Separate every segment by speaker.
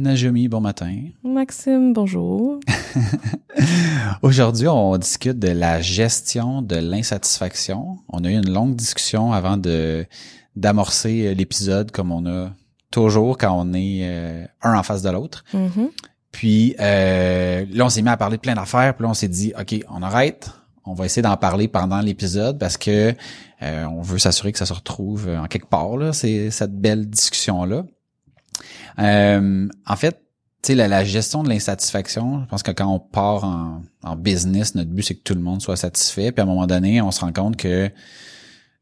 Speaker 1: Najomi, bon matin.
Speaker 2: Maxime, bonjour.
Speaker 1: Aujourd'hui, on discute de la gestion de l'insatisfaction. On a eu une longue discussion avant de d'amorcer l'épisode comme on a toujours quand on est euh, un en face de l'autre.
Speaker 2: Mhm.
Speaker 1: Puis euh, là, on s'est mis à parler de plein d'affaires. Puis là, on s'est dit, OK, on arrête. On va essayer d'en parler pendant l'épisode parce que euh, on veut s'assurer que ça se retrouve en quelque part, là, c'est cette belle discussion-là. Euh, en fait, tu sais, la, la gestion de l'insatisfaction, je pense que quand on part en, en business, notre but, c'est que tout le monde soit satisfait. Puis à un moment donné, on se rend compte que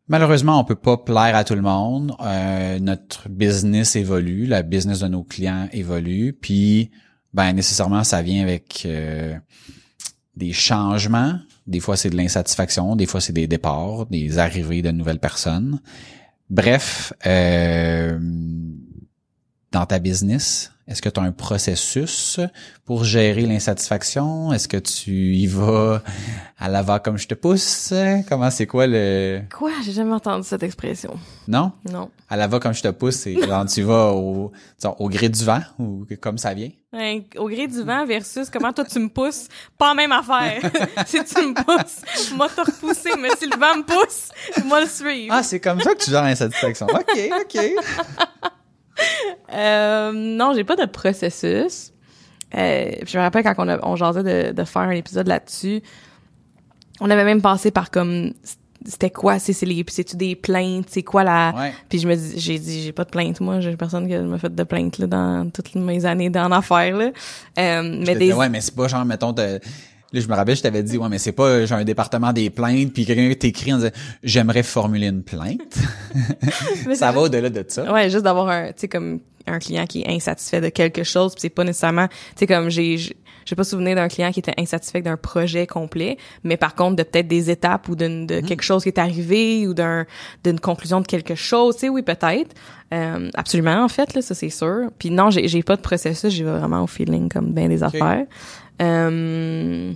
Speaker 1: malheureusement, on peut pas plaire à tout le monde. Euh, notre business évolue, la business de nos clients évolue. Puis, ben nécessairement, ça vient avec euh, des changements. Des fois, c'est de l'insatisfaction. Des fois, c'est des départs, des arrivées de nouvelles personnes. Bref, euh, dans ta business? Est-ce que tu as un processus pour gérer l'insatisfaction? Est-ce que tu y vas à l'avant comme je te pousse? Comment c'est quoi le...
Speaker 2: Quoi? J'ai jamais entendu cette expression.
Speaker 1: Non?
Speaker 2: Non.
Speaker 1: À l'avant comme je te pousse, c'est quand tu vas au, disons, au gré du vent ou comme ça vient?
Speaker 2: Hein, au gré du vent versus comment toi tu me pousses, pas même affaire. si tu me pousses, moi te repousser, mais si le vent me pousse, moi le suivre.
Speaker 1: Ah, c'est comme ça que tu gères l'insatisfaction. OK, OK.
Speaker 2: Euh, non, j'ai pas de processus. Euh, puis je me rappelle quand on, a, on jasait de, de faire un épisode là-dessus, on avait même passé par comme c'était quoi c'est c'est tu des plaintes c'est quoi la
Speaker 1: Ouais.
Speaker 2: puis je me dis j'ai dit j'ai pas de plainte moi j'ai personne qui m'a fait de plainte là dans toutes mes années dans affaires là euh, mais des
Speaker 1: ouais, mais c'est pas genre, mettons, de- Là, je me rappelle, je t'avais dit, ouais, mais c'est pas genre un département des plaintes, puis quelqu'un t'écrit en disant, j'aimerais formuler une plainte. ça va au-delà de ça.
Speaker 2: Ouais, juste d'avoir un, tu sais, comme un client qui est insatisfait de quelque chose, puis c'est pas nécessairement, tu sais, comme j'ai, j'ai j'ai pas souvenir d'un client qui était insatisfait d'un projet complet, mais par contre de peut-être des étapes ou d'une, de quelque chose qui est arrivé ou d'un, d'une conclusion de quelque chose, tu sais, oui peut-être, Euh, absolument en fait là, ça c'est sûr. Puis non, j'ai, j'ai pas de processus, j'y vais vraiment au feeling comme bien des affaires. Euh,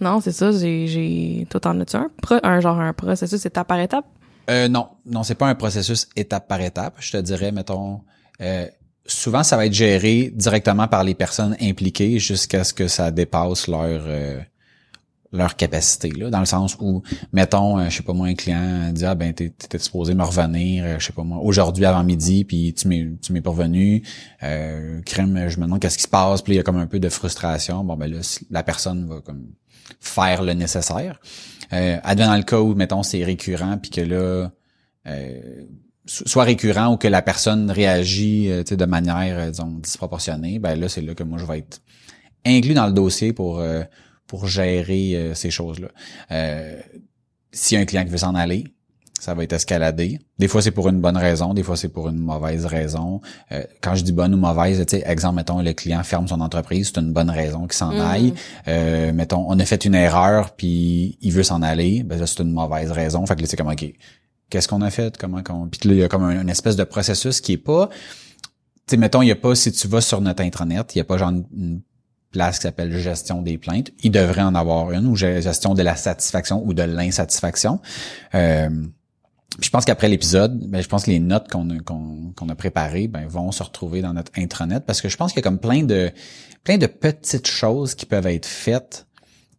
Speaker 2: non, c'est ça, j'ai, toi t'en as-tu un, Pro- un genre un processus étape par étape?
Speaker 1: Euh, non, non, c'est pas un processus étape par étape. Je te dirais, mettons, euh, souvent ça va être géré directement par les personnes impliquées jusqu'à ce que ça dépasse leur euh, leur capacité là, dans le sens où, mettons, euh, je sais pas moi, un client dit ah ben t'es t'étais supposé me revenir, euh, je sais pas moi, aujourd'hui avant midi, puis tu m'es tu m'es pas revenu, euh, crème, je me demande qu'est-ce qui se passe, puis il y a comme un peu de frustration. Bon ben là, la personne va comme faire le nécessaire. Euh, advenant le cas où, mettons, c'est récurrent, puis que là, euh, so- soit récurrent ou que la personne réagit euh, de manière, disons, disproportionnée, ben là, c'est là que moi, je vais être inclus dans le dossier pour euh, pour gérer euh, ces choses-là. Euh, S'il y a un client qui veut s'en aller, ça va être escaladé. Des fois, c'est pour une bonne raison, des fois, c'est pour une mauvaise raison. Euh, quand je dis bonne ou mauvaise, tu sais, exemple, mettons, le client ferme son entreprise, c'est une bonne raison qu'il s'en
Speaker 2: Mhm.
Speaker 1: aille. Euh, mettons, on a fait une erreur, puis il veut s'en aller, ben là, c'est une mauvaise raison. Fait que là, c'est comme, OK, qu'est-ce qu'on a fait? Comment qu'on... Puis là, il y a comme un- une espèce de processus qui est pas... Tu sais, mettons, il y a pas, si tu vas sur notre intranet, il y a pas genre une, une place qui s'appelle gestion des plaintes. Il devrait en avoir une, ou gestion de la satisfaction ou de l'insatisfaction. Euh, je pense qu'après l'épisode, ben, je pense que les notes qu'on a, qu'on a préparées ben, vont se retrouver dans notre intranet parce que je pense qu'il y a comme plein de plein de petites choses qui peuvent être faites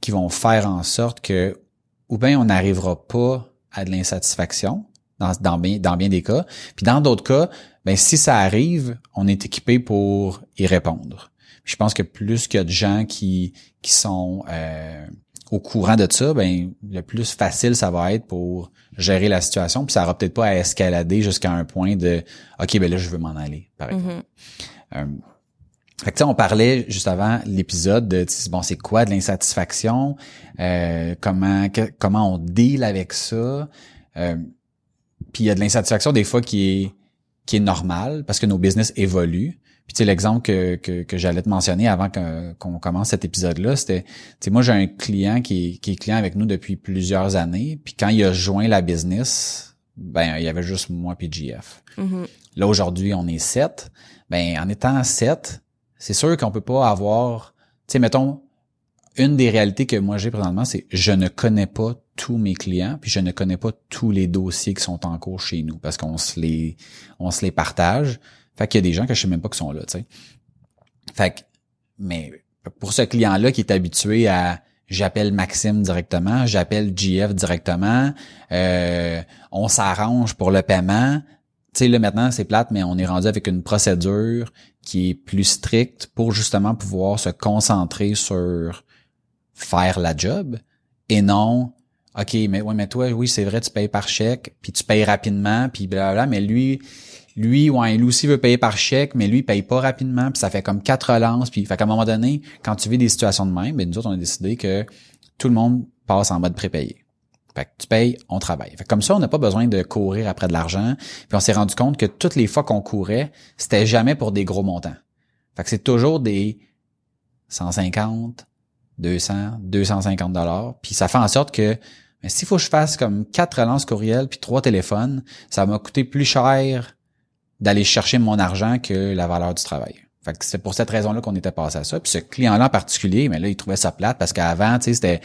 Speaker 1: qui vont faire en sorte que ou bien on n'arrivera pas à de l'insatisfaction dans, dans, bien, dans bien des cas. Puis dans d'autres cas, ben si ça arrive, on est équipé pour y répondre. Je pense que plus qu'il y a de gens qui qui sont euh, au courant de ça, ben le plus facile ça va être pour gérer la situation, puis ça aura peut-être pas à escalader jusqu'à un point de OK, ben là je veux m'en aller par exemple. Euh, fait que, on parlait juste avant l'épisode de bon c'est quoi de l'insatisfaction, euh, comment comment on deal avec ça? Euh, puis il y a de l'insatisfaction des fois qui est qui est normale parce que nos business évoluent. Puis tu sais l'exemple que, que, que j'allais te mentionner avant qu'on commence cet épisode-là, c'était tu sais moi j'ai un client qui est, qui est client avec nous depuis plusieurs années, puis quand il a joint la business, ben il y avait juste moi puis GF. Mm-hmm. Là aujourd'hui, on est sept. Ben en étant sept, c'est sûr qu'on peut pas avoir tu sais mettons une des réalités que moi j'ai présentement, c'est je ne connais pas tous mes clients, puis je ne connais pas tous les dossiers qui sont en cours chez nous parce qu'on se les on se les partage. Fait qu'il y a des gens que je sais même pas qui sont là, tu sais. Fait que, mais pour ce client-là qui est habitué à j'appelle Maxime directement, j'appelle GF directement, euh, on s'arrange pour le paiement. Tu sais, là, maintenant, c'est plate, mais on est rendu avec une procédure qui est plus stricte pour justement pouvoir se concentrer sur faire la job et non OK, mais ouais, mais toi, oui, c'est vrai, tu payes par chèque, puis tu payes rapidement, puis blablabla, mais lui, lui, ouais, lui aussi veut payer par chèque, mais lui, il paye pas rapidement, puis ça fait comme quatre relances, puis fait qu'à un moment donné, quand tu vis des situations de même, ben nous autres, on a décidé que tout le monde passe en mode prépayé. Fait que tu payes, on travaille. Comme ça, on n'a pas besoin de courir après de l'argent. Puis on s'est rendu compte que toutes les fois qu'on courait, c'était jamais pour des gros montants. Fait que c'est toujours des 150, 200, 250 dollars. Puis ça fait en sorte que mais s'il faut que je fasse comme quatre relances courriels puis trois téléphones, ça m'a coûté plus cher d'aller chercher mon argent que la valeur du travail. Fait que c'est pour cette raison-là qu'on était passé à ça. Puis ce client-là en particulier, mais là, il trouvait ça plate parce qu'avant, tu sais, c'était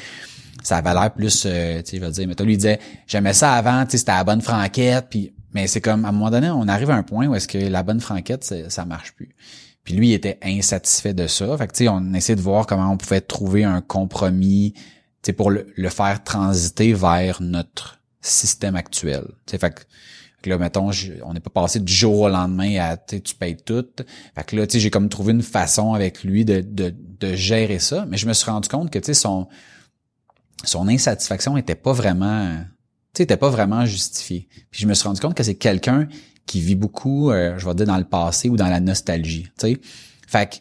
Speaker 1: ça l'air plus euh, tu sais dire mais toi lui disait j'aimais ça avant tu sais c'était la bonne franquette puis mais c'est comme à un moment donné on arrive à un point où est-ce que la bonne franquette ça marche plus puis lui il était insatisfait de ça fait que tu sais on essayait de voir comment on pouvait trouver un compromis c'est pour le, faire transiter vers notre système actuel. T'sais, fait que, là, mettons, on n'est pas passé du jour au lendemain à tu payes tout. Fait que là, tu j'ai comme trouvé une façon avec lui de, de, gérer ça. Mais je me suis rendu compte que tu son son insatisfaction était pas vraiment tu pas vraiment justifiée. Puis je me suis rendu compte que c'est quelqu'un qui vit beaucoup, euh, je vais dire, dans le passé ou dans la nostalgie. sais Fait que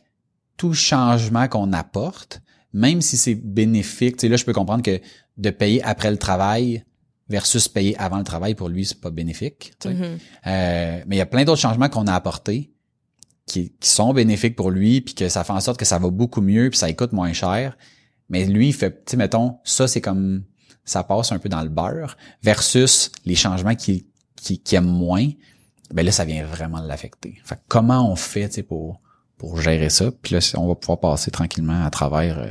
Speaker 1: tout changement qu'on apporte, même si c'est bénéfique, tu sais, là, je peux comprendre que de payer après le travail versus payer avant le travail, pour lui, c'est pas bénéfique. Tu sais. Mm-hmm. euh, mais il y a plein d'autres changements qu'on a apportés qui, qui, sont bénéfiques pour lui, puis que ça fait en sorte que ça va beaucoup mieux, puis ça coûte moins cher. Mais lui, il fait, tu sais, mettons, ça, c'est comme, ça passe un peu dans le beurre, versus les changements qu'il qui, qui aime moins, ben là, ça vient vraiment l'affecter. Fait comment on fait, tu sais, pour pour gérer ça? Puis là, on va pouvoir passer tranquillement à travers euh,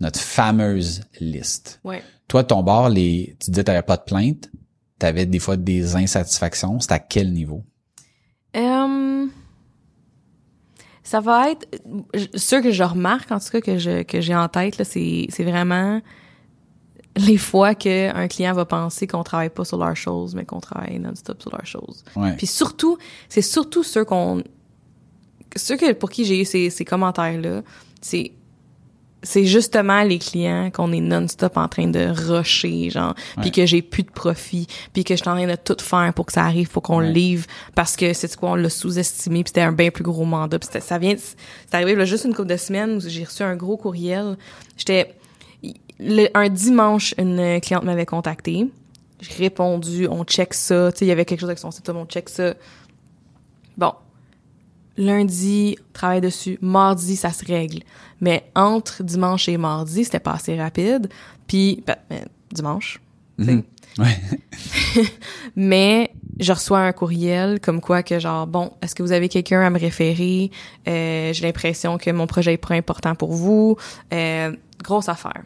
Speaker 1: notre fameuse liste.
Speaker 2: Ouais.
Speaker 1: Toi, ton bord, les, tu disais que t'avais pas de plainte, t'avais des fois des insatisfactions. C'est à quel niveau?
Speaker 2: Um, ça va être ce que je remarque en tout cas que je que j'ai en tête là, c'est c'est vraiment les fois qu'un client va penser qu'on travaille pas sur leurs choses, mais qu'on travaille non-stop sur leurs choses.
Speaker 1: Ouais.
Speaker 2: Puis surtout, c'est surtout ceux qu'on ceux que, pour qui j'ai eu ces, ces commentaires-là, c'est c'est justement les clients qu'on est non-stop en train de rusher, genre, puis que j'ai plus de profit, puis que je suis en train de tout faire pour que ça arrive, pour qu'on le livre, parce que c'est quoi, on l'a sous-estimé, puis c'était un bien plus gros mandat. Puis ça vient, c'est arrivé là, juste une couple de semaines où j'ai reçu un gros courriel. J'étais un dimanche, une cliente m'avait contacté. J'ai répondu, on check ça, tu sais, il y avait quelque chose avec son site, on check ça. Bon, lundi, travaille dessus. Mardi, ça se règle. Mais entre dimanche et mardi, c'était pas assez rapide. Puis, ben, ben dimanche.
Speaker 1: Mhm. Ouais.
Speaker 2: mais je reçois un courriel comme quoi que genre bon est-ce que vous avez quelqu'un à me référer? Euh, j'ai l'impression que mon projet est trop important pour vous euh, grosse affaire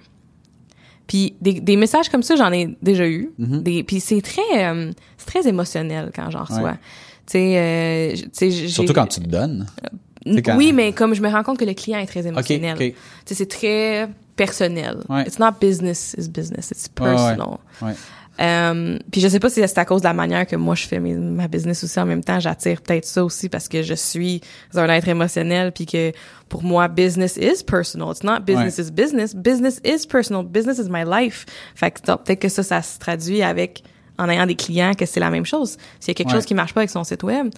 Speaker 2: puis des, des messages comme ça j'en ai déjà eu
Speaker 1: mhm.
Speaker 2: des puis c'est très euh, c'est très émotionnel quand j'en reçois euh,
Speaker 1: Surtout quand tu te donnes.
Speaker 2: Oui, mais comme je me rends compte que le client est très émotionnel. Okay, C'est très personnel. It's not business, it's business. It's personal.
Speaker 1: Ouais,
Speaker 2: Euh, puis je sais pas si c'est à cause de la manière que moi je fais mes, ma business aussi en même temps, j'attire peut-être ça aussi parce que je suis un être émotionnel puis que pour moi business is personal. It's not business is business. Business is personal. Business is my life. Fait que peut-être que ça ça se traduit avec en ayant des clients que c'est la même chose. S'il y a quelque chose qui marche pas avec son site web,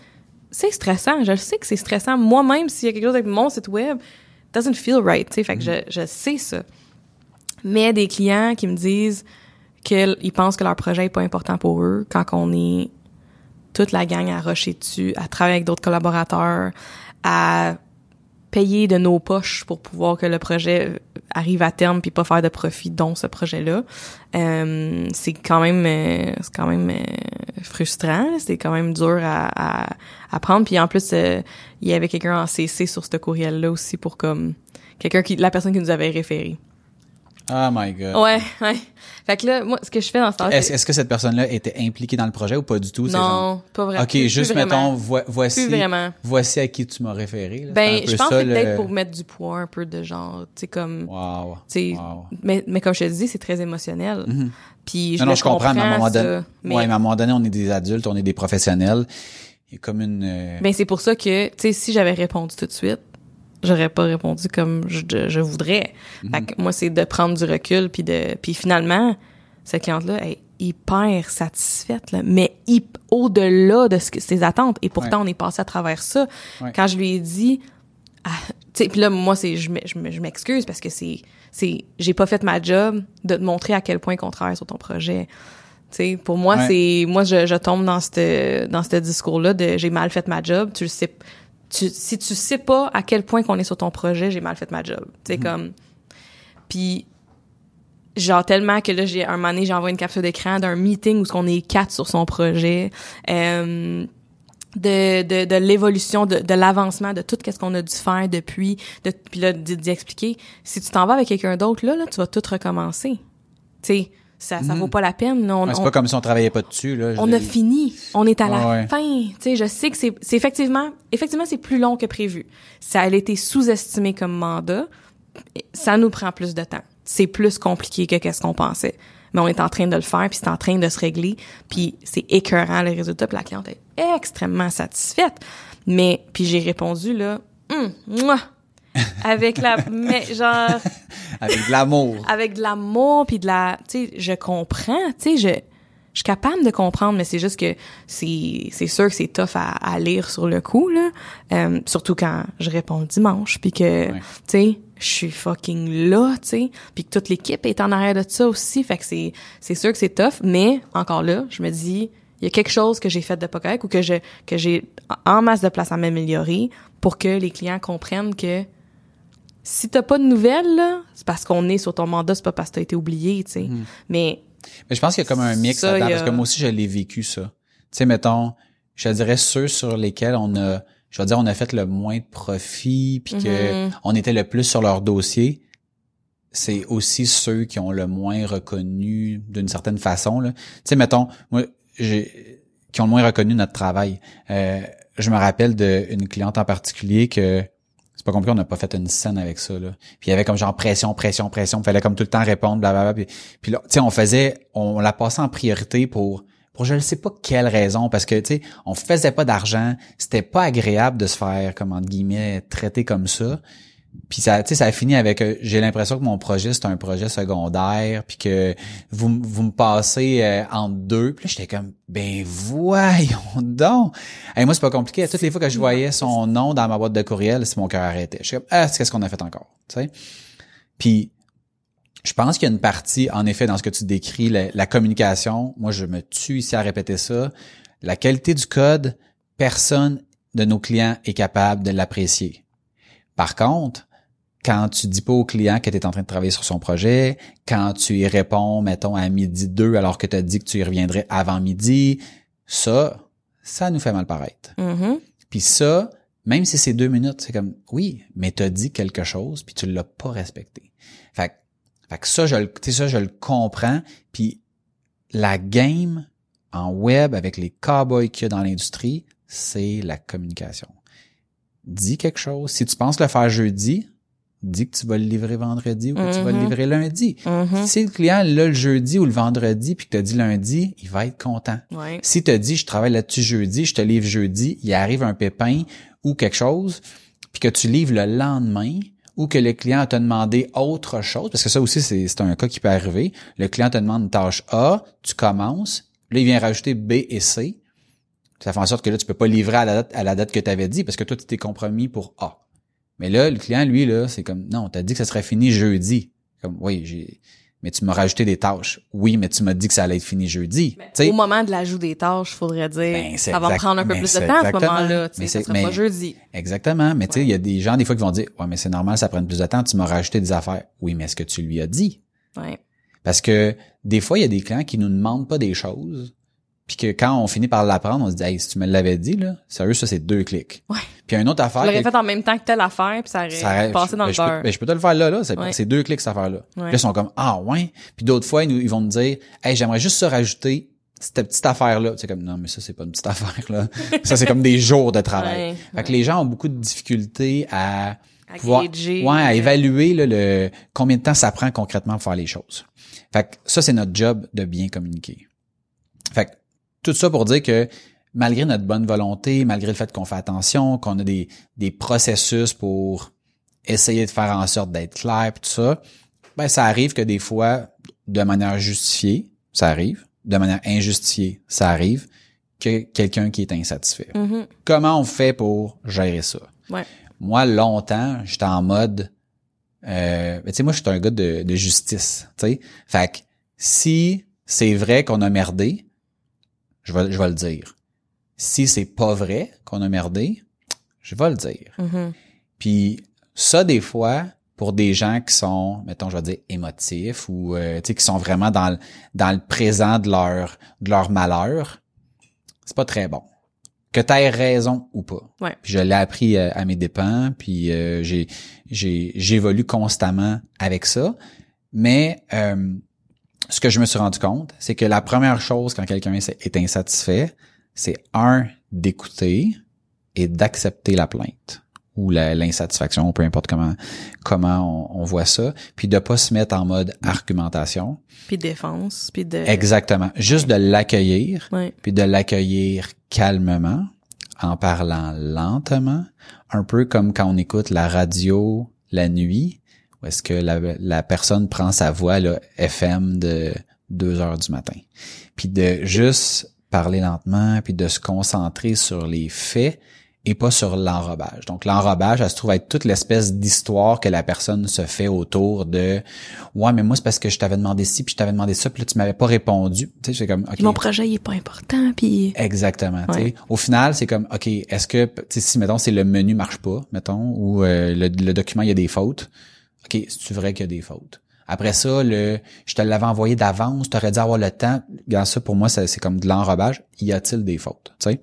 Speaker 2: c'est stressant. Je sais que c'est stressant. Moi-même, s'il y a quelque chose avec mon site web, doesn't feel right. Tu sais, fait que je, je sais ça. Mais des clients qui me disent qu'ils pensent que leur projet est pas important pour eux quand on est toute la gang à rusher dessus, à travailler avec d'autres collaborateurs, à payer de nos poches pour pouvoir que le projet arrive à terme puis pas faire de profit dont ce projet-là. Euh, c'est quand même euh, c'est quand même euh, frustrant, c'est quand même dur à, à, à prendre puis en plus euh, il y avait quelqu'un en CC sur ce courriel là aussi pour comme quelqu'un qui la personne qui nous avait référé.
Speaker 1: Oh my god.
Speaker 2: Ouais, ouais. Fait que là, moi, ce que je fais dans ce temps
Speaker 1: Est-ce est que cette personne-là était impliquée dans le projet ou pas du tout?
Speaker 2: Non, pas vraiment.
Speaker 1: OK, juste mettons, voici,
Speaker 2: vraiment.
Speaker 1: voici à qui tu m'as référé. Là.
Speaker 2: Ben, je pense que peut-être pour mettre du poids un peu de genre, tu sais, comme...
Speaker 1: Wow.
Speaker 2: wow. Mais, mais comme je te dis, c'est très émotionnel.
Speaker 1: Mm -hmm.
Speaker 2: Puis je
Speaker 1: non, non, je comprends, mais à un moment donné,
Speaker 2: mais...
Speaker 1: ouais, mais à un moment donné, on est des adultes, on est des professionnels. Il y a comme une... Euh...
Speaker 2: Ben, c'est pour ça que, tu sais, si j'avais répondu tout de suite, j'aurais pas répondu comme je, je voudrais.
Speaker 1: Mhm.
Speaker 2: Fait que moi, c'est de prendre du recul puis de puis finalement, cette cliente-là est hyper satisfaite, là, mais au-delà de ce que ses attentes. Et pourtant,
Speaker 1: Ouais.
Speaker 2: on est passé à travers ça.
Speaker 1: Ouais.
Speaker 2: Quand je lui ai dit, ah, tu sais, puis là, moi, c'est je m'e- je m'e- je m'excuse parce que c'est c'est j'ai pas fait ma job de te montrer à quel point qu'on travaille sur ton projet. Tu sais, pour moi,
Speaker 1: Ouais.
Speaker 2: c'est moi je, je tombe dans ce dans ce discours-là de j'ai mal fait ma job. Tu le sais, tu, si tu sais pas à quel point qu'on est sur ton projet, j'ai mal fait ma job. Tu sais comme, puis genre tellement que là j'ai un moment donné j'envoie une capture d'écran d'un meeting où ce qu'on est quatre sur son projet. Euh, de, de, de l'évolution, de, de l'avancement, de tout ce qu'on a dû faire depuis, de, puis là, d'y d'y expliquer. Si tu t'en vas avec quelqu'un d'autre, là, là, tu vas tout recommencer. Tu sais, ça, ça
Speaker 1: Mhm.
Speaker 2: vaut pas la peine. là. On,
Speaker 1: Ouais, c'est pas comme si on travaillait pas dessus. Là.
Speaker 2: On a fini. On est à la
Speaker 1: Ouais,
Speaker 2: fin. Tu sais, je sais que c'est, c'est effectivement, effectivement, c'est plus long que prévu. Ça a été sous-estimé comme mandat. Ça nous prend plus de temps. C'est plus compliqué que qu'est-ce qu'on pensait. Mais on est en train de le faire, puis c'est en train de se régler, puis c'est écœurant le résultat, puis la cliente est extrêmement satisfaite. Mais puis j'ai répondu là, Hum, mouah, avec la, mais genre
Speaker 1: Avec de l'amour.
Speaker 2: avec de l'amour puis de la tu sais je comprends tu sais je je suis capable de comprendre mais c'est juste que c'est c'est sûr que c'est tough à, à lire sur le coup là Euh, surtout quand je réponds le dimanche puis que
Speaker 1: Ouais.
Speaker 2: tu sais je suis fucking là tu sais puis que toute l'équipe est en arrière de ça aussi fait que c'est c'est sûr que c'est tough mais encore là je me dis il y a quelque chose que j'ai fait de pas correct ou que je que j'ai en masse de place à m'améliorer pour que les clients comprennent que si t'as pas de nouvelles, là, c'est parce qu'on est sur ton mandat, c'est pas parce que t'as été oublié, tu sais.
Speaker 1: Mhm.
Speaker 2: Mais
Speaker 1: Mais je pense qu'il y a comme un mix là-dedans,
Speaker 2: a-
Speaker 1: parce que moi aussi, je l'ai vécu, ça. Tu sais, mettons, je te dirais ceux sur lesquels on a, je vais dire, on a fait le moins de profit, puis que
Speaker 2: Mhm.
Speaker 1: on était le plus sur leur dossier, c'est aussi ceux qui ont le moins reconnu d'une certaine façon. Là. Tu sais, mettons, moi, j'ai qui ont le moins reconnu notre travail. Euh, je me rappelle d'une cliente en particulier que c'est pas compliqué, on n'a pas fait une scène avec ça. Là. Puis il y avait comme genre pression, pression, pression. Il fallait comme tout le temps répondre, blablabla. Puis, puis là, tu sais, on faisait, on, la passait en priorité pour pour je ne sais pas quelle raison, parce que tu sais, on faisait pas d'argent, c'était pas agréable de se faire, comme entre guillemets, traiter comme ça. Puis ça, ça a fini avec, euh, j'ai l'impression que mon projet c'est un projet secondaire, puis que vous, vous me passez euh, en deux. Puis j'étais comme, ben voyons donc. Et moi, c'est pas compliqué. Toutes les fois que je voyais son nom dans ma boîte de courriel, c'est mon cœur arrêté. Je suis comme, ah, qu'est-ce qu'on a fait encore, tu sais? Puis je pense qu'il y a une partie, en effet, dans ce que tu décris, la, la communication. Moi, je me tue ici à répéter ça. La qualité du code, personne de nos clients est capable de l'apprécier. Par contre, quand tu dis pas au client que tu es en train de travailler sur son projet, quand tu y réponds, mettons, à midi 2 alors que tu as dit que tu y reviendrais avant midi, ça, ça nous fait mal paraître.
Speaker 2: Mhm.
Speaker 1: Puis ça, même si c'est deux minutes, c'est comme, oui, mais t'as dit quelque chose, puis tu l'as pas respecté. Fait, que- fait que ça, je tu ça, je le comprends. Puis la game en web avec les cowboys qu'il y a dans l'industrie, c'est la communication. Dis quelque chose. Si tu penses le faire jeudi, dis que tu vas le livrer vendredi ou que tu vas le
Speaker 2: Mhm.
Speaker 1: livrer lundi.
Speaker 2: Mhm.
Speaker 1: Si le client l'a le jeudi ou le vendredi puis que t'as dit lundi, il va être content.
Speaker 2: Ouais.
Speaker 1: Si t'as dit je travaille là-dessus jeudi, je te livre jeudi, il arrive un pépin ou quelque chose, puis que tu livres le lendemain ou que le client t'a demandé autre chose, parce que ça aussi c'est c'est un cas qui peut arriver. Le client te demande une tâche A, tu commences, là il vient rajouter B et C. Ça fait en sorte que là tu peux pas livrer à la date à la date que tu avais dit parce que toi tu t'es compromis pour A. Mais là le client lui là, c'est comme non, t'as dit que ça serait fini jeudi. Comme oui, j'ai mais tu m'as rajouté des tâches. Oui, mais tu m'as dit que ça allait être fini jeudi. Tu sais,
Speaker 2: Au moment de l'ajout des tâches, faudrait dire,
Speaker 1: Ben,
Speaker 2: ça va prendre un peu
Speaker 1: mais
Speaker 2: plus de temps à ce moment-là.
Speaker 1: Mais
Speaker 2: ça
Speaker 1: c'est-
Speaker 2: sera
Speaker 1: mais-
Speaker 2: pas jeudi.
Speaker 1: Exactement. Mais tu sais, il y a des gens, des fois, qui vont dire, ouais, mais c'est normal, ça prenne plus de temps, tu m'as rajouté des affaires. Oui, mais est-ce que tu lui as dit?
Speaker 2: Ouais.
Speaker 1: Parce que des fois, il y a des clients qui nous demandent pas des choses, puis que quand on finit par l'apprendre, on se dit, hey, si tu me l'avais dit, là, sérieux, ça, c'est deux clics.
Speaker 2: Ouais.
Speaker 1: Puis une autre
Speaker 2: Je
Speaker 1: affaire.
Speaker 2: l'aurais
Speaker 1: que-
Speaker 2: fait en même temps que telle affaire, puis ça aurait
Speaker 1: ça aurait-
Speaker 2: passé dans
Speaker 1: ben,
Speaker 2: le
Speaker 1: je ben, je peux te le faire là, là. C'est,
Speaker 2: Ouais.
Speaker 1: deux clics, cette affaire-là.
Speaker 2: Ouais.
Speaker 1: Puis Là, ils sont comme, ah, ouais. Puis d'autres fois, ils, nous- ils vont nous dire, hey, j'aimerais juste se rajouter cette petite affaire-là. C'est comme, non, mais ça, c'est pas une petite affaire, là. ça, c'est comme des jours de travail.
Speaker 2: Ouais,
Speaker 1: Fait que les gens ont beaucoup de difficultés à,
Speaker 2: À
Speaker 1: pouvoir,
Speaker 2: gager,
Speaker 1: ouais, à
Speaker 2: euh,
Speaker 1: évaluer là, le combien de temps ça prend concrètement pour faire les choses. Fait que ça, c'est notre job de bien communiquer. Fait que tout ça pour dire que malgré notre bonne volonté, malgré le fait qu'on fait attention, qu'on a des, des processus pour essayer de faire en sorte d'être clair, tout ça, ben ça arrive que des fois, de manière justifiée, ça arrive, de manière injustifiée, ça arrive, que quelqu'un qui est insatisfait.
Speaker 2: mhm.
Speaker 1: Comment on fait pour gérer ça?
Speaker 2: Ouais.
Speaker 1: Moi, longtemps, j'étais en mode euh, ben, tu sais, moi, je suis un gars de, de justice. tu sais. Fait que si c'est vrai qu'on a merdé, je vais, je vais le dire. Si c'est pas vrai qu'on a merdé, je vais le dire.
Speaker 2: Mhm.
Speaker 1: Puis ça, des fois, pour des gens qui sont, mettons, je vais dire, émotifs ou euh, tu sais, qui sont vraiment dans le, dans le présent de leur, de leur malheur, c'est pas très bon. Que tu aies raison ou pas.
Speaker 2: Ouais.
Speaker 1: Puis je l'ai appris euh, à mes dépens, puis euh, j'ai, j'ai, j'évolue constamment avec ça. Mais euh, ce que je me suis rendu compte, c'est que la première chose quand quelqu'un est insatisfait, c'est un, d'écouter et d'accepter la plainte ou l'insatisfaction, peu importe comment comment on, on voit ça, puis de pas se mettre en mode argumentation.
Speaker 2: Puis défense, puis de...
Speaker 1: Exactement, juste de l'accueillir,
Speaker 2: Ouais.
Speaker 1: puis de l'accueillir calmement, en parlant lentement, un peu comme quand on écoute la radio la nuit, où est-ce que la, la personne prend sa voix là, FM de 2 heures du matin? Puis de juste parler lentement, puis de se concentrer sur les faits et pas sur l'enrobage. Donc l'enrobage, ça se trouve être toute l'espèce d'histoire que la personne se fait autour de ouais mais moi c'est parce que je t'avais demandé ci puis je t'avais demandé ça puis là tu m'avais pas répondu. Tu sais c'est comme
Speaker 2: mon projet, il est pas important, puis...
Speaker 1: Exactement. tu sais.
Speaker 2: Ouais.
Speaker 1: Au final, c'est comme, OK, est-ce que, tu sais, si, mettons, c'est le menu marche pas, mettons, ou euh, le, le document, il y a des fautes, OK, c'est vrai qu'il y a des fautes? Après ça, le je te l'avais envoyé d'avance, tu aurais dû avoir le temps. Dans ça, pour moi, c'est comme de l'enrobage. Y a-t-il des fautes? Tu sais?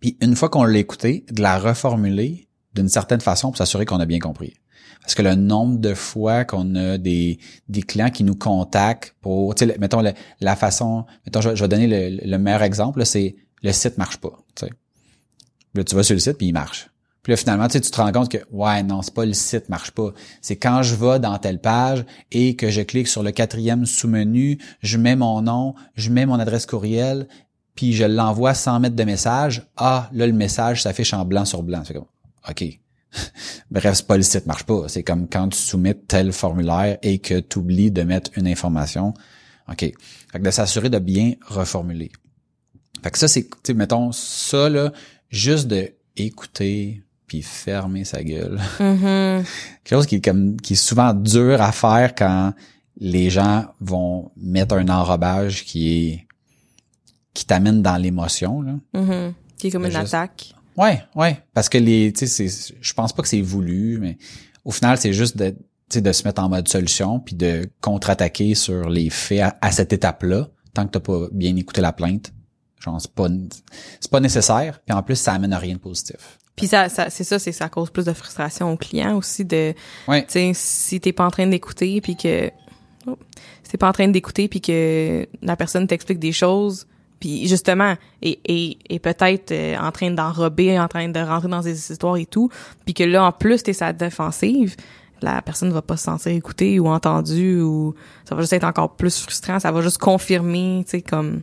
Speaker 1: Puis une fois qu'on l'a écouté, de la reformuler d'une certaine façon pour s'assurer qu'on a bien compris. Parce que le nombre de fois qu'on a des, des clients qui nous contactent pour, tu sais, mettons, la façon, mettons, je, vais- donner le, le meilleur exemple, c'est le site marche pas. Là, tu vas sur le site puis il marche. Puis là, finalement, tu te rends compte que, ouais, non, c'est pas le site marche pas. C'est quand je vais dans telle page et que je clique sur le quatrième sous-menu, je mets mon nom, je mets mon adresse courriel, puis je l'envoie sans mettre de message. Ah, là, le message s'affiche en blanc sur blanc. C'est comme, OK. Bref, c'est pas le site marche pas. C'est comme quand tu soumets tel formulaire et que tu oublies de mettre une information. OK. Fait que de s'assurer de bien reformuler. Fait que ça, c'est, mettons, ça, là, juste de écouter puis fermer sa gueule.
Speaker 2: Mhm.
Speaker 1: Quelque chose qui est comme, qui est souvent dur à faire quand les gens vont mettre un enrobage qui est, qui t'amène dans l'émotion, là.
Speaker 2: Mhm. Qui est comme une
Speaker 1: juste-
Speaker 2: attaque.
Speaker 1: Ouais, ouais, parce que les, tu sais, c'est- je pense pas que c'est voulu, mais au final, c'est juste de, tu sais, de se mettre en mode solution puis de contre-attaquer sur les faits à, à cette étape-là, tant que t'as pas bien écouté la plainte. Genre, c'est pas, c'est pas nécessaire, puis en plus, ça amène à rien de positif.
Speaker 2: Puis ça, ça c'est ça, c'est ça cause plus de frustration au client aussi de,
Speaker 1: Ouais.
Speaker 2: tu sais, si t'es pas en train d'écouter puis que, oh, si t'es pas en train d'écouter puis que la personne t'explique des choses puis justement et et, et peut-être euh, en train d'enrober en train de rentrer dans des histoires et tout puis que là en plus t'es sa défensive la personne va pas se sentir écoutée ou entendue ou ça va juste être encore plus frustrant ça va juste confirmer tu sais comme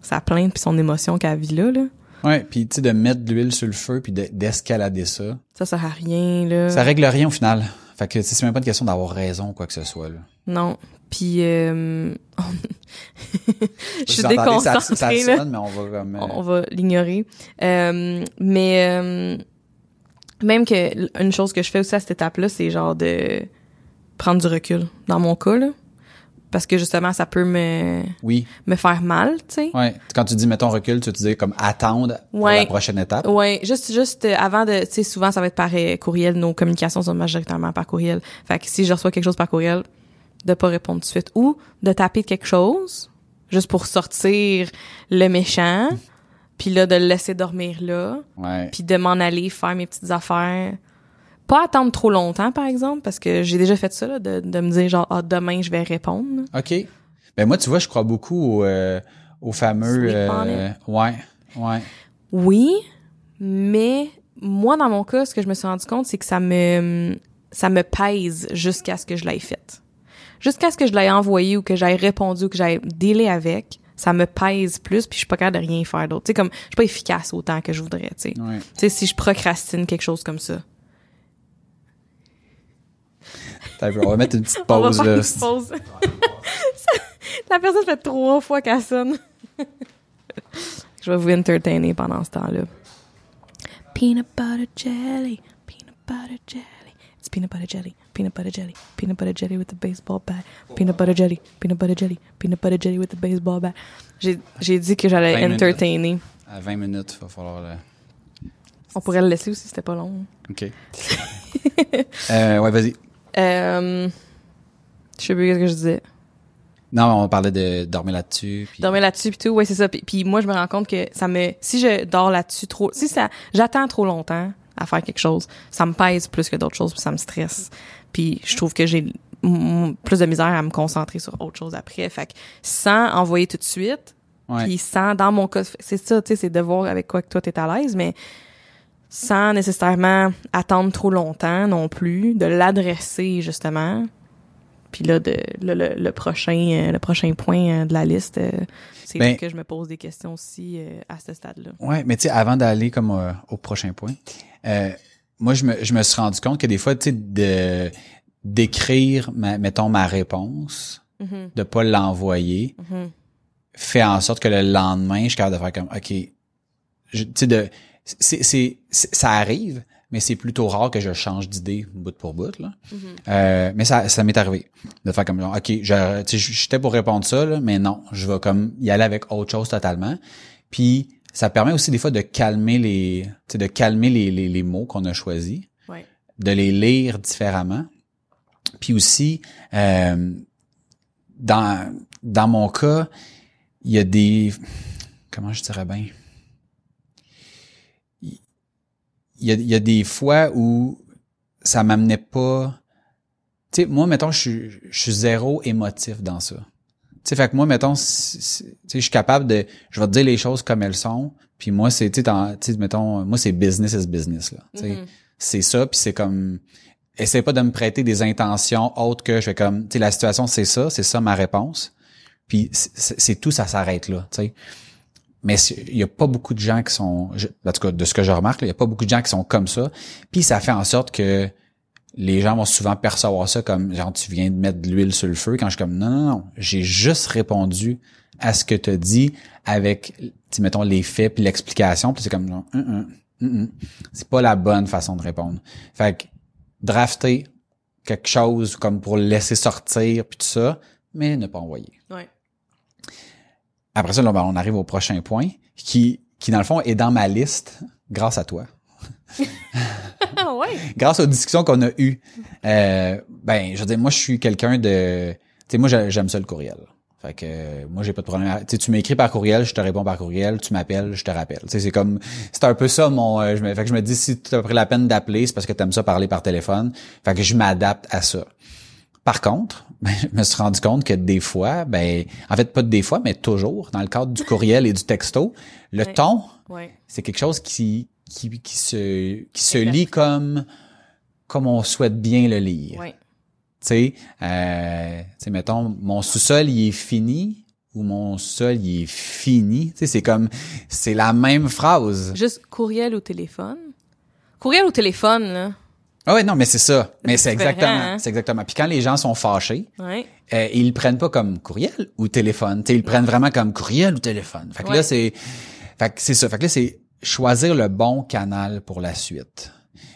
Speaker 2: sa plainte puis son émotion qu'elle vit là là
Speaker 1: Ouais, puis tu sais de mettre de l'huile sur le feu puis de- d'escalader ça,
Speaker 2: ça ça sert à rien là
Speaker 1: ça règle rien au final. Fait que c'est même pas une question d'avoir raison ou quoi que ce soit là.
Speaker 2: non puis euh, je suis
Speaker 1: ça, ça
Speaker 2: déconcentrée là
Speaker 1: sonne, mais on va comme. euh,
Speaker 2: on va l'ignorer. Euh, mais même que une chose que je fais aussi à cette étape-là, c'est genre de prendre du recul. Dans mon cas, là, parce que justement, ça peut me
Speaker 1: Oui,
Speaker 2: me faire mal, tu sais.
Speaker 1: ouais. Quand tu dis mettons recul, tu te dis comme attendre pour la prochaine étape?
Speaker 2: Ouais, juste juste euh, avant de tu sais souvent ça va être par euh, courriel, nos communications sont majoritairement par courriel. Fait que si je reçois quelque chose par courriel, de pas répondre tout de suite ou de taper quelque chose juste pour sortir le méchant, puis là de le laisser dormir là. Puis de m'en aller faire mes petites affaires. Pas attendre trop longtemps, par exemple, parce que j'ai déjà fait ça, là, de, de me dire genre, ah, demain, je vais répondre.
Speaker 1: OK. Ben moi, tu vois, je crois beaucoup au, euh, au fameux. Euh, ouais, ouais.
Speaker 2: Oui, mais moi, dans mon cas, ce que je me suis rendu compte, c'est que ça me, ça me pèse jusqu'à ce que je l'aie faite. Jusqu'à ce que je l'aie envoyé ou que j'aille répondu ou que j'aille délai avec, ça me pèse plus puis je suis pas capable de rien faire d'autre. Tu sais, comme, je suis pas efficace autant que je voudrais, tu sais.
Speaker 1: ouais.
Speaker 2: Tu sais, si je procrastine quelque chose comme ça.
Speaker 1: Attends un peu, On va mettre une petite pause là.
Speaker 2: une pause. La personne fait trois fois qu'elle sonne. Je vais vous entertainer pendant ce temps-là. Peanut butter jelly, peanut butter jelly. It's peanut butter jelly, peanut butter jelly, peanut butter jelly with a baseball bat. Peanut butter jelly, peanut butter jelly, peanut butter jelly with a baseball bat. J'ai dit que j'allais
Speaker 1: 20 minutes.
Speaker 2: entertainer.
Speaker 1: À 20 minutes, il va falloir le.
Speaker 2: On pourrait le laisser aussi, c'était pas long.
Speaker 1: OK. euh, ouais, vas-y.
Speaker 2: Euh, je sais plus ce que je disais.
Speaker 1: Non, on parlait de dormir là-dessus. puis-
Speaker 2: dormir là-dessus puis tout ouais c'est ça puis, puis moi je me rends compte que ça me si je dors là-dessus trop si ça j'attends trop longtemps à faire quelque chose ça me pèse plus que d'autres choses puis ça me stresse puis je trouve que j'ai plus de misère à me concentrer sur autre chose après fait que sans envoyer tout de suite puis sans dans mon cas c'est ça tu sais c'est de voir avec quoi que toi t'es à l'aise mais sans nécessairement attendre trop longtemps non plus de l'adresser justement. Puis là de le, le, le prochain euh, le prochain point euh, de la liste euh, c'est
Speaker 1: Ben-
Speaker 2: que je me pose des questions aussi à ce stade là
Speaker 1: Ouais, mais tu sais, avant d'aller comme euh, au prochain point, euh, moi je me je me suis rendu compte que des fois, tu sais, de d'écrire, ma- mettons ma réponse,
Speaker 2: Mhm,
Speaker 1: de pas l'envoyer,
Speaker 2: mhm.
Speaker 1: fait en sorte que le lendemain, je suis capable de faire comme, ok, tu sais, de, c'est, ça arrive, mais c'est plutôt rare que je change d'idée bout pour bout là. Euh, mais ça, ça m'est arrivé de faire comme, ok, j'étais pour répondre ça là, mais non, je vais comme y aller avec autre chose totalement. Puis ça permet aussi des fois de calmer les, de calmer les, les, les mots qu'on a choisis
Speaker 2: ouais
Speaker 1: de les lire différemment. Puis aussi, euh, dans, dans mon cas, il y a des... Comment je dirais bien? Il y a, il y a des fois où ça m'amenait pas... Tu sais, moi, mettons, je suis, je suis zéro émotif dans ça. Tu sais, fait que moi, mettons, tu sais, je suis capable de... Je vais te dire les choses comme elles sont. Puis moi, c'est, tu sais, mettons, moi, c'est business is business, là. Tu sais
Speaker 2: Mhm.
Speaker 1: c'est ça puis c'est comme essaie pas de me prêter des intentions autres que je fais comme tu sais la situation c'est ça c'est ça ma réponse puis c'est c'est tout ça s'arrête là tu sais mais il y a pas beaucoup de gens qui sont en tout cas de ce que je remarque il y a pas beaucoup de gens qui sont comme ça. Puis ça fait en sorte que les gens vont souvent percevoir ça comme genre tu viens de mettre de l'huile sur le feu quand je suis comme non non non j'ai juste répondu à ce que tu as dit avec mettons les faits puis l'explication puis c'est comme genre, Hum, hum, hum, hum. c'est pas la bonne façon de répondre. Fait que drafter quelque chose comme pour le laisser sortir puis tout ça mais ne pas envoyer.
Speaker 2: Ouais
Speaker 1: après ça là, ben, on arrive au prochain point qui qui dans le fond est dans ma liste grâce à toi
Speaker 2: ah ouais?
Speaker 1: Grâce aux discussions qu'on a eues, euh, ben, je veux dire, moi, je suis quelqu'un de, tu sais, moi, j'ai- j'aime ça le courriel. Fait que, euh, moi, j'ai pas de problème. à- Tu m'écris par courriel, je te réponds par courriel, tu m'appelles, je te rappelle. Tu sais, c'est comme, c'est un peu ça mon, euh, je me, fait que je me dis, si tu as pris la peine d'appeler, c'est parce que tu aimes ça parler par téléphone. Fait que je m'adapte à ça. Par contre, ben, je me suis rendu compte que des fois, ben, en fait, pas des fois, mais toujours, dans le cadre du courriel et du texto, le
Speaker 2: Ouais.
Speaker 1: ton,
Speaker 2: Ouais.
Speaker 1: c'est quelque chose qui, qui, qui se, qui se lit comme, comme on souhaite bien le lire.
Speaker 2: Ouais.
Speaker 1: Tu sais, euh, tu sais, mettons, mon sous-sol, il est fini ou mon sol, il est fini. Tu sais, c'est comme, c'est la même phrase.
Speaker 2: Juste courriel ou téléphone. Courriel ou téléphone, là.
Speaker 1: Ah ouais, non, mais c'est ça. Mais c'est exactement,
Speaker 2: hein?
Speaker 1: c'est exactement. Puis quand les gens sont fâchés,
Speaker 2: Ouais.
Speaker 1: euh, ils le prennent pas comme courriel ou téléphone. Tu sais, ils le prennent vraiment comme courriel ou téléphone. Fait que
Speaker 2: Ouais.
Speaker 1: là, c'est, fait que c'est ça. Fait que là, c'est choisir le bon canal pour la suite.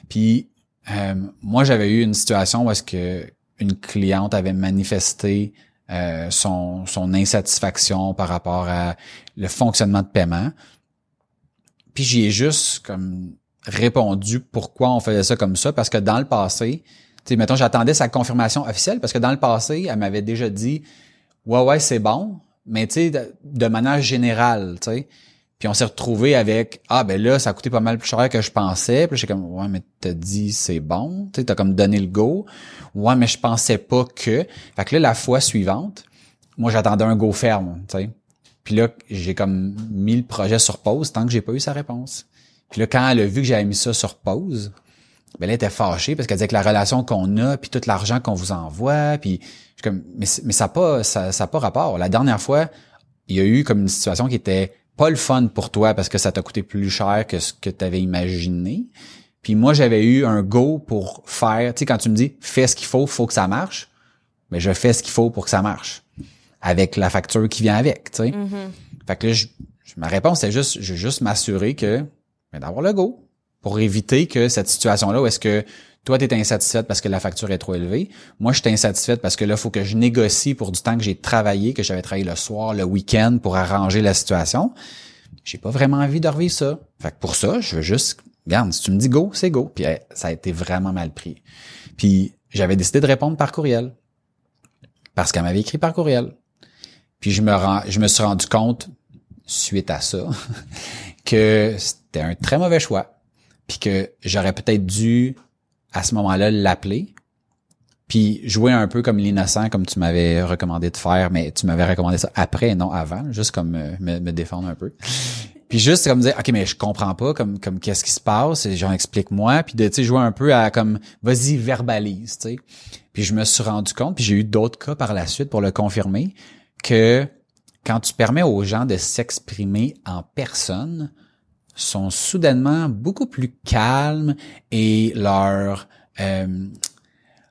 Speaker 1: Puis euh, moi, j'avais eu une situation où est-ce que une cliente avait manifesté euh, son, son insatisfaction par rapport à le fonctionnement de paiement. Puis j'y ai juste comme répondu pourquoi on faisait ça comme ça, parce que dans le passé, tu sais, mettons, j'attendais sa confirmation officielle, parce que dans le passé, elle m'avait déjà dit, ouais, ouais, c'est bon, mais tu sais, de, manière générale, tu sais. Puis on s'est retrouvé avec, ah, ben là, ça a coûté pas mal plus cher que je pensais. Puis j'ai comme, ouais, mais t'as dit c'est bon, tu t'as comme donné le go. Ouais, mais je pensais pas que. Fait que là, la fois suivante, moi, j'attendais un go ferme, tu sais. Puis là, j'ai comme mis le projet sur pause tant que j'ai pas eu sa réponse. Puis là, quand elle a vu que j'avais mis ça sur pause, ben là, elle était fâchée parce qu'elle disait que la relation qu'on a, puis tout l'argent qu'on vous envoie, puis je suis comme, mais, mais ça n'a pas, ça, ça a pas rapport. La dernière fois, il y a eu comme une situation qui était pas le fun pour toi parce que ça t'a coûté plus cher que ce que tu avais imaginé. Puis moi, j'avais eu un go pour faire, tu sais, quand tu me dis, fais ce qu'il faut, faut que ça marche, mais je fais ce qu'il faut pour que ça marche. Avec la facture qui vient avec, tu sais. Fait que là, je- ma réponse, c'est juste, je veux juste m'assurer que, ben, d'avoir le go. Pour éviter que cette situation-là où est-ce que toi, tu es insatisfaite parce que la facture est trop élevée. Moi, je suis insatisfaite parce que là, il faut que je négocie pour du temps que j'ai travaillé, que j'avais travaillé le soir, le week-end pour arranger la situation. J'ai pas vraiment envie de revivre ça. Fait que pour ça, je veux juste, regarde, si tu me dis go, c'est go. Puis eh, ça a été vraiment mal pris. Puis j'avais décidé de répondre par courriel. Parce qu'elle m'avait écrit par courriel. Puis je me rends, je me suis rendu compte, suite à ça, que c'était un très mauvais choix. Puis que j'aurais peut-être dû, à ce moment-là, l'appeler. Puis jouer un peu comme l'innocent, comme tu m'avais recommandé de faire, mais tu m'avais recommandé ça après et non avant, juste comme euh, me, me défendre un peu. Puis juste comme dire, OK, mais je comprends pas, comme, comme qu'est-ce qui se passe, et genre, explique-moi. Puis de, tu sais, jouer un peu à comme, vas-y, verbalise, tu sais. Puis je me suis rendu compte, puis j'ai eu d'autres cas par la suite pour le confirmer, que quand tu permets aux gens de s'exprimer en personne, sont soudainement beaucoup plus calmes et leur euh,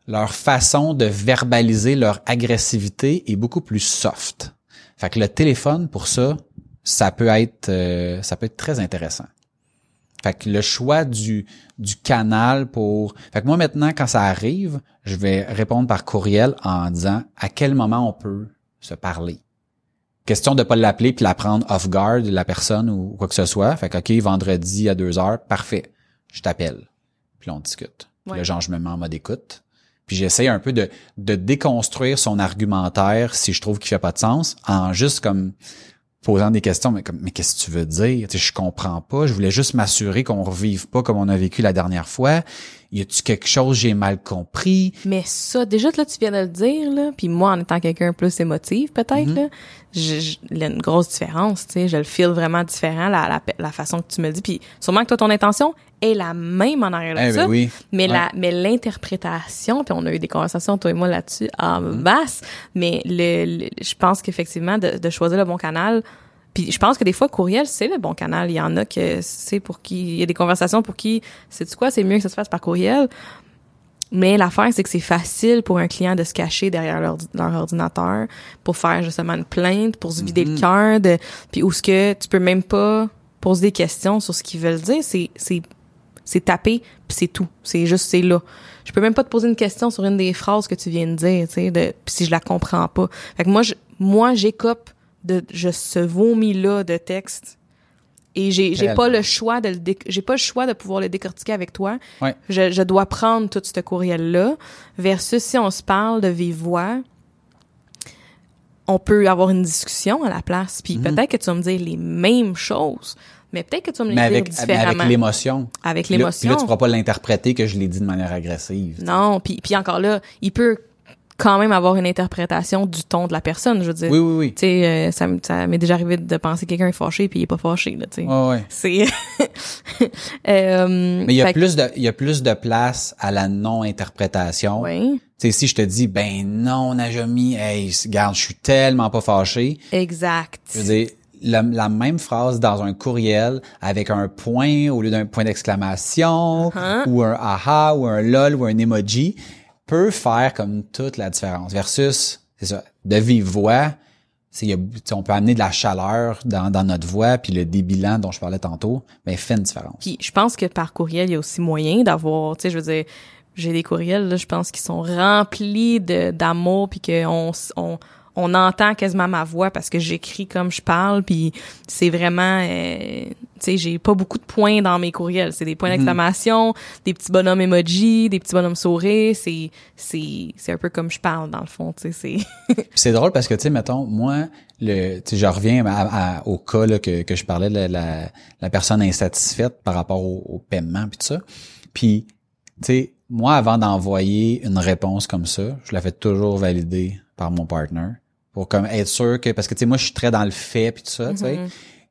Speaker 1: leur façon de verbaliser leur agressivité est beaucoup plus soft. Fait que le téléphone pour ça, ça peut être euh, ça peut être très intéressant. Fait que le choix du du canal pour fait que moi maintenant quand ça arrive, je vais répondre par courriel en disant à quel moment on peut se parler. Question de pas l'appeler puis la prendre off guard la personne ou quoi que ce soit. Fait que OK, vendredi à deux heures, parfait. Je t'appelle. Puis là, on discute. Puis
Speaker 2: Ouais.
Speaker 1: là, genre je me mets en mode écoute. Puis j'essaie un peu de, de déconstruire son argumentaire si je trouve qu'il fait pas de sens en juste comme posant des questions, mais comme, mais qu'est-ce que tu veux dire? Tu sais, je comprends pas. Je voulais juste m'assurer qu'on revive pas comme on a vécu la dernière fois. Y a-tu quelque chose que j'ai mal compris?
Speaker 2: Mais ça, déjà, là, tu viens de le dire, là, puis moi, en étant quelqu'un plus émotif, peut-être,
Speaker 1: Mhm.
Speaker 2: là, je- je- il y a une grosse différence, tu sais, je le feel vraiment différent, la, la, la façon que tu me le dis, puis sûrement que toi, ton intention est la même en arrière de
Speaker 1: Eh
Speaker 2: ça,
Speaker 1: ben oui.
Speaker 2: mais
Speaker 1: Ouais.
Speaker 2: la mais l'interprétation, puis on a eu des conversations, toi et moi, là-dessus, en masse, mais le, le- je pense qu'effectivement, de, de choisir le bon canal, puis je pense que des fois, courriel, c'est le bon canal. Il y en a que c'est pour qui... Il y a des conversations pour qui, c'est quoi, c'est mieux que ça se fasse par courriel. Mais l'affaire, c'est que c'est facile pour un client de se cacher derrière leur, leur ordinateur pour faire justement une plainte, pour se vider le cœur, de, puis où ce que tu peux même pas poser des questions sur ce qu'ils veulent dire, c'est c'est c'est taper puis c'est tout, c'est juste c'est là. Je peux même pas te poser une question sur une des phrases que tu viens de dire, tu sais, de puis si je la comprends pas. Fait que moi je moi j'écope de je ce vomi là de texte et j'ai j'ai pas le choix de le déc- j'ai pas le choix de pouvoir le décortiquer avec toi
Speaker 1: Ouais.
Speaker 2: je, je dois prendre tout ce courriel-là versus si on se parle de vive voix, on peut avoir une discussion à la place. Puis peut-être que tu vas me dire les mêmes choses, mais peut-être que tu vas me les
Speaker 1: Mais
Speaker 2: dire
Speaker 1: avec, mais
Speaker 2: différemment.
Speaker 1: avec l'émotion.
Speaker 2: Avec l'émotion.
Speaker 1: Puis là, tu pourras pas l'interpréter que je l'ai dit de manière agressive.
Speaker 2: Non, puis, puis encore là, il peut quand même avoir une interprétation du ton de la personne, je veux dire.
Speaker 1: Oui, oui, oui.
Speaker 2: Tu sais, euh, ça, m'est déjà arrivé de penser que quelqu'un est fâché puis il est pas fâché, là, tu sais.
Speaker 1: Ouais, ouais.
Speaker 2: C'est... euh,
Speaker 1: Mais il y a
Speaker 2: que-
Speaker 1: plus de, il y a plus de place à la non-interprétation.
Speaker 2: Oui,
Speaker 1: Tu sais, si je te dis, ben non, Najami, hey, regarde, je suis tellement pas fâché.
Speaker 2: exact.
Speaker 1: Je veux dire, la, la même phrase dans un courriel avec un point au lieu d'un point d'exclamation
Speaker 2: Uh-huh.
Speaker 1: ou un aha ou un lol ou un emoji peut faire comme toute la différence versus c'est ça de vive voix on peut amener de la chaleur dans, dans notre voix puis le débilant dont je parlais tantôt mais fait une différence.
Speaker 2: Puis je pense que par courriel, il y a aussi moyen d'avoir, tu sais, je veux dire, j'ai des courriels, là, je pense, qui sont remplis d'amour, puis qu'on on, on entend quasiment ma voix parce que j'écris comme je parle, puis c'est vraiment, euh, tu sais, j'ai pas beaucoup de points dans mes courriels. C'est des points d'exclamation, des petits bonhommes emoji, des petits bonhommes sourires. C'est c'est c'est un peu comme je parle dans le fond, tu sais. C'est
Speaker 1: c'est drôle parce que, tu sais, mettons, moi, le, tu sais, je reviens à- à- au cas là, que, que je parlais de la, la, la personne insatisfaite par rapport au, au paiement puis tout ça. Puis, tu sais, moi, avant d'envoyer une réponse comme ça, je la fais toujours valider par mon partner pour comme être sûr que, parce que, tu sais, moi, je suis très dans le fait puis tout ça, tu sais.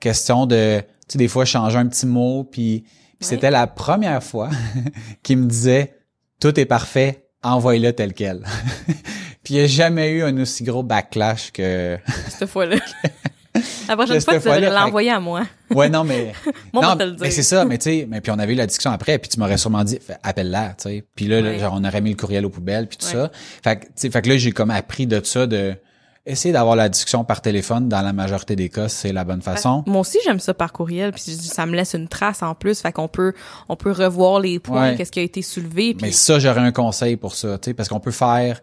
Speaker 1: Question de, tu sais, des fois, changer un petit mot puis, puis c'était la première fois qu'il me disait, tout est parfait, envoie-le tel quel. Puis il n'y a jamais eu un aussi gros backlash que.
Speaker 2: cette fois-là. La prochaine fois, tu devrais l'envoyer à moi.
Speaker 1: Ouais, non, mais.
Speaker 2: Moi, on
Speaker 1: non,
Speaker 2: va te le dire.
Speaker 1: mais c'est ça, mais tu sais, mais puis on avait eu la discussion après, puis tu m'aurais sûrement dit, appelle-la, tu sais. Puis là, genre, on aurait mis le courriel aux poubelles, puis tout
Speaker 2: Ouais.
Speaker 1: ça. Fait que, tu sais, fait que là, j'ai comme appris de ça, de essayer d'avoir la discussion par téléphone. Dans la majorité des cas, c'est la bonne façon.
Speaker 2: Moi aussi, j'aime ça par courriel, puis ça me laisse une trace en plus, fait qu'on peut, on peut revoir les points,
Speaker 1: Ouais.
Speaker 2: qu'est-ce qui a été soulevé, puis
Speaker 1: Mais ça, j'aurais un conseil pour ça, tu sais, parce qu'on peut faire,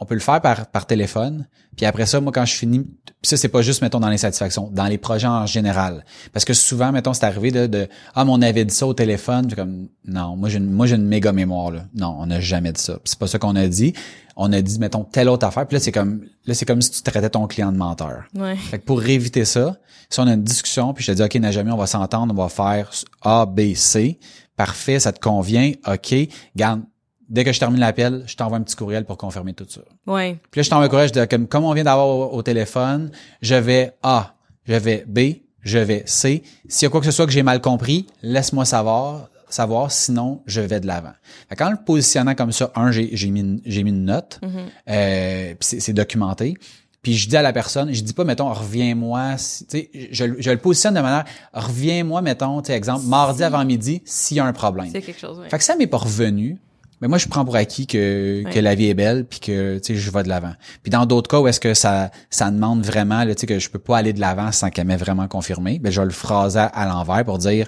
Speaker 1: on peut le faire par, par téléphone. Puis après ça, moi, quand je finis, puis ça, c'est pas juste, mettons, dans l'insatisfaction, dans les projets en général. Parce que souvent, mettons, c'est arrivé de, de ah, mais on avait dit ça au téléphone. Puis comme, non, moi, j'ai une, moi, j'ai une méga mémoire, là. Non, on n'a jamais dit ça. Puis c'est pas ça qu'on a dit. On a dit, mettons, telle autre affaire. Puis là, c'est comme, là, c'est comme si tu traitais ton client de menteur.
Speaker 2: ouais.
Speaker 1: Fait que pour éviter ça, si on a une discussion, puis je te dis, OK, Najami, on va s'entendre, on va faire A, B, C. Parfait, ça te convient. OK. Garde, dès que je termine l'appel, je t'envoie un petit courriel pour confirmer tout ça.
Speaker 2: Ouais.
Speaker 1: Puis là, je t'envoie un courriel, je dis, comme, comme on vient d'avoir au, au téléphone, je vais A, je vais B, je vais C. S'il y a quoi que ce soit que j'ai mal compris, laisse-moi savoir, savoir, sinon je vais de l'avant. En le positionnant comme ça, un, j'ai j'ai mis, une- j'ai mis une note, euh, puis c'est documenté. Puis je dis à la personne, je dis pas, mettons, reviens-moi, si- tu sais, je, je le positionne de manière, reviens-moi, mettons, tu sais, exemple, mardi avant midi, s'il y a un problème.
Speaker 2: C'est quelque chose, ouais.
Speaker 1: Fait que ça m'est pas revenu. Mais moi, je prends pour acquis que,
Speaker 2: Ouais.
Speaker 1: que la vie est belle puis que, tu sais, je vais de l'avant. Puis dans d'autres cas où est-ce que ça, ça demande vraiment, là, tu sais, que je peux pas aller de l'avant sans qu'elle m'ait vraiment confirmé, ben, je vais le phraser à, l'envers pour dire,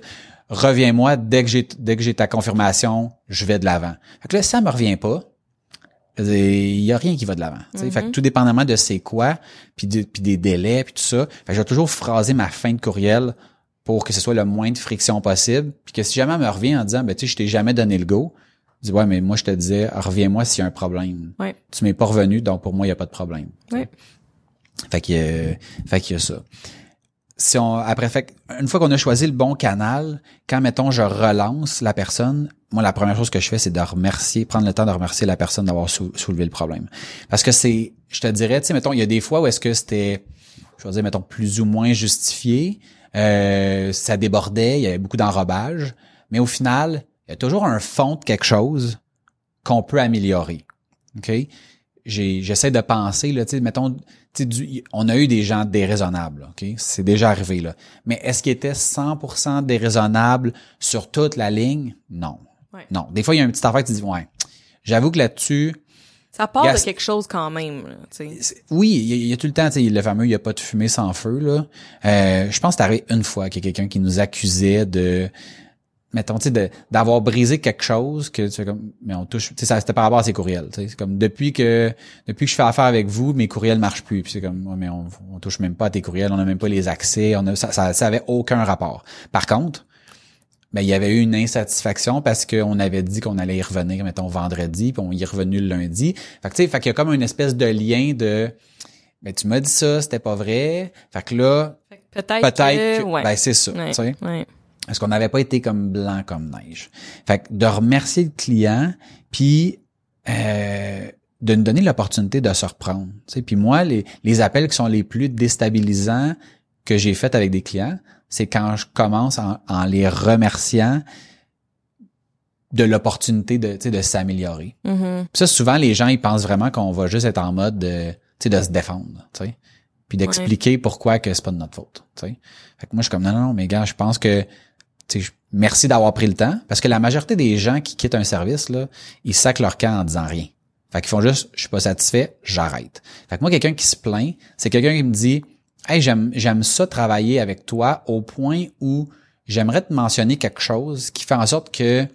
Speaker 1: reviens-moi dès que j'ai, dès que j'ai ta confirmation, je vais de l'avant. Fait que là, si ça me revient pas, il y a rien qui va de l'avant. tu sais. Fait que tout dépendamment de c'est quoi, puis, de- puis des délais, puis tout ça, fait que je vais toujours phraser ma fin de courriel pour que ce soit le moins de friction possible, puis que si jamais elle me revient en disant, ben tu sais, je t'ai jamais donné le go, ouais, mais moi je te disais, reviens-moi s'il y a un problème.
Speaker 2: Ouais.
Speaker 1: Tu m'es pas revenu, donc pour moi il y a pas de problème.
Speaker 2: Ouais.
Speaker 1: Fait que, euh, fait qu'il y a ça. Si on, après, fait, une fois qu'on a choisi le bon canal, quand, mettons, je relance la personne, moi, la première chose que je fais, c'est de remercier, prendre le temps de remercier la personne d'avoir sou- soulevé le problème. Parce que c'est, je te dirais, tu sais, mettons, il y a des fois où est-ce que c'était, je vais dire, mettons, plus ou moins justifié, euh, ça débordait, il y avait beaucoup d'enrobage, mais au final, il y a toujours un fond de quelque chose qu'on peut améliorer. OK? J'essaie de penser, là, tu sais, mettons, du- on a eu des gens déraisonnables, là, OK? C'est déjà arrivé, là. Mais est-ce qu'ils étaient 100% déraisonnables sur toute la ligne? Non.
Speaker 2: Ouais.
Speaker 1: Non. Des fois, il y a un petit affaire qui dit, ouais, j'avoue que là-dessus,
Speaker 2: Ça part de quelque chose quand même, là,
Speaker 1: oui, il y, a- il y a tout le temps, tu sais, le fameux, il n'y a pas de fumée sans feu, là. Euh, je pense que c'est arrivé une fois qu'il y a quelqu'un qui nous accusait de, mettons, tu sais, de- d'avoir brisé quelque chose que tu fais comme, mais on touche, tu sais, ça, c'était par rapport à ses courriels, tu sais. C'est comme, depuis que, depuis que je fais affaire avec vous, mes courriels marchent plus. Puis c'est comme, ouais, mais on, on touche même pas à tes courriels, on n'a même pas les accès, on a, ça, ça, ça avait aucun rapport. Par contre, ben, il y avait eu une insatisfaction parce qu'on avait dit qu'on allait y revenir, mettons, vendredi, puis on y est revenu le lundi. Fait que, tu sais, fait qu'il y a comme une espèce de lien de, ben, tu m'as dit ça, c'était pas vrai. Fait que là,
Speaker 2: Peut-être
Speaker 1: peut-être
Speaker 2: que,
Speaker 1: que,
Speaker 2: ouais.
Speaker 1: ben, c'est ça,
Speaker 2: Ouais,
Speaker 1: tu sais.
Speaker 2: ouais.
Speaker 1: Parce qu'on n'avait pas été comme blanc comme neige? Fait que de remercier le client, puis euh, de nous donner l'opportunité de se reprendre. Tu sais. Puis moi, les, les appels qui sont les plus déstabilisants que j'ai faits avec des clients, c'est quand je commence en, en les remerciant de l'opportunité de, tu sais, de s'améliorer. Puis ça, souvent, les gens, ils pensent vraiment qu'on va juste être en mode de, tu sais, de se défendre, tu sais. Puis d'expliquer pourquoi que c'est pas de notre faute, tu sais. Fait que moi, je suis comme, non, non, non, mais gars, je pense que, merci d'avoir pris le temps. Parce que la majorité des gens qui quittent un service, là, ils sacent leur camp en disant rien. Fait qu'ils font juste, je suis pas satisfait, j'arrête. Fait que moi, quelqu'un qui se plaint, c'est quelqu'un qui me dit, hey, j'aime, j'aime ça travailler avec toi au point où j'aimerais te mentionner quelque chose qui fait en sorte que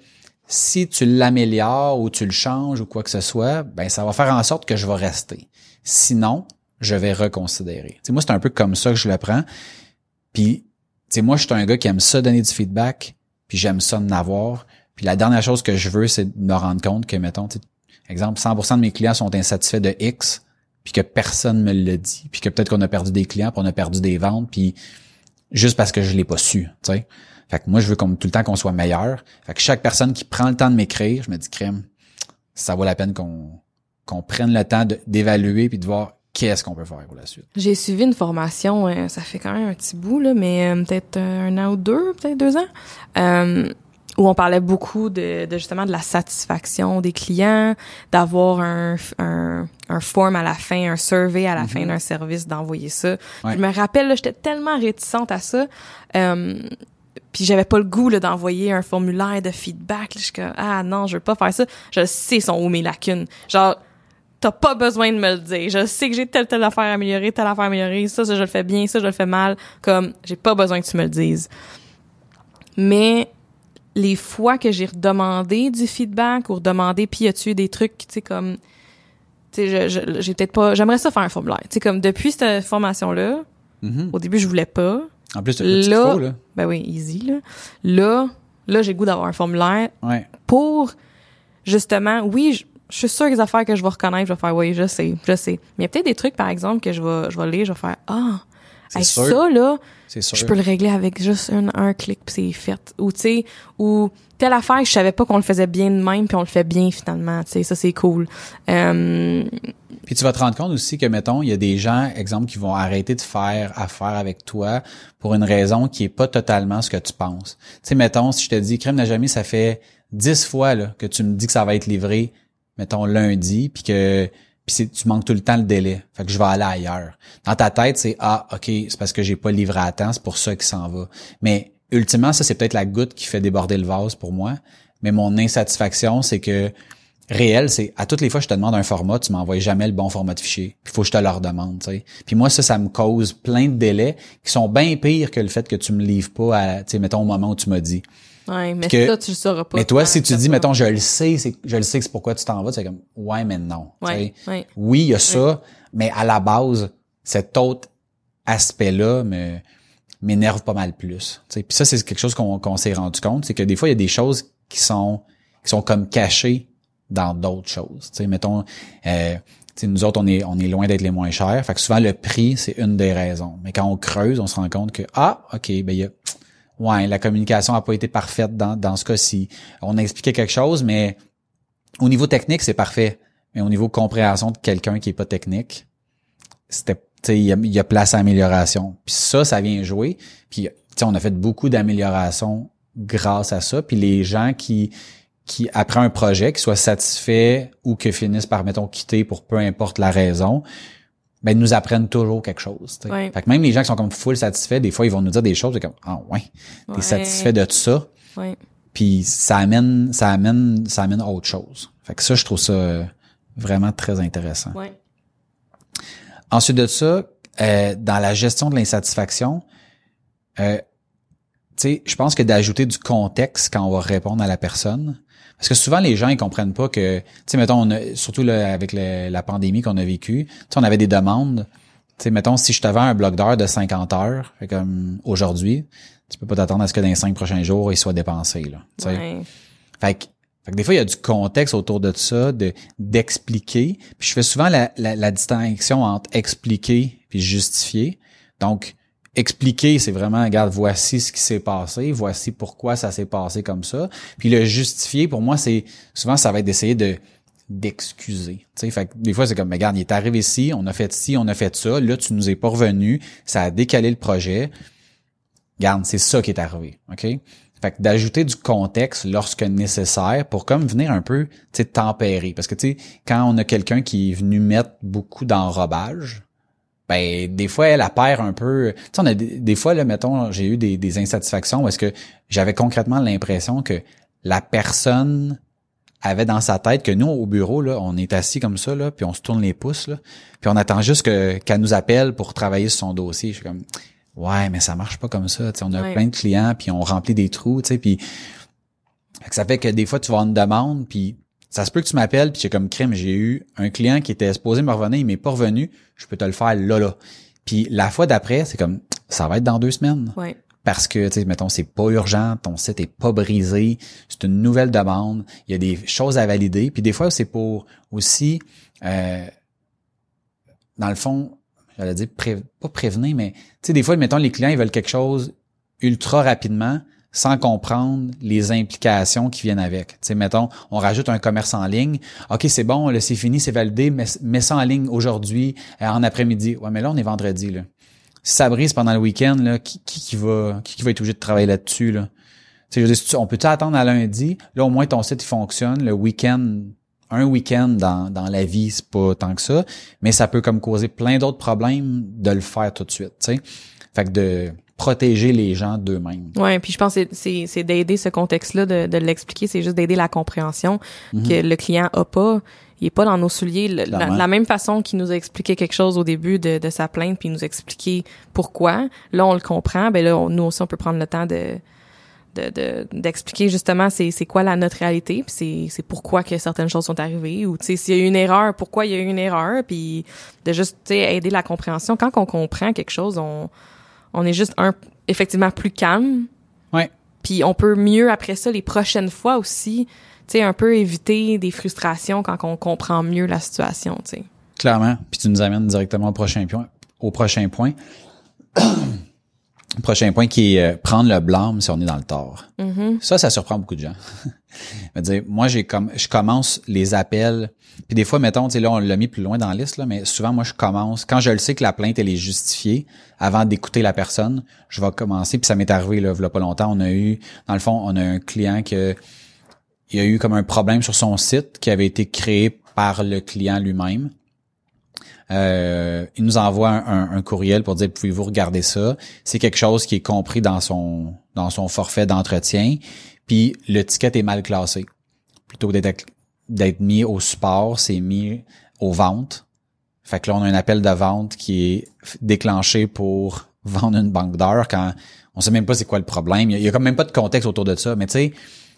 Speaker 1: si tu l'améliores ou tu le changes ou quoi que ce soit, ben ça va faire en sorte que je vais rester. Sinon, je vais reconsidérer. Tu sais, moi, c'est un peu comme ça que je le prends. Puis, sais, moi, je suis un gars qui aime ça donner du feedback, puis j'aime ça en avoir. Puis la dernière chose que je veux, c'est de me rendre compte que, mettons, exemple, 100% de mes clients sont insatisfaits de X, puis que personne me le dit, puis que peut-être qu'on a perdu des clients, puis on a perdu des ventes, puis juste parce que je l'ai pas su, tu. Fait que moi, je veux comme tout le temps qu'on soit meilleur. Fait que chaque personne qui prend le temps de m'écrire, je me dis, crème, ça vaut la peine qu'on qu'on prenne le temps d'évaluer puis de voir qu'est-ce qu'on peut faire pour la suite?
Speaker 2: J'ai suivi une formation, euh, ça fait quand même un petit bout, là, mais euh, peut-être un an ou deux, peut-être deux ans, euh, où on parlait beaucoup de, de justement de la satisfaction des clients, d'avoir un, un, un form à la fin, un survey à la fin d'un service, d'envoyer ça.
Speaker 1: Ouais.
Speaker 2: Je me rappelle, j'étais tellement réticente à ça. Euh, puis j'avais pas le goût là, d'envoyer un formulaire de feedback. Là. Je suis comme, ah non, je veux pas faire ça. Je sais sont où mes lacunes. Genre, t'as pas besoin de me le dire. Je sais que j'ai telle telle affaire à améliorer, telle affaire à améliorer. Ça, ça je le fais bien, ça je le fais mal. Comme, j'ai pas besoin que tu me le dises. Mais les fois que j'ai redemandé du feedback ou redemandé, puis eu des trucs, tu sais, comme, tu sais, je- j'ai peut-être pas, j'aimerais ça faire un formulaire. Tu sais, comme depuis cette formation-là,
Speaker 1: Mhm.
Speaker 2: au début je voulais pas.
Speaker 1: En plus, t'as
Speaker 2: Là,
Speaker 1: faux, là.
Speaker 2: ben oui, easy, là. Là, là, j'ai le goût d'avoir un formulaire
Speaker 1: Ouais.
Speaker 2: pour, justement, oui, je, suis sûre que les affaires que je vais reconnaître, je vais faire, oui, je sais, je sais. Mais il y a peut-être des trucs, par exemple, que je vais, je vais lire, je vais faire, ah, hey,
Speaker 1: sûr.
Speaker 2: ça, là, je peux le régler avec juste un, un clic puis c'est fait. Ou, tu sais, ou telle affaire, je savais pas qu'on le faisait bien de même puis on le fait bien finalement, tu sais, ça, c'est cool. Euh,
Speaker 1: Puis tu vas te rendre compte aussi que, mettons, il y a des gens, exemple, qui vont arrêter de faire affaire avec toi pour une raison qui est pas totalement ce que tu penses. Tu sais, mettons, si je te dis, Crème n'a jamais, ça fait dix fois là, que tu me dis que ça va être livré, mettons, lundi, puis que puis tu manques tout le temps le délai. Fait que je vais aller ailleurs. Dans ta tête, c'est Ah, OK, c'est parce que j'ai pas livré à temps, c'est pour ça qu'il s'en va. Mais ultimement, ça, c'est peut-être la goutte qui fait déborder le vase pour moi. Mais mon insatisfaction, c'est que réel, c'est à toutes les fois je te demande un format, tu m'envoies jamais le bon format de fichier. Il faut que je te le redemande, tu sais. Puis moi, ça, ça me cause plein de délais qui sont bien pires que le fait que tu me livres pas à, mettons, au moment où tu m'as dit.
Speaker 2: Ouais, mais
Speaker 1: que-
Speaker 2: ça, tu le sauras pas.
Speaker 1: mais toi, si tu dis, mettons, je le sais, c'est, je le sais que c'est pourquoi tu t'en vas, c'est comme, ouais, mais non.
Speaker 2: Ouais, ouais.
Speaker 1: Oui, il y a ça, mais à la base, cet autre aspect-là m'énerve pas mal plus. tu sais. Puis ça, c'est quelque chose qu'on, s'est rendu compte, c'est que des fois, il y a des choses qui sont, qui sont comme cachées dans d'autres choses. Mettons, euh, nous autres, on est, on est loin d'être les moins chers. Fait que souvent, le prix, c'est une des raisons. Mais quand on creuse, on se rend compte que, ah, OK, ben, il y a, ouais, la communication a pas été parfaite dans, dans ce cas-ci. On a expliqué quelque chose, mais au niveau technique, c'est parfait. Mais au niveau compréhension de quelqu'un qui est pas technique, c'était, il y y a place à amélioration. Puis ça, ça vient jouer. Puis, on a fait beaucoup d'améliorations grâce à ça. Puis les gens qui, qui, après un projet, qui soient satisfaits ou que finissent par, mettons, quitter pour peu importe la raison, ben, ils nous apprennent toujours quelque chose.
Speaker 2: Ouais.
Speaker 1: Fait que même les gens qui sont comme full satisfaits, des fois, ils vont nous dire des choses, c'est comme, ah ouais, t'es
Speaker 2: Ouais.
Speaker 1: satisfait de tout ça.
Speaker 2: Ouais.
Speaker 1: Puis ça amène, ça amène, ça amène autre chose. Fait que ça, je trouve ça vraiment très intéressant. Ensuite de ça, euh, dans la gestion de l'insatisfaction, euh, tu sais, je pense que d'ajouter du contexte quand on va répondre à la personne, parce que souvent les gens ils comprennent pas que, tu sais, mettons, on a- surtout là, avec le- la pandémie qu'on a vécue, tu sais, on avait des demandes. Tu sais, mettons, si je vends un bloc d'heures de 50 heures, fait comme aujourd'hui, tu peux pas t'attendre à ce que dans les cinq prochains jours, il soit dépensé, là. tu sais.
Speaker 2: Ouais.
Speaker 1: Fait que, fait que des fois, il y a du contexte autour de ça, de d'expliquer. Puis je fais souvent la, la, la distinction entre expliquer puis justifier. Donc, expliquer, c'est vraiment, regarde, voici ce qui s'est passé, voici pourquoi ça s'est passé comme ça. Puis le justifier, pour moi, c'est souvent, ça va être d'essayer de d'excuser. Des fois c'est comme, regarde, il est arrivé ici, on a fait ci, on a fait ça, là tu nous es pas revenu, ça a décalé le projet. Garde, c'est ça qui est arrivé, ok? Fait d'ajouter du contexte lorsque nécessaire pour comme venir un peu, tempérer. Parce que tu quand on a quelqu'un qui est venu mettre beaucoup d'enrobage, ben des fois elle perd un peu. Tu sais, on a des, des fois là, mettons, j'ai eu des, des insatisfactions parce que j'avais concrètement l'impression que la personne avait dans sa tête que nous au bureau là, on est assis comme ça là, puis on se tourne les pouces là, puis on attend juste que qu'elle nous appelle pour travailler sur son dossier. Je suis comme ouais, mais ça marche pas comme ça. sais on a plein de clients, puis on remplit des trous, tu sais, puis ça fait que des fois tu vas avoir une demande, puis ça se peut que tu m'appelles, puis j'ai comme crime, j'ai eu un client qui était supposé me revenir, il m'est pas revenu, je peux te le faire là là. Puis la fois d'après, c'est comme ça va être dans deux semaines.
Speaker 2: Ouais
Speaker 1: parce que, tu sais, mettons, c'est pas urgent, ton site est pas brisé, c'est une nouvelle demande, il y a des choses à valider. Puis des fois, c'est pour aussi, euh, dans le fond, j'allais dire, pas prévenir, mais, tu sais, des fois, mettons, les clients, ils veulent quelque chose ultra rapidement sans comprendre les implications qui viennent avec. Tu mettons, on rajoute un commerce en ligne. OK, c'est bon, c'est fini, c'est validé, mais mets ça en ligne aujourd'hui, euh, en après-midi. Ouais, mais là, on est vendredi, là si ça brise pendant le week-end, là, qui, qui, va qui, va être obligé de travailler là-dessus? Là? on peut-tu attendre à lundi? Là, au moins, ton site il fonctionne. Le week-end, un week-end dans, dans la vie, c'est pas tant que ça, mais ça peut comme causer plein d'autres problèmes de le faire tout de suite. sais. Fait que de protéger les gens d'eux-mêmes.
Speaker 2: Ouais, puis je pense que c'est c'est d'aider ce contexte-là de, de l'expliquer, c'est juste d'aider la compréhension mm-hmm. que le client a pas il est pas dans nos souliers. la, même façon qu'il nous a expliqué quelque chose au début de, de sa plainte, puis nous expliquer pourquoi. Là, on le comprend. Ben là, nous aussi, on peut prendre le temps de d'expliquer justement c'est c'est quoi la notre réalité puis c'est c'est pourquoi que certaines choses sont arrivées ou tu sais s'il y a eu une erreur pourquoi il y a eu une erreur puis de juste tu sais aider la compréhension quand on comprend quelque chose on on est juste un effectivement plus calme
Speaker 1: ouais
Speaker 2: puis on peut mieux après ça les prochaines fois aussi sais, un peu éviter des frustrations quand on comprend mieux la situation, tu sais.
Speaker 1: Clairement. Puis tu nous amènes directement au prochain point. Au prochain point. Prochain point qui est euh, prendre le blâme si on est dans le tort.
Speaker 2: Mm-hmm.
Speaker 1: Ça, ça surprend beaucoup de gens. dire, moi, j'ai comme, je commence les appels. Puis des fois, mettons, là, on l'a mis plus loin dans la liste, là, mais souvent, moi, je commence, quand je le sais que la plainte, elle est justifiée, avant d'écouter la personne, je vais commencer. Puis ça m'est arrivé, là, il y a pas longtemps, on a eu, dans le fond, on a un client que il y a eu comme un problème sur son site qui avait été créé par le client lui-même. Euh, il nous envoie un, courriel pour dire pouvez-vous regarder ça? C'est quelque chose qui est compris dans son dans son forfait d'entretien. Puis le ticket est mal classé. Plutôt d'être d'être mis au support, c'est mis aux ventes. Fait que là, on a un appel de vente qui est déclenché pour vendre une banque d'heures quand on sait même pas c'est quoi le problème. Il y, a, il même pas de contexte autour de ça. Mais tu sais,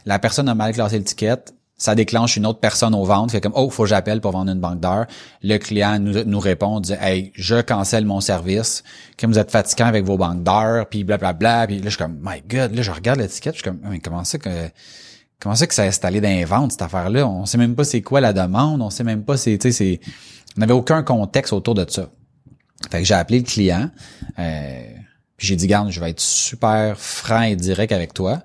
Speaker 1: la personne a mal classé l'étiquette, ça déclenche une autre personne aux ventes, fait comme oh faut que j'appelle pour vendre une banque d'heures. Le client nous, nous répond dit hey je cancelle mon service, comme vous êtes fatiguant avec vos banques d'heures, puis blablabla, puis là je suis comme my god, là je regarde l'étiquette, je suis comme mais comment ça que comment ça que ça a installé dans les ventes cette affaire là, on sait même pas c'est quoi la demande, on sait même pas c'est tu sais c'est on n'avait aucun contexte autour de ça. Fait que j'ai appelé le client, euh, puis j'ai dit garde, je vais être super franc et direct avec toi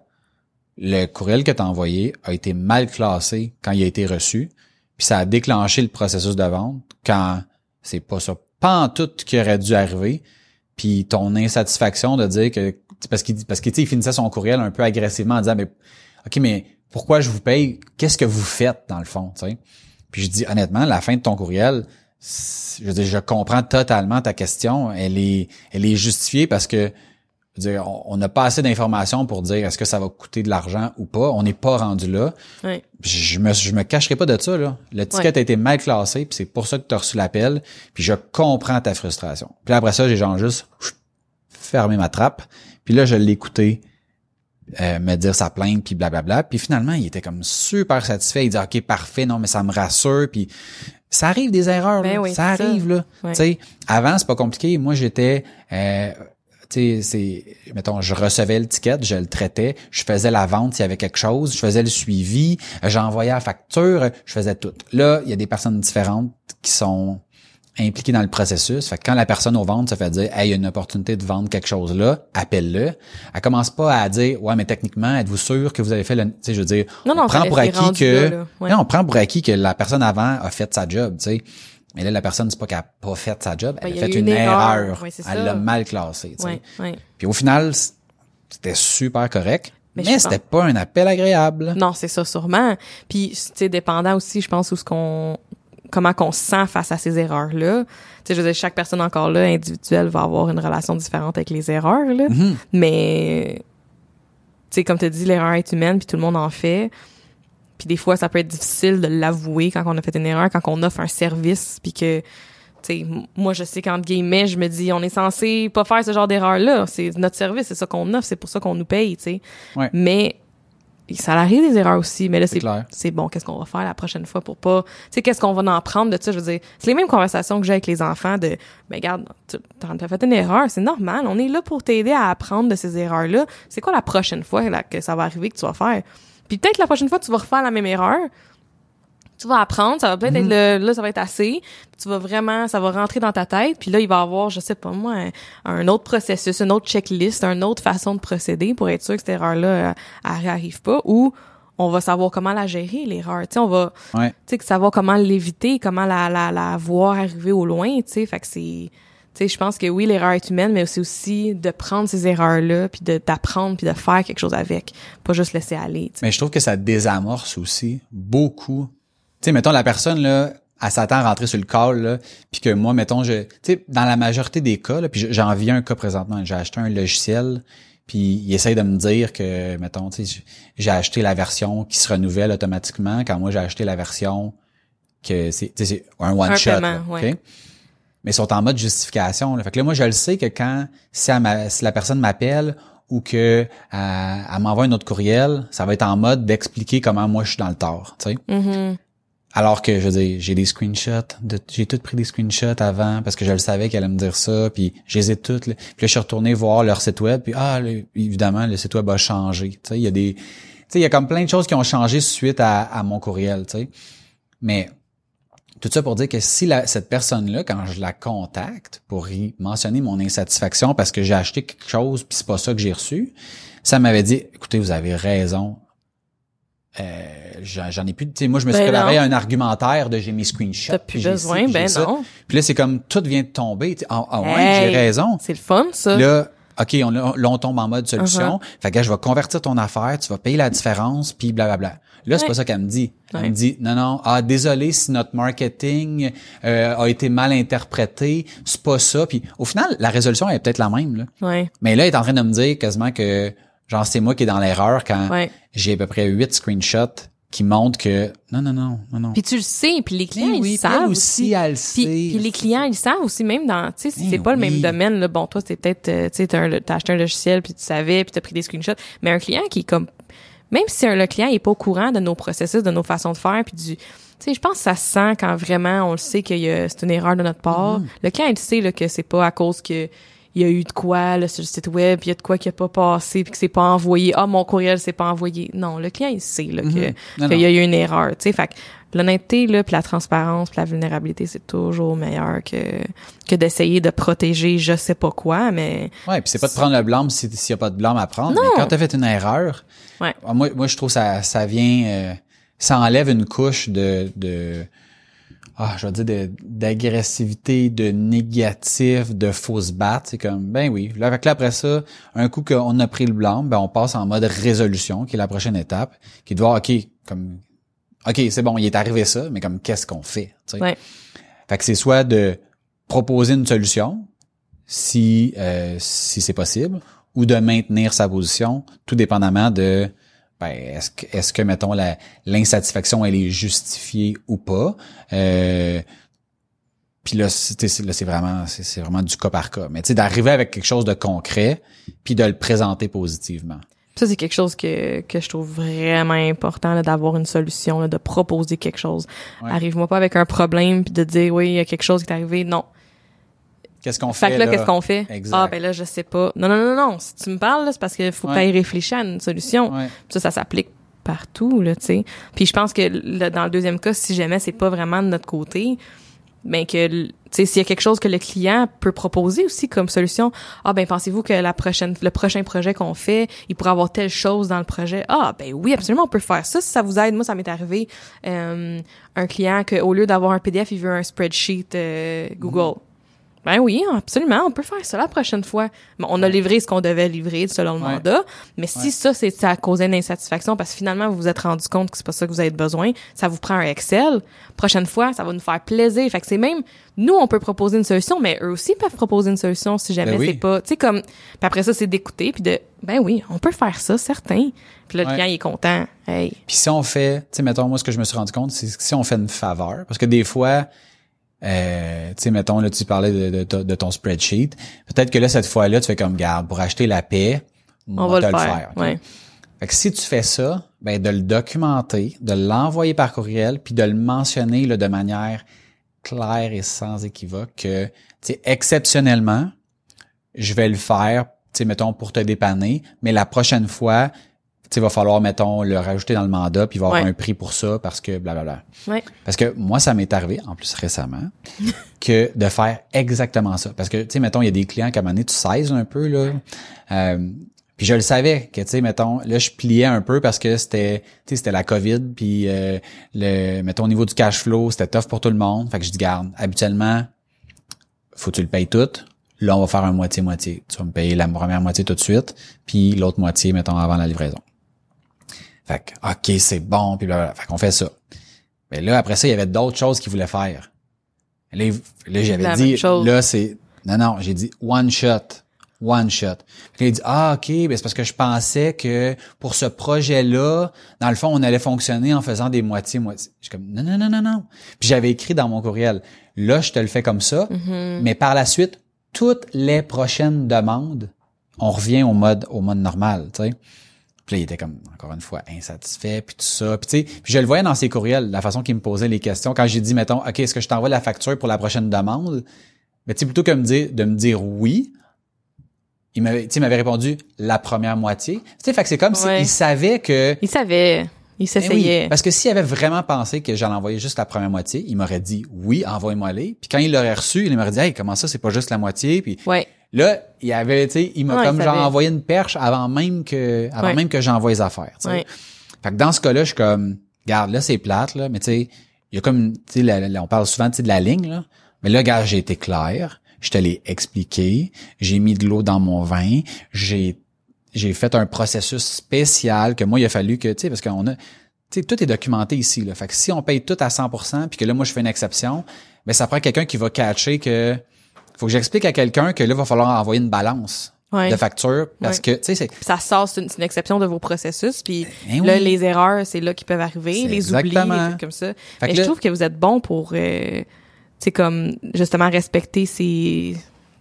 Speaker 1: le courriel que tu as envoyé a été mal classé quand il a été reçu, puis ça a déclenché le processus de vente quand c'est pas ça, pas en tout qui aurait dû arriver, puis ton insatisfaction de dire que parce qu'il parce qu'il finissait son courriel un peu agressivement en disant mais OK mais pourquoi je vous paye? Qu'est-ce que vous faites dans le fond, Puis je dis honnêtement, la fin de ton courriel, je dis, je comprends totalement ta question, elle est elle est justifiée parce que on n'a pas assez d'informations pour dire est-ce que ça va coûter de l'argent ou pas. On n'est pas rendu là. Je me je me cacherai pas de ça là. Le ticket a été mal classé, puis c'est pour ça que tu as reçu l'appel. Puis je comprends ta frustration. Puis après ça, j'ai genre juste fermé ma trappe. Puis là, je l'ai écouté euh, me dire sa plainte, puis blablabla. Puis finalement, il était comme super satisfait. Il dit ok parfait, non mais ça me rassure. Puis ça arrive des erreurs,
Speaker 2: ben
Speaker 1: ça arrive là. Tu sais, avant c'est pas compliqué. Moi j'étais euh, tu sais, c'est, mettons, je recevais le ticket, je le traitais, je faisais la vente s'il y avait quelque chose, je faisais le suivi, j'envoyais la facture, je faisais tout. Là, il y a des personnes différentes qui sont impliqué dans le processus. Fait que quand la personne au vente se fait dire Hey, il y a une opportunité de vendre quelque chose là, appelle-le. Elle commence pas à dire Ouais, mais techniquement, êtes-vous sûr que vous avez fait le. Tu sais, je veux dire,
Speaker 2: Non, non,
Speaker 1: on prend pour acquis que.
Speaker 2: là, là. Ouais.
Speaker 1: Non, on prend pour acquis que la personne avant a fait sa job, tu sais. Mais là, la personne, c'est pas qu'elle a pas fait sa job, elle
Speaker 2: Ben,
Speaker 1: a fait une,
Speaker 2: une erreur. c'est
Speaker 1: elle l'a mal classé.
Speaker 2: Ouais, ouais.
Speaker 1: Puis au final, c'était super correct.
Speaker 2: Mais
Speaker 1: Mais, c'était pas un appel agréable.
Speaker 2: Non, c'est ça sûrement. Puis tu sais dépendant aussi, je pense où ce qu'on comment qu'on se sent face à ces erreurs là. Tu sais je veux dire chaque personne encore là individuelle va avoir une relation différente avec les erreurs là.
Speaker 1: Mhm.
Speaker 2: Mais tu sais comme tu dis l'erreur est humaine puis tout le monde en fait. Puis des fois ça peut être difficile de l'avouer quand on a fait une erreur, quand on offre un service puis que tu sais moi je sais qu'entre guillemets je me dis on est censé pas faire ce genre d'erreur là, c'est notre service, c'est ça qu'on offre, c'est pour ça qu'on nous paye, tu sais.
Speaker 1: Ouais.
Speaker 2: Mais ça arrive des erreurs aussi, mais là
Speaker 1: C'est
Speaker 2: c'est bon, qu'est-ce qu'on va faire la prochaine fois pour pas, tu sais, qu'est-ce qu'on va en prendre de ça, je veux dire, c'est les mêmes conversations que j'ai avec les enfants de, ben regarde, tu t'as t'as fait une erreur, c'est normal, on est là pour t'aider à apprendre de ces erreurs-là. C'est quoi la prochaine fois là, que ça va arriver que tu vas faire? Puis peut-être la prochaine fois, tu vas refaire la même erreur. Tu vas apprendre, ça va peut-être être le, là, ça va être assez. Tu vas vraiment, ça va rentrer dans ta tête. Puis là, il va y avoir, je sais pas moi, un, un autre processus, une autre checklist, une autre façon de procéder pour être sûr que cette erreur-là, euh, elle réarrive pas. Ou on va savoir comment la gérer, l'erreur. Tu sais, on va,
Speaker 1: Ouais.
Speaker 2: tu sais, savoir comment l'éviter, comment la, la, la voir arriver au loin, tu sais. Fait que c'est, sais, je pense que oui, l'erreur est humaine, mais c'est aussi de prendre ces erreurs-là, puis de d'apprendre, puis de faire quelque chose avec, pas juste laisser aller. tu.
Speaker 1: Mais je trouve que ça désamorce aussi beaucoup. Tu sais, mettons, la personne, là, elle s'attend à rentrer sur le call, là, puis que moi, mettons, je, tu sais, dans la majorité des cas, là, puis j'en viens un cas présentement, j'ai acheté un logiciel, puis il essaye de me dire que, mettons, tu sais, j'ai acheté la version qui se renouvelle automatiquement, quand moi, j'ai acheté la version que c'est, tu sais, c'est un one-shot,
Speaker 2: ouais.
Speaker 1: OK? Mais ils sont en mode justification. Là. Fait que là, moi, je le sais que quand, si, elle la personne m'appelle ou que euh, elle m'envoie un autre courriel, ça va être en mode d'expliquer comment moi je suis dans le tort. Tu sais.
Speaker 2: Mhm.
Speaker 1: Alors que, je veux dire, j'ai des screenshots, de, j'ai tout pris des screenshots avant parce que je le savais qu'elle allait me dire ça, puis ai toutes. là. Puis là, je suis retourné voir leur site web, puis ah, évidemment, le site web a changé. Tu sais, il y a des, tu sais, il y a comme plein de choses qui ont changé suite à, à mon courriel, tu sais. Mais tout ça pour dire que si la- cette personne-là, quand je la contacte pour y mentionner mon insatisfaction parce que j'ai acheté quelque chose puis c'est pas ça que j'ai reçu, ça m'avait dit, écoutez, vous avez raison. Euh, j'en ai plus. Sais, moi, je me suis
Speaker 2: Ben
Speaker 1: préparé à un argumentaire de j'ai mes screenshots.
Speaker 2: T'as plus besoin,
Speaker 1: ci,
Speaker 2: ben
Speaker 1: ça.
Speaker 2: non.
Speaker 1: Puis là, c'est comme tout vient de tomber. Ah, ah ouais,
Speaker 2: Hey.
Speaker 1: j'ai raison.
Speaker 2: C'est le fun, ça.
Speaker 1: Là, OK, on, on tombe en mode solution.
Speaker 2: Uh-huh.
Speaker 1: Fait que là, je vais convertir ton affaire, tu vas payer la différence, puis blablabla. Là, c'est
Speaker 2: Ouais.
Speaker 1: pas ça qu'elle me dit. Elle
Speaker 2: Ouais.
Speaker 1: me dit, non, non, ah, désolé si notre marketing euh, a été mal interprété, c'est pas ça. Puis au final, la résolution elle est peut-être la même. Là.
Speaker 2: Ouais.
Speaker 1: Mais là, elle est en train de me dire quasiment que, genre, c'est moi qui est dans l'erreur quand
Speaker 2: Ouais.
Speaker 1: j'ai à peu près huit screenshots qui montrent que, non, non, non, non, non.
Speaker 2: Puis tu le sais, puis les clients,
Speaker 1: Eh
Speaker 2: ils
Speaker 1: oui, puis
Speaker 2: savent aussi.
Speaker 1: elle
Speaker 2: Puis, les clients, ils savent aussi, même dans, tu sais, si
Speaker 1: Eh
Speaker 2: c'est pas le même domaine, là, bon, toi, c'est peut-être, euh, tu sais, t'as acheté un logiciel, puis tu savais, puis t'as pris des screenshots, mais un client qui est comme, même si le client est pas au courant de nos processus, de nos façons de faire, puis du, tu sais, je pense que ça se sent quand vraiment on le sait que c'est une erreur de notre part.
Speaker 1: Mm-hmm.
Speaker 2: Le client, il sait là, que c'est pas à cause que il y a eu de quoi là, sur le site web, puis il y a de quoi qui a pas passé, puis que c'est pas envoyé. Ah, mon courriel c'est pas envoyé. Non, le client il sait là, que
Speaker 1: Mhm. Non,
Speaker 2: qu'il y a eu une erreur. Tu sais, fait l'honnêteté là, puis la transparence, puis la vulnérabilité, c'est toujours meilleur que que d'essayer de protéger je sais pas quoi, mais
Speaker 1: Ouais, puis c'est pas de prendre le blâme si- s'il y a pas de blâme à prendre.
Speaker 2: Non.
Speaker 1: Mais quand t'as fait une erreur,
Speaker 2: Ouais.
Speaker 1: moi, moi je trouve ça ça vient euh, ça enlève une couche de de ah, je vais dire de- d'agressivité, de négatif, de fausse batte. C'est comme ben oui. Là, avec là après ça, un coup qu'on a pris le blâme, ben on passe en mode résolution, qui est la prochaine étape, qui est de voir ok comme ok c'est bon, il est arrivé ça, mais comme qu'est-ce qu'on fait.
Speaker 2: Ouais.
Speaker 1: Fait que c'est soit de proposer une solution, si euh, si c'est possible, ou de maintenir sa position, tout dépendamment de ben, est-ce que est-ce que mettons l'insatisfaction elle est justifiée ou pas? Euh, puis là, c'est vraiment c'est vraiment du cas par cas. Mais tu sais d'arriver avec quelque chose de concret, puis de le présenter positivement.
Speaker 2: ça c'est quelque chose que que je trouve vraiment important là, d'avoir une solution, là, de proposer quelque chose.
Speaker 1: Ouais.
Speaker 2: Arrive-moi pas avec un problème puis de dire oui il y a quelque chose qui est arrivé. Non.
Speaker 1: Qu'est-ce qu'on
Speaker 2: Fait
Speaker 1: fait
Speaker 2: que là, qu'est-ce qu'on fait?
Speaker 1: Exact.
Speaker 2: Ah, ben là, je sais pas. Non, non, non, non. Si tu me parles, là, c'est parce qu'il faut
Speaker 1: Ouais.
Speaker 2: que tu réfléchir à une solution.
Speaker 1: Ouais.
Speaker 2: Ça, ça s'applique partout, là, tu sais. Puis je pense que là, dans le deuxième cas, si jamais c'est pas vraiment de notre côté, ben que tu sais, s'il y a quelque chose que le client peut proposer aussi comme solution, ah ben pensez-vous que la prochaine, le prochain projet qu'on fait, il pourrait avoir telle chose dans le projet? Ah ben oui, absolument, on peut faire ça si ça vous aide. Moi, ça m'est arrivé euh, un client que au lieu d'avoir un PDF, il veut un spreadsheet euh, Google. Ben oui, absolument, on peut faire ça la prochaine fois. Bon, on a livré ce qu'on devait livrer selon le mandat, mais si ça, c'est ça a causé une insatisfaction parce que finalement, vous vous êtes rendu compte que c'est pas ça que vous avez besoin, ça vous prend un Excel, prochaine fois, ça va nous faire plaisir. Fait que c'est même, nous, on peut proposer une solution, mais eux aussi peuvent proposer une solution si jamais
Speaker 1: Ben oui.
Speaker 2: c'est pas, tu sais, comme, puis après ça, c'est d'écouter puis de, ben oui, on peut faire ça, certain. Puis là, le
Speaker 1: Ouais.
Speaker 2: client, il est content. Hey.
Speaker 1: Puis si on fait, tu sais, mettons, moi, ce que je me suis rendu compte, c'est que si on fait une faveur, parce que des fois, euh, tu sais, mettons, là, tu parlais de, de, de- de ton spreadsheet, peut-être que là, cette fois-là, tu fais comme garde, pour acheter la paix,
Speaker 2: On va
Speaker 1: te
Speaker 2: le faire. Ouais.
Speaker 1: Fait que si tu fais ça, ben de le documenter, de l'envoyer par courriel, puis de le mentionner là, de manière claire et sans équivoque que, tu sais, exceptionnellement, je vais le faire, tu sais, mettons, pour te dépanner, mais la prochaine fois, il va falloir, mettons, le rajouter dans le mandat, puis il va y avoir
Speaker 2: Ouais.
Speaker 1: un prix pour ça, parce que blablabla.
Speaker 2: Ouais.
Speaker 1: Parce que moi, ça m'est arrivé, en plus récemment, que de faire exactement ça. Parce que, tu sais, mettons, il y a des clients qu'à un moment donné, tu saises un peu, là. Euh, puis je le savais que, tu sais, mettons, là, je pliais un peu parce que c'était, tu sais, c'était la COVID, puis euh, le, mettons, au niveau du cash flow, c'était tough pour tout le monde. Fait que je dis, garde, habituellement, faut que tu le payes tout. Là, on va faire un moitié-moitié. Tu vas me payer la première moitié tout de suite, puis l'autre moitié, mettons, avant la livraison. Fait que, OK, c'est bon, puis blablabla. Fait qu'on fait ça. Mais là, après ça, il y avait d'autres choses qu'il voulait faire. Là, là j'avais dit, là, c'est, non, non, j'ai dit one shot. One shot. Puis là, il dit, ah, OK, ben c'est parce que je pensais que pour ce projet-là, dans le fond, on allait fonctionner en faisant des moitiés-moitiés. Je suis comme, non, non, non, non, non. Puis j'avais écrit dans mon courriel, là, je te le fais comme ça,
Speaker 2: Mm-hmm.
Speaker 1: mais par la suite, toutes les prochaines demandes, on revient au mode, au mode normal, tu sais. Puis là, il était comme, encore une fois, insatisfait, puis tout ça. Puis tu sais, puis je le voyais dans ses courriels, la façon qu'il me posait les questions. Quand j'ai dit, mettons, OK, est-ce que je t'envoie la facture pour la prochaine demande? Mais tu sais, plutôt que me dire, de me dire oui, il m'avait, m'avait répondu la première moitié. Tu sais, fait que c'est comme
Speaker 2: Ouais.
Speaker 1: s'il savait que...
Speaker 2: Il savait. Il
Speaker 1: Ben
Speaker 2: s'essayait.
Speaker 1: oui, parce que s'il avait vraiment pensé que j'allais envoyer juste la première moitié, il m'aurait dit oui, envoie-moi les. Puis quand il l'aurait reçu, il m'aurait dit hey, comment ça, c'est pas juste la moitié? Puis
Speaker 2: Ouais.
Speaker 1: Là, il avait, tu sais, il m'a
Speaker 2: Ouais,
Speaker 1: comme genre envoyé une perche avant même que, avant
Speaker 2: Ouais.
Speaker 1: même que j'envoie les affaires.
Speaker 2: Ouais.
Speaker 1: Fait que dans ce cas-là, je suis comme, garde là, c'est plate là, mais tu sais, il y a comme, tu sais, on parle souvent de la ligne là, mais là, gars, j'ai été clair, je te l'ai expliqué, j'ai mis de l'eau dans mon vin, j'ai j'ai fait un processus spécial que moi il a fallu que tu sais parce qu'on a tu sais tout est documenté ici là. Fait que si on paye tout à 100% puis que là moi je fais une exception, ben ça prend quelqu'un qui va catcher que faut que j'explique à quelqu'un que là il va falloir envoyer une balance
Speaker 2: Ouais.
Speaker 1: de facture parce
Speaker 2: Ouais.
Speaker 1: que tu sais c'est
Speaker 2: ça sort, c'est une, exception de vos processus. Puis
Speaker 1: Ben
Speaker 2: là,
Speaker 1: oui.
Speaker 2: les erreurs, c'est là qui peuvent arriver, les oublis, les
Speaker 1: exactement.
Speaker 2: trucs comme ça.
Speaker 1: Fait
Speaker 2: Mais je
Speaker 1: là-
Speaker 2: trouve que vous êtes bon pour, euh, tu sais, comme justement respecter ces,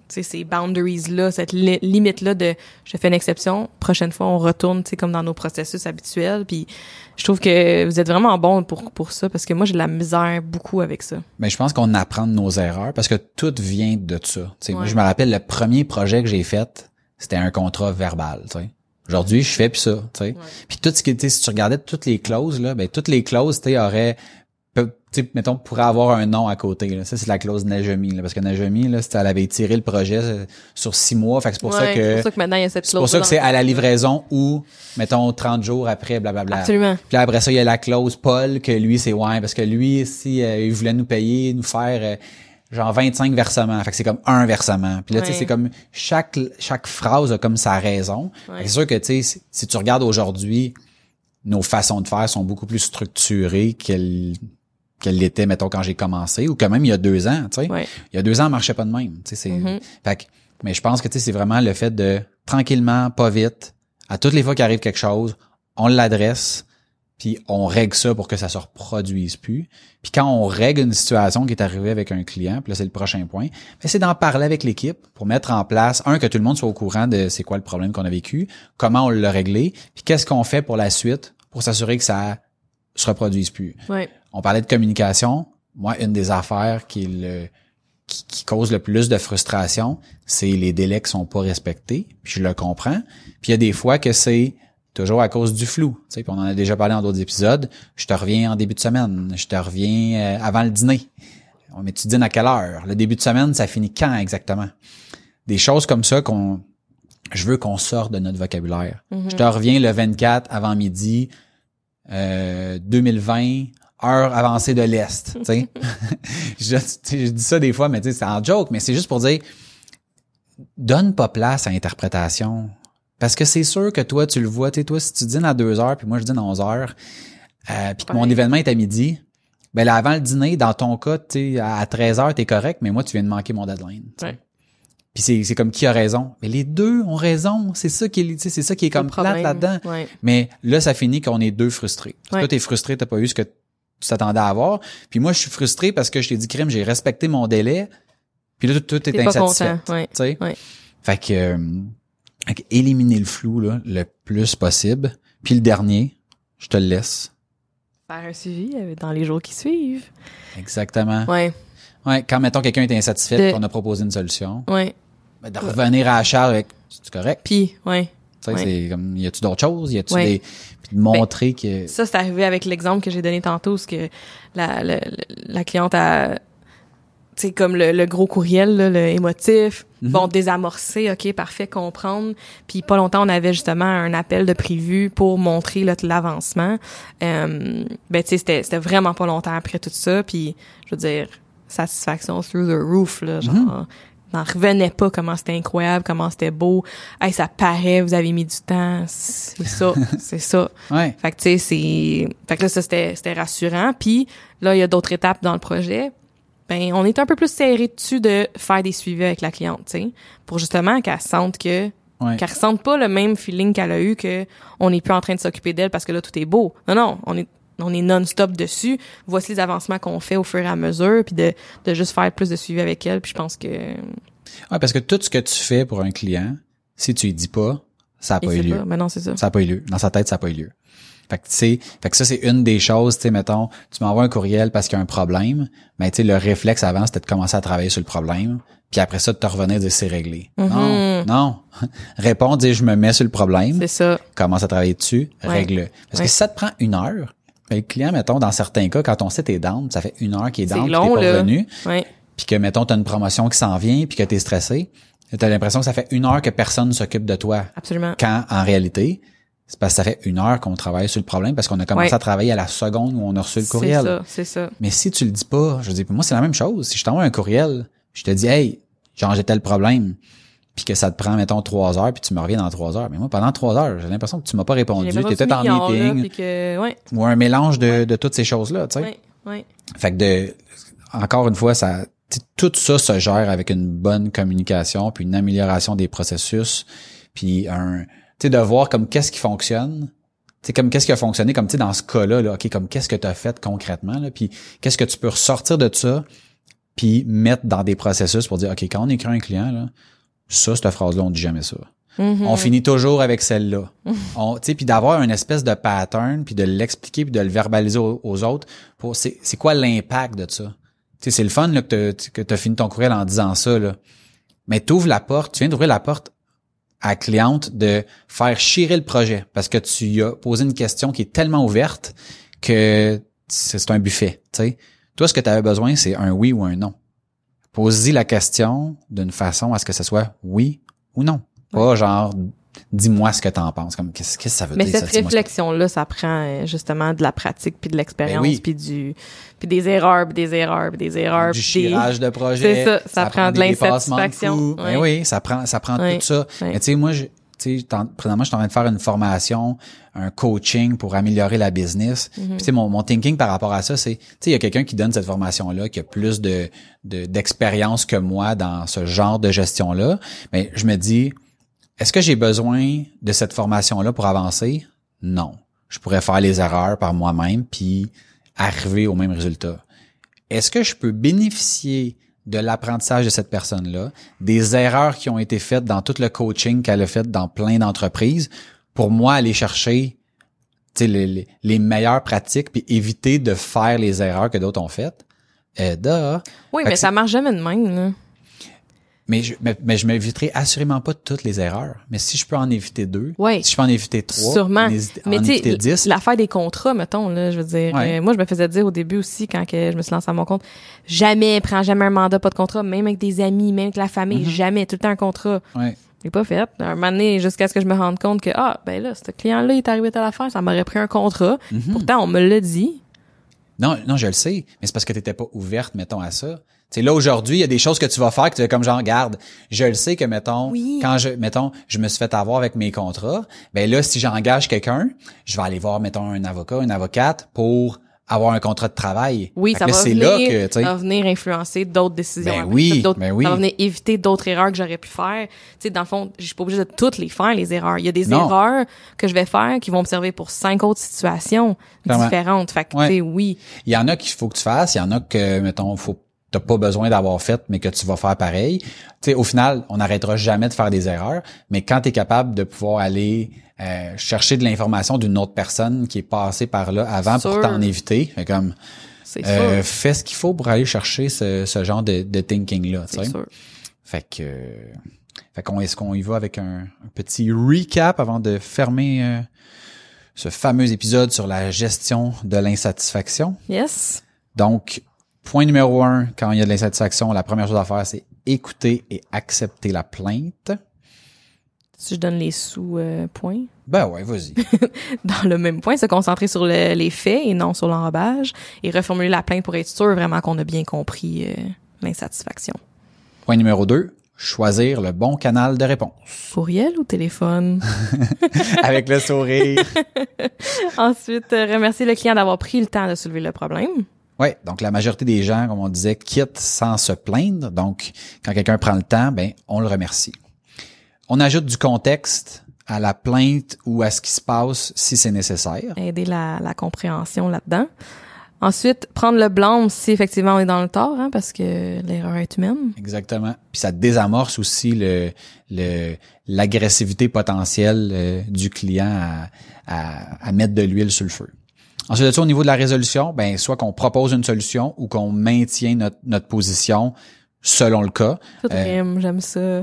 Speaker 2: ces boundaries là, cette li- limite là de, je fais une exception. Prochaine fois, on retourne, tu sais, comme dans nos processus habituels. Puis je trouve que vous êtes vraiment bon pour pour ça parce que moi j'ai de la misère beaucoup avec ça.
Speaker 1: Mais je pense qu'on apprend de nos erreurs parce que tout vient de ça. Tu sais, Moi,
Speaker 2: Ouais.
Speaker 1: je me rappelle le premier projet que j'ai fait, c'était un contrat verbal. Aujourd'hui, je fais plus ça. tu sais. Puis tout ce qui était, si tu regardais toutes les clauses là, ben toutes les clauses, tu auraient peut- mettons, pourrait avoir un nom à côté. Là. Ça, c'est la clause Najemi. Là, parce que Najemi, là, elle avait tiré le projet euh, sur six mois. Fait que c'est pour ça que
Speaker 2: c'est pour ça que maintenant il y a cette
Speaker 1: c'est pour ça que c'est à la livraison ou, mettons, 30 jours après, blablabla.
Speaker 2: Absolument.
Speaker 1: Puis là, après ça, il y a la clause Paul, que lui, c'est ouais, parce que lui, si euh, il voulait nous payer, nous faire euh, genre 25 versements. Fait que c'est comme un versement. Puis là, tu sais, c'est comme chaque chaque phrase a comme sa raison.
Speaker 2: Ouais.
Speaker 1: C'est sûr que, tu sais, si, si tu regardes aujourd'hui, nos façons de faire sont beaucoup plus structurées qu'elles qu'elles l'étaient, mettons, quand j'ai commencé, ou quand même il y a deux ans, tu sais.
Speaker 2: Ouais.
Speaker 1: Il y a deux ans, ça marchait pas de même. Tu sais, c'est,
Speaker 2: Mhm.
Speaker 1: fait que- mais je pense que tu sais, c'est vraiment le fait de tranquillement, pas vite, à toutes les fois qu'il arrive quelque chose, on l'adresse, puis on règle ça pour que ça se reproduise plus. Puis quand on règle une situation qui est arrivée avec un client, puis là c'est le prochain point, ben, c'est d'en parler avec l'équipe pour mettre en place un que tout le monde soit au courant de c'est quoi le problème qu'on a vécu, comment on l'a réglé, puis qu'est-ce qu'on fait pour la suite pour s'assurer que ça se reproduise plus.
Speaker 2: Ouais.
Speaker 1: On parlait de communication. Moi, une des affaires qui, le, qui, qui cause le plus de frustration, c'est les délais qui sont pas respectés. Puis je le comprends. Puis il y a des fois que c'est toujours à cause du flou. Tu sais, puis on en a déjà parlé dans d'autres épisodes. Je te reviens en début de semaine. Je te reviens euh, avant le dîner. Mais tu dînes à quelle heure? Le début de semaine, ça finit quand exactement? Des choses comme ça qu'on, je veux qu'on sorte de notre vocabulaire. Je te reviens le 24 avant midi, euh, 2020, heure avancée de l'Est, je, je dis ça des fois, mais c'est en joke, mais c'est juste pour dire, donne pas place à l'interprétation. Parce que c'est sûr que toi, tu le vois, tu sais, toi, si tu dînes à 2 heures, puis moi, je dîne à 11 heures, euh, puis que mon événement est à midi, ben là, avant le dîner, dans ton cas, tu sais, à 13 heures, t'es correct, mais moi, tu viens de manquer mon deadline.
Speaker 2: Ouais.
Speaker 1: Puis c'est, c'est comme qui a raison? Mais les deux ont raison. C'est ça qui est, c'est ça qui est comme plate là-dedans.
Speaker 2: Ouais.
Speaker 1: Mais là, ça finit qu'on est deux frustrés. Toi, t'es frustré, t'as pas eu ce que tu t'attendais à avoir. Puis moi, je suis frustré parce que je t'ai dit, crime, j'ai respecté mon délai. Puis là, tout est
Speaker 2: T'es pas
Speaker 1: insatisfait.
Speaker 2: Ouais.
Speaker 1: Tu sais?
Speaker 2: Ouais.
Speaker 1: Fait que, euh, fait que éliminer le flou, là, le plus possible. Puis le dernier, je te le laisse.
Speaker 2: Faire un suivi euh, dans les jours qui suivent.
Speaker 1: Exactement.
Speaker 2: Ouais.
Speaker 1: Ouais, quand, mettons, quelqu'un est insatisfait,
Speaker 2: De-
Speaker 1: qu'on a proposé une solution,
Speaker 2: Ouais.
Speaker 1: ben, de revenir à la charge avec, c'est correct?
Speaker 2: Puis, ouais.
Speaker 1: Tu sais, c'est comme, y a-tu d'autres choses? Y a-tu des, puis de montrer que,
Speaker 2: Ça, c'est arrivé avec l'exemple que j'ai donné tantôt, ce que la, la, la cliente a, tu sais, comme le, le gros courriel, là, le émotif,
Speaker 1: Mhm.
Speaker 2: bon, désamorcer, ok, parfait, comprendre. Puis pas longtemps, on avait justement un appel de prévu pour montrer là, l'avancement. Euh, ben, tu sais, c'était, c'était vraiment pas longtemps après tout ça. Puis, je veux dire, satisfaction through the roof, là, genre...
Speaker 1: Mhm.
Speaker 2: N'en revenait pas comment c'était incroyable, comment c'était beau. Hey, ça paraît, vous avez mis du temps. C'est ça, c'est ça.
Speaker 1: ouais.
Speaker 2: Fait que tu sais, c'est. Fait que là, ça c'était c'était rassurant. Puis là, il y a d'autres étapes dans le projet. Ben, on est un peu plus serré dessus de faire des suivis avec la cliente, tu sais, pour justement qu'elle sente que
Speaker 1: Ouais.
Speaker 2: qu'elle ressente pas le même feeling qu'elle a eu que on n'est plus en train de s'occuper d'elle parce que là tout est beau. Non non, on est on est non-stop dessus. Voici les avancements qu'on fait au fur et à mesure, puis de, de juste faire plus de suivi avec elle. Puis je pense que
Speaker 1: Ouais, parce que tout ce que tu fais pour un client, si tu lui dis pas, ça n'a pas eu lieu.
Speaker 2: pas. Mais non, c'est ça.
Speaker 1: Ça n'a pas eu lieu. Dans sa tête, ça n'a pas eu lieu. Fait que, tu sais, fait que ça, c'est une des choses, tu sais, mettons, tu m'envoies un courriel parce qu'il y a un problème, mais tu sais, le réflexe avant, c'était de commencer à travailler sur le problème, puis après ça, de te revenir et dire c'est réglé. Non, non. Réponds, dis je me mets sur le problème,
Speaker 2: C'est ça.
Speaker 1: commence à travailler dessus,
Speaker 2: Ouais.
Speaker 1: règle-le. Parce
Speaker 2: Ouais.
Speaker 1: que si ça te prend une heure, ben, le client, mettons, dans certains cas, quand on sait t'es down, ça fait une heure qu'il est
Speaker 2: C'est
Speaker 1: down, puis
Speaker 2: long,
Speaker 1: t'es pas revenu, puis que, mettons, t'as une promotion qui s'en vient, puis que t'es stressé, t'as l'impression que ça fait une heure que personne s'occupe de toi.
Speaker 2: Absolument.
Speaker 1: Quand, en réalité, c'est parce que ça fait une heure qu'on travaille sur le problème, parce qu'on a commencé
Speaker 2: Ouais.
Speaker 1: à travailler à la seconde où on a reçu le
Speaker 2: C'est
Speaker 1: courriel.
Speaker 2: ça. C'est ça.
Speaker 1: Mais si tu le dis pas, je dis, moi, c'est la même chose. Si je t'envoie un courriel, je te dis, hey, j'ai tel problème, puis que ça te prend, mettons, trois heures, puis tu me reviens dans trois heures. Mais moi, pendant trois heures, j'ai l'impression que tu m'as pas répondu. Tu étais en meeting,
Speaker 2: là, que, ouais,
Speaker 1: ou un mélange de, de toutes ces choses-là, tu sais.
Speaker 2: ouais, ouais.
Speaker 1: Fait que de, encore une fois, ça, tout ça se gère avec une bonne communication, puis une amélioration des processus, puis un, tu sais, de voir comme qu'est-ce qui fonctionne, tu sais, comme qu'est-ce qui a fonctionné, comme tu sais, dans ce cas-là, là, ok, comme qu'est-ce que tu as fait concrètement, là, puis qu'est-ce que tu peux ressortir de ça, puis mettre dans des processus pour dire, ok, quand on écrit un client, là, ça, cette phrase-là, on dit jamais ça.
Speaker 2: Mhm.
Speaker 1: On finit toujours avec celle-là. Tu puis d'avoir une espèce de pattern, puis de l'expliquer, puis de le verbaliser aux, aux autres. Pour c'est, c'est quoi l'impact de ça? Tu sais, c'est le fun là, que tu que t'as fini ton courriel en disant ça là. Mais t'ouvres la porte, tu viens d'ouvrir la porte à la cliente de faire chirer le projet parce que tu as posé une question qui est tellement ouverte que c'est un buffet. Tu sais, toi, ce que tu avais besoin, c'est un oui ou un non. Pose-y la question d'une façon à ce que ce soit oui ou non. Pas genre dis-moi ce que t'en penses. Comme qu'est-ce que ça veut
Speaker 2: Mais
Speaker 1: dire
Speaker 2: cette
Speaker 1: ça, dis-moi ce que-
Speaker 2: réflexion-là, ça prend euh, justement de la pratique puis de l'expérience
Speaker 1: Ben oui.
Speaker 2: puis du puis des erreurs puis des erreurs puis des erreurs
Speaker 1: du
Speaker 2: des-
Speaker 1: chirage de projet.
Speaker 2: C'est ça, ça prend de
Speaker 1: des dépassements de
Speaker 2: l'insatisfaction.
Speaker 1: coûts. Ben
Speaker 2: Ouais.
Speaker 1: oui, ça prend, ça prend tout ça. Mais tu sais, moi, tu sais, présentement, je suis en train de faire une formation, un coaching pour améliorer la business.
Speaker 2: Mhm.
Speaker 1: Puis, tu sais, mon, mon thinking par rapport à ça, c'est, tu sais, il y a quelqu'un qui donne cette formation-là, qui a plus de, de, d'expérience que moi dans ce genre de gestion-là. Mais je me dis, est-ce que j'ai besoin de cette formation-là pour avancer? Non. Je pourrais faire les erreurs par moi-même puis arriver au même résultat. Est-ce que je peux bénéficier de l'apprentissage de cette personne-là, des erreurs qui ont été faites dans tout le coaching qu'elle a fait dans plein d'entreprises, pour moi aller chercher les, les, les meilleures pratiques puis éviter de faire les erreurs que d'autres ont faites? Euh, duh.
Speaker 2: Oui,
Speaker 1: Fait
Speaker 2: mais ça marche jamais de même. Là.
Speaker 1: Mais je, mais, mais je m'éviterai assurément pas toutes les erreurs. Mais si je peux en éviter deux,
Speaker 2: Ouais.
Speaker 1: si je peux en éviter trois,
Speaker 2: Sûrement. Mais
Speaker 1: en
Speaker 2: tu
Speaker 1: éviter dix,
Speaker 2: l'affaire des contrats, mettons, là, je veux dire,
Speaker 1: Ouais.
Speaker 2: euh, moi, je me faisais dire au début aussi, quand que je me suis lancée à mon compte, jamais, prends jamais un mandat, pas de contrat, même avec des amis, même avec la famille,
Speaker 1: Mm-hmm.
Speaker 2: jamais, tout le temps un contrat.
Speaker 1: ouais.
Speaker 2: Je l'ai pas fait. Un moment donné, jusqu'à ce que je me rende compte que, ah, ben là, ce client-là, il est arrivé à l'affaire, ça m'aurait pris un contrat.
Speaker 1: Mm-hmm.
Speaker 2: Pourtant, on me l'a dit.
Speaker 1: Non, non, je le sais, mais c'est parce que t'étais pas ouverte, mettons, à ça. Sais, là, aujourd'hui, il y a des choses que tu vas faire que tu vas comme genre, regarde, je le sais que, mettons,
Speaker 2: Oui.
Speaker 1: quand je, mettons, je me suis fait avoir avec mes contrats, ben là, si j'engage quelqu'un, je vais aller voir, mettons, un avocat, une avocate pour avoir un contrat de travail.
Speaker 2: Oui,
Speaker 1: Fait
Speaker 2: ça va, venir,
Speaker 1: là que,
Speaker 2: ça va venir influencer d'autres décisions.
Speaker 1: Ben oui, ben oui.
Speaker 2: Ça va venir éviter d'autres erreurs que j'aurais pu faire. Tu sais, dans le fond, je suis pas obligée de toutes les faire, les erreurs. Il y a des
Speaker 1: Non.
Speaker 2: erreurs que je vais faire qui vont me servir pour cinq autres situations différentes. Fait que,
Speaker 1: Ouais.
Speaker 2: oui.
Speaker 1: Il y en a qu'il faut que tu fasses, il y en a que, mettons, faut t'as pas besoin d'avoir fait, mais que tu vas faire pareil. Tu sais, au final, on n'arrêtera jamais de faire des erreurs, mais quand tu es capable de pouvoir aller euh, chercher de l'information d'une autre personne qui est passée par là avant pour t'en éviter, fait comme euh, fais ce qu'il faut pour aller chercher ce, ce genre de, de thinking là.
Speaker 2: sûr.
Speaker 1: Fait que, euh, fait qu'on est-ce qu'on y va avec un, un petit recap avant de fermer euh, ce fameux épisode sur la gestion de l'insatisfaction?
Speaker 2: Yes.
Speaker 1: Donc, point numéro un, quand il y a de l'insatisfaction, la première chose à faire, c'est écouter et accepter la plainte.
Speaker 2: Si je donne les sous-points.
Speaker 1: Ben ouais, vas-y.
Speaker 2: dans le même point, se concentrer sur le- les faits et non sur l'enrobage et reformuler la plainte pour être sûr vraiment qu'on a bien compris euh, l'insatisfaction.
Speaker 1: point numéro deux, choisir le bon canal de réponse.
Speaker 2: Courriel ou téléphone?
Speaker 1: Avec le sourire.
Speaker 2: Ensuite, euh, remercier le client d'avoir pris le temps de soulever le problème.
Speaker 1: Ouais, donc la majorité des gens, comme on disait, quittent sans se plaindre. Donc, quand quelqu'un prend le temps, ben on le remercie. On ajoute du contexte à la plainte ou à ce qui se passe si c'est nécessaire.
Speaker 2: Aider la, la compréhension là-dedans. Ensuite, prendre le blâme si effectivement on est dans le tort, hein, parce que l'erreur est humaine.
Speaker 1: Exactement. Puis ça désamorce aussi le le l'agressivité potentielle euh, du client à, à, à mettre de l'huile sur le feu. Ensuite de ça, au niveau de la résolution, ben soit qu'on propose une solution ou qu'on maintient notre, notre position selon le cas.
Speaker 2: Tout
Speaker 1: Euh,
Speaker 2: j'aime ça.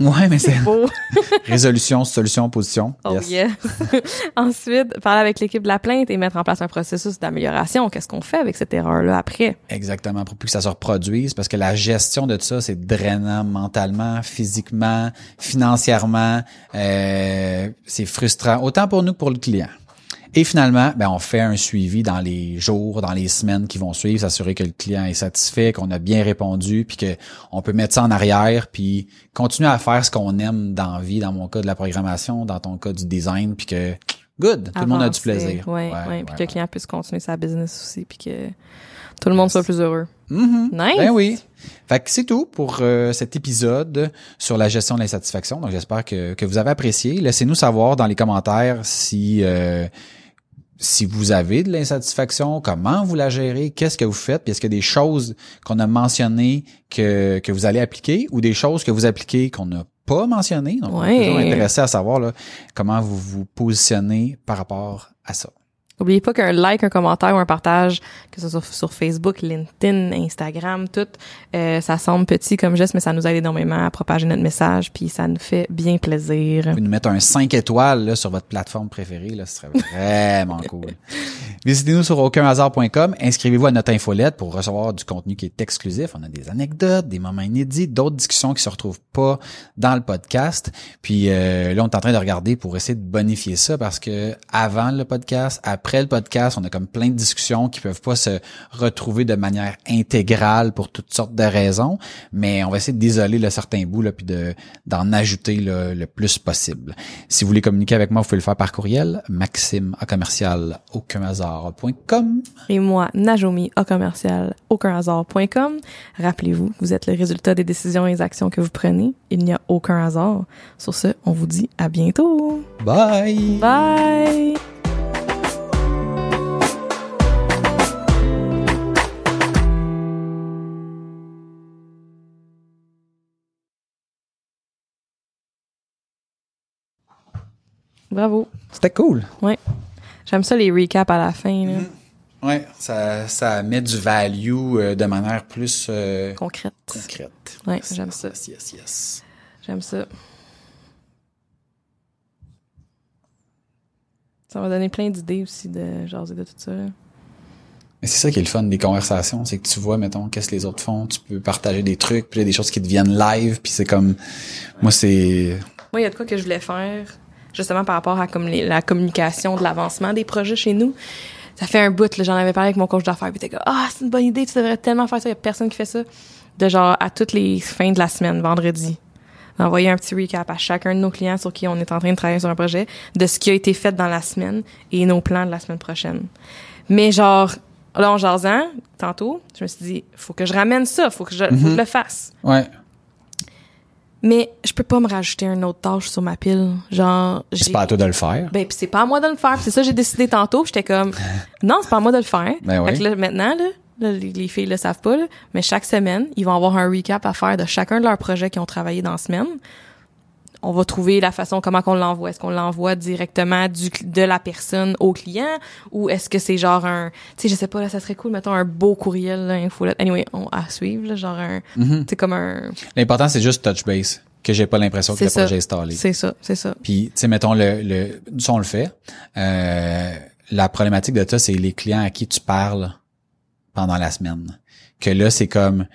Speaker 1: Ouais, mais c'est
Speaker 2: Beau.
Speaker 1: résolution, solution, position.
Speaker 2: Oh
Speaker 1: Yes.
Speaker 2: yes. Ensuite, parler avec l'équipe de la plainte et mettre en place un processus d'amélioration. Qu'est-ce qu'on fait avec cette erreur-là après?
Speaker 1: Exactement, pour plus que ça se reproduise, parce que la gestion de ça, c'est drainant mentalement, physiquement, financièrement, euh, c'est frustrant, autant pour nous que pour le client. Et finalement, ben, on fait un suivi dans les jours, dans les semaines qui vont suivre, s'assurer que le client est satisfait, qu'on a bien répondu, puis que on peut mettre ça en arrière, puis continuer à faire ce qu'on aime dans la vie, dans mon cas de la programmation, dans ton cas du design, puis que good, tout le monde a du plaisir.
Speaker 2: Ouais, ouais,
Speaker 1: ouais,
Speaker 2: Puis que le client puisse continuer sa business aussi, puis que tout le monde soit plus heureux.
Speaker 1: Mhm.
Speaker 2: Nice.
Speaker 1: Ben oui. Fait que c'est tout pour euh, cet épisode sur la gestion de l'insatisfaction. Donc j'espère que, que vous avez apprécié. Laissez-nous savoir dans les commentaires si euh, si vous avez de l'insatisfaction, comment vous la gérez, qu'est-ce que vous faites, puis est-ce qu'il y a des choses qu'on a mentionnées que, que vous allez appliquer ou des choses que vous appliquez qu'on n'a pas mentionnées? Donc, on est toujours intéressé à savoir là, comment vous vous positionnez par rapport à ça.
Speaker 2: N'oubliez pas qu'un like, un commentaire ou un partage, que ce soit sur, Facebook, LinkedIn, Instagram, tout, euh, ça semble petit comme geste, mais ça nous aide énormément à propager notre message, puis ça nous fait bien plaisir.
Speaker 1: Vous pouvez nous mettre un 5 étoiles là, sur votre plateforme préférée, là, ce serait vraiment cool. Visitez-nous sur aucunhasard.com, inscrivez-vous à notre infolette pour recevoir du contenu qui est exclusif. On a des anecdotes, des moments inédits, d'autres discussions qui se retrouvent pas dans le podcast. Puis euh, là, on est en train de regarder pour essayer de bonifier ça parce que avant le podcast, après le podcast, on a comme plein de discussions qui peuvent pas se retrouver de manière intégrale pour toutes sortes de raisons, mais on va essayer d'isoler le certain bout là, puis de d'en ajouter là, le plus possible. Si vous voulez communiquer avec moi, vous pouvez le faire par courriel, maxime à commercial aucunhasard.com.
Speaker 2: Et moi, Najomi, au commercial, aucunhasard.com. Rappelez-vous, vous êtes le résultat des décisions et des actions que vous prenez. Il n'y a aucun hasard. Sur ce, on vous dit à bientôt.
Speaker 1: Bye!
Speaker 2: Bye! Bravo.
Speaker 1: C'était cool.
Speaker 2: Ouais. J'aime ça les recaps à la fin. Là.
Speaker 1: Ouais, ça, ça met du value euh, de manière plus euh,
Speaker 2: Concrète.
Speaker 1: concrète.
Speaker 2: Ouais, j'aime ça.
Speaker 1: Yes, yes, yes.
Speaker 2: J'aime ça. Ça m'a donné plein d'idées aussi de jaser de tout ça. là.
Speaker 1: Mais c'est ça qui est le fun des conversations, c'est que tu vois, mettons, qu'est-ce que les autres font, tu peux partager des trucs, puis il y a des choses qui deviennent live, puis c'est comme, moi c'est,
Speaker 2: Moi, il y a de quoi que je voulais faire, justement par rapport à comme les- la communication de l'avancement des projets chez nous. Ça fait un bout, là, j'en avais parlé avec mon coach d'affaires, puis t'es comme, ah, c'est une bonne idée, tu devrais tellement faire ça, il y a personne qui fait ça. De genre, à toutes les fins de la semaine, vendredi, d'envoyer un petit recap à chacun de nos clients sur qui on est en train de travailler sur un projet, de ce qui a été fait dans la semaine et nos plans de la semaine prochaine. Mais genre, là, en jasant, tantôt, je me suis dit, faut que je ramène ça, faut que je, faut que je le fasse.
Speaker 1: ouais,
Speaker 2: Mais je peux pas me rajouter une autre tâche sur ma pile. Genre,
Speaker 1: c'est pas à toi de le faire.
Speaker 2: ben, pis c'est pas à moi de le faire. C'est ça, j'ai décidé tantôt. J'étais comme, non, c'est pas à moi de le faire.
Speaker 1: Ben
Speaker 2: fait
Speaker 1: oui.
Speaker 2: que là, maintenant, là, là, les, les filles le savent pas, là, mais chaque semaine, ils vont avoir un recap à faire de chacun de leurs projets qu'ils ont travaillé dans la semaine. On va trouver la façon comment qu'on l'envoie. Est-ce qu'on l'envoie directement du, de la personne au client ou est-ce que c'est genre un, tu sais, je sais pas, là, ça serait cool, mettons un beau courriel, là, infolette. Anyway, on, à suivre, là, genre un,
Speaker 1: Mm-hmm.
Speaker 2: c'est comme un,
Speaker 1: L'important c'est juste touch base, que j'ai pas l'impression que le
Speaker 2: ça.
Speaker 1: projet est installé.
Speaker 2: c'est ça, c'est ça.
Speaker 1: Puis, tu sais, mettons, le, le, ça, on le fait. Euh, la problématique de ça, c'est les clients à qui tu parles pendant la semaine. Que là, c'est comme,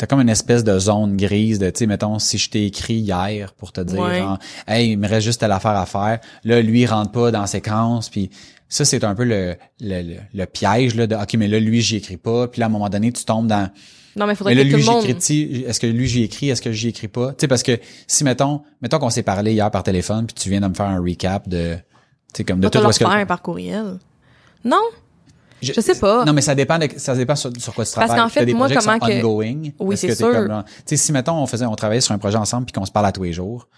Speaker 1: t'as comme une espèce de zone grise de, tu sais, mettons, si je t'ai écrit hier pour te dire,
Speaker 2: Ouais.
Speaker 1: genre, hey, il me reste juste telle affaire à faire. Là, lui, il rentre pas dans la séquence, puis ça, c'est un peu le, le, le, le piège, là, de, OK, mais là, lui, j'y écris pas. Puis là, à un moment donné, tu tombes dans,
Speaker 2: Non, mais faudrait
Speaker 1: mais là,
Speaker 2: que tout
Speaker 1: lui,
Speaker 2: le monde.
Speaker 1: est-ce que lui, j'y écris, est-ce que j'y écris pas? Tu sais, parce que si, mettons, mettons qu'on s'est parlé hier par téléphone, puis tu viens de me faire un recap de, tu sais, comme de tout est-ce que...
Speaker 2: faire par courriel. Non? Je sais pas.
Speaker 1: Non, mais ça dépend de, ça dépend sur, sur quoi tu travailles.
Speaker 2: qu'en fait,
Speaker 1: des
Speaker 2: moi,
Speaker 1: qui
Speaker 2: comment
Speaker 1: sont
Speaker 2: que-
Speaker 1: ongoing.
Speaker 2: Oui, c'est sûr.
Speaker 1: comme, genre, Tu sais, si, mettons, on faisait, on travaillait sur un projet ensemble puis qu'on se parle à tous les jours.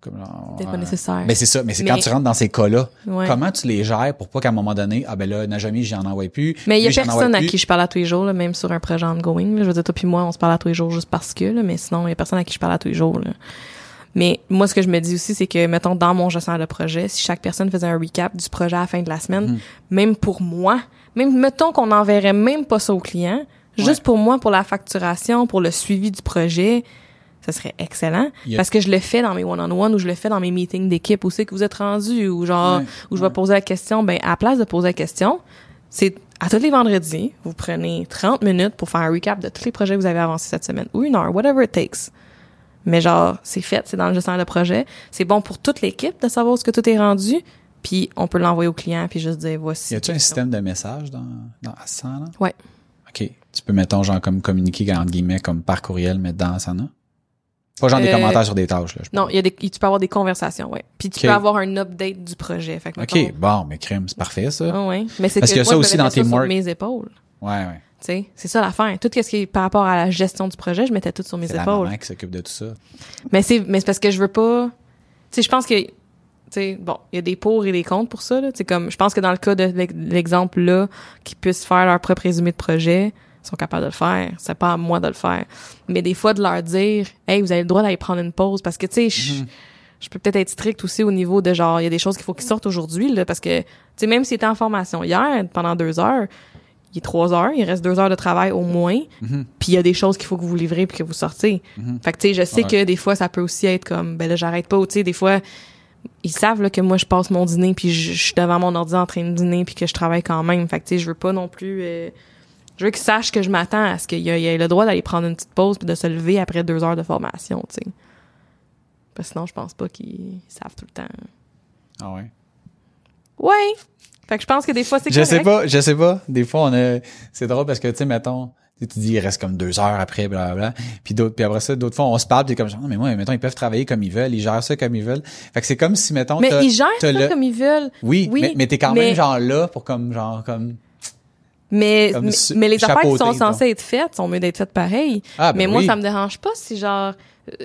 Speaker 2: Peut-être pas nécessaire.
Speaker 1: Ben, c'est ça. Mais c'est
Speaker 2: Mais-
Speaker 1: quand tu rentres dans ces cas-là,
Speaker 2: Ouais.
Speaker 1: comment tu les gères pour pas qu'à un moment donné, ah ben là, Najami, j'en envoie plus.
Speaker 2: Mais il y a personne à
Speaker 1: plus.
Speaker 2: qui je parle à tous les jours, là, même sur un projet ongoing. là. Je veux dire, toi puis moi, on se parle à tous les jours juste parce que, là, mais sinon, il y a personne à qui je parle à tous les jours. Là. Mais moi, ce que je me dis aussi, c'est que, mettons, dans mon gestionnaire de projet, si chaque personne faisait un recap du projet à la fin de la semaine,
Speaker 1: Mhm.
Speaker 2: même pour moi, même, mettons qu'on n'enverrait même pas ça au client, juste pour moi, pour la facturation, pour le suivi du projet, ça serait excellent. Parce que je le fais dans mes one-on-one ou je le fais dans mes meetings d'équipe où c'est que vous êtes rendu ou genre,
Speaker 1: Ouais,
Speaker 2: où je vais poser la question, ben, à la place de poser la question, c'est à tous les vendredis, vous prenez 30 minutes pour faire un recap de tous les projets que vous avez avancés cette semaine ou une heure, whatever it takes. Mais genre, c'est fait, c'est dans le gestionnaire de projet. C'est bon pour toute l'équipe de savoir ce que tout est rendu. Puis on peut l'envoyer au client puis juste dire voici.
Speaker 1: Y a-tu un système de message dans, dans Asana?
Speaker 2: Ouais.
Speaker 1: OK. Tu peux, mettons, genre, comme communiquer, entre guillemets, comme par courriel, mais dans Asana? Pas genre des
Speaker 2: Euh,
Speaker 1: commentaires sur des tâches, là. je
Speaker 2: Non, il y a des, tu peux avoir des conversations, ouais. Puis tu peux avoir un update du projet. Fait que,
Speaker 1: OK. Bon, mais crème, c'est parfait, ça.
Speaker 2: Ah ouais. Mais c'est
Speaker 1: Parce
Speaker 2: que
Speaker 1: a
Speaker 2: moi,
Speaker 1: ça aussi dans
Speaker 2: sur
Speaker 1: Teamwork.
Speaker 2: mes épaules.
Speaker 1: Ouais, ouais.
Speaker 2: Tu sais, c'est ça l'affaire. Tout ce qui est par rapport à la gestion du projet, je mettais tout sur mes
Speaker 1: C'est la
Speaker 2: épaules.
Speaker 1: maman qui s'occupe de tout ça.
Speaker 2: Mais c'est mais c'est parce que je veux pas tu sais je pense que tu sais bon, il y a des pour et des contre pour ça là, tu sais comme je pense que dans le cas de l'ex- l'exemple là qui puissent faire leur propre résumé de projet, ils sont capables de le faire, c'est pas à moi de le faire. Mais des fois de leur dire "Hey, vous avez le droit d'aller prendre une pause" parce que tu sais je- je peux peut-être être strict aussi au niveau de genre il y a des choses qu'il faut qu'ils sortent aujourd'hui là parce que tu sais même si était en formation hier pendant deux heures il est trois heures, il reste deux heures de travail au moins, puis il y a des choses qu'il faut que vous livrez puis que vous sortez. Fait que tu sais, je sais
Speaker 1: Ouais.
Speaker 2: que des fois ça peut aussi être comme ben là j'arrête pas, ou tu sais des fois ils savent là, que moi je passe mon dîner puis je, je suis devant mon ordi en train de dîner puis que je travaille quand même. Fait que tu sais, je veux pas non plus euh, je veux qu'ils sachent que je m'attends à ce qu'il y, ait- le droit d'aller prendre une petite pause puis de se lever après deux heures de formation, tu sais. Parce que sinon je pense pas qu'ils savent tout le temps.
Speaker 1: Ah ouais?
Speaker 2: Ouais. Fait que je pense que des fois c'est
Speaker 1: Je
Speaker 2: correct.
Speaker 1: sais pas, je sais pas. Des fois, on a, c'est drôle parce que, tu sais, mettons, tu dis, il reste comme deux heures après, blablabla. Puis d'autres, puis après ça, d'autres fois, on se parle, t'es comme genre, non, mais moi, mettons, ils peuvent travailler comme ils veulent, ils gèrent ça comme ils veulent. Fait que c'est comme si, mettons,
Speaker 2: Mais ils gèrent ça
Speaker 1: le-
Speaker 2: comme ils veulent.
Speaker 1: Oui,
Speaker 2: Oui,
Speaker 1: mais, mais t'es quand
Speaker 2: mais-
Speaker 1: même genre là pour comme, genre, comme,
Speaker 2: Mais,
Speaker 1: Comme
Speaker 2: mais, les affaires qui sont censées être faites sont mieux d'être faites pareil.
Speaker 1: Ah, ben
Speaker 2: mais moi,
Speaker 1: oui.
Speaker 2: ça me dérange pas si genre,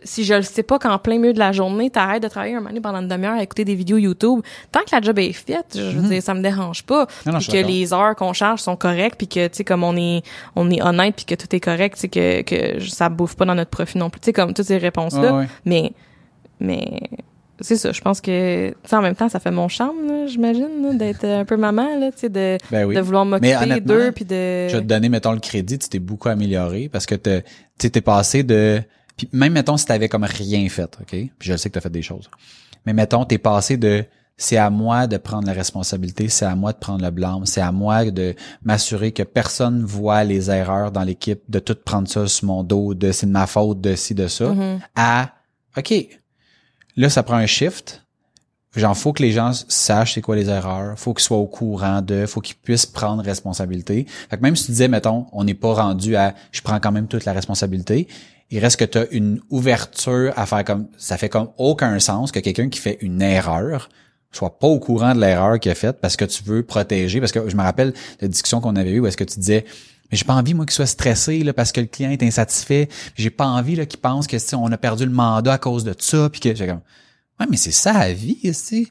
Speaker 2: si je le sais pas qu'en plein milieu de la journée, t'arrêtes de travailler un moment donné pendant une demi-heure à écouter des vidéos YouTube. Tant que la job est faite, je veux dire, ça me dérange pas.
Speaker 1: Mhm. Non, non,
Speaker 2: Puis que les heures qu'on charge sont correctes puis que, tu sais, comme on est, on est honnête puis que tout est correct, tu sais, que, que ça bouffe pas dans notre profit non plus. Tu sais, comme toutes ces réponses-là.
Speaker 1: Ouais.
Speaker 2: Mais, mais, c'est ça. Je pense que, tu en même temps, ça fait mon charme, là, j'imagine, d'être un peu maman, là, tu sais, de,
Speaker 1: Ben oui.
Speaker 2: de vouloir m'occuper d'eux, puis de.
Speaker 1: Je vais te donner, mettons, le crédit, tu t'es beaucoup amélioré parce que t'es- tu t'es passé de... Puis même, mettons, si t'avais comme rien fait, OK? Puis je sais que t'as fait des choses. Mais mettons, t'es passé de... C'est à moi de prendre la responsabilité, c'est à moi de prendre le blâme, c'est à moi de m'assurer que personne voit les erreurs dans l'équipe, de tout prendre ça sur mon dos, de c'est de ma faute, de ci, de ça,
Speaker 2: Mhm.
Speaker 1: à OK, là, ça prend un shift. Genre, faut que les gens sachent c'est quoi les erreurs, faut qu'ils soient au courant de, faut qu'ils puissent prendre responsabilité. Fait que même si tu disais, mettons, on n'est pas rendu à je prends quand même toute la responsabilité, il reste que tu as une ouverture à faire comme ça fait comme aucun sens que quelqu'un qui fait une erreur soit pas au courant de l'erreur qu'il a faite parce que tu veux protéger. Parce que je me rappelle la discussion qu'on avait eue où est-ce que tu disais mais j'ai pas envie moi qu'il soit stressé là parce que le client est insatisfait. J'ai pas envie là qu'il pense que on a perdu le mandat à cause de ça puis que j'ai comme ouais mais c'est ça la vie tu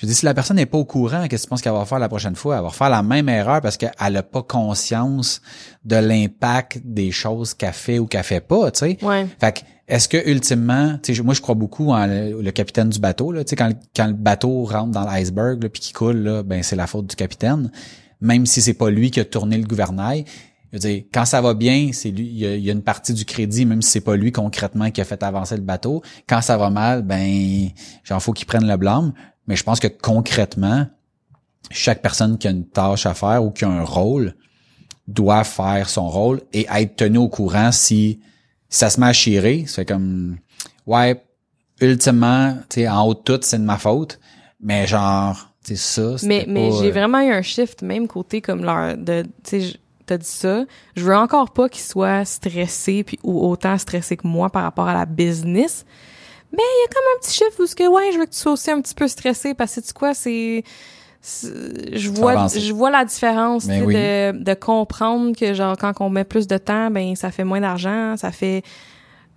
Speaker 1: Je dis si la personne n'est pas au courant, qu'est-ce que tu penses qu'elle va faire la prochaine fois? Elle va faire la même erreur parce qu'elle a pas conscience de l'impact des choses qu'elle fait ou qu'elle fait pas, tu sais.
Speaker 2: Ouais.
Speaker 1: Fait que, est-ce que ultimement, tu sais, moi je crois beaucoup en le, le capitaine du bateau là, tu sais quand, le- quand le bateau rentre dans l'iceberg puis qu'il coule là, ben c'est la faute du capitaine, même si c'est pas lui qui a tourné le gouvernail. Je veux dire, quand ça va bien, c'est lui, il y, a, il y a une partie du crédit, même si c'est pas lui concrètement qui a fait avancer le bateau. Quand ça va mal, ben, genre faut qu'il prenne le blâme. Mais je pense que concrètement, chaque personne qui a une tâche à faire ou qui a un rôle doit faire son rôle et être tenu au courant si, ça se met à chirer. C'est comme, ouais, ultimement, tu sais, en haut de tout, c'est de ma faute. Mais genre, c'est ça.
Speaker 2: Mais, mais j'ai
Speaker 1: euh,
Speaker 2: vraiment eu un shift, même côté comme leur, de, tu sais, t'as dit ça. Je veux encore pas qu'ils soient stressés puis ou autant stressés que moi par rapport à la business. Mais il y a comme un petit shift où ce que, ouais, je veux que tu sois aussi un petit peu stressé parce que tu quoi, c'est, je vois, je vois la différence,
Speaker 1: Ben
Speaker 2: tu sais, de, de comprendre que genre, quand on met plus de temps, ben, ça fait moins d'argent, ça fait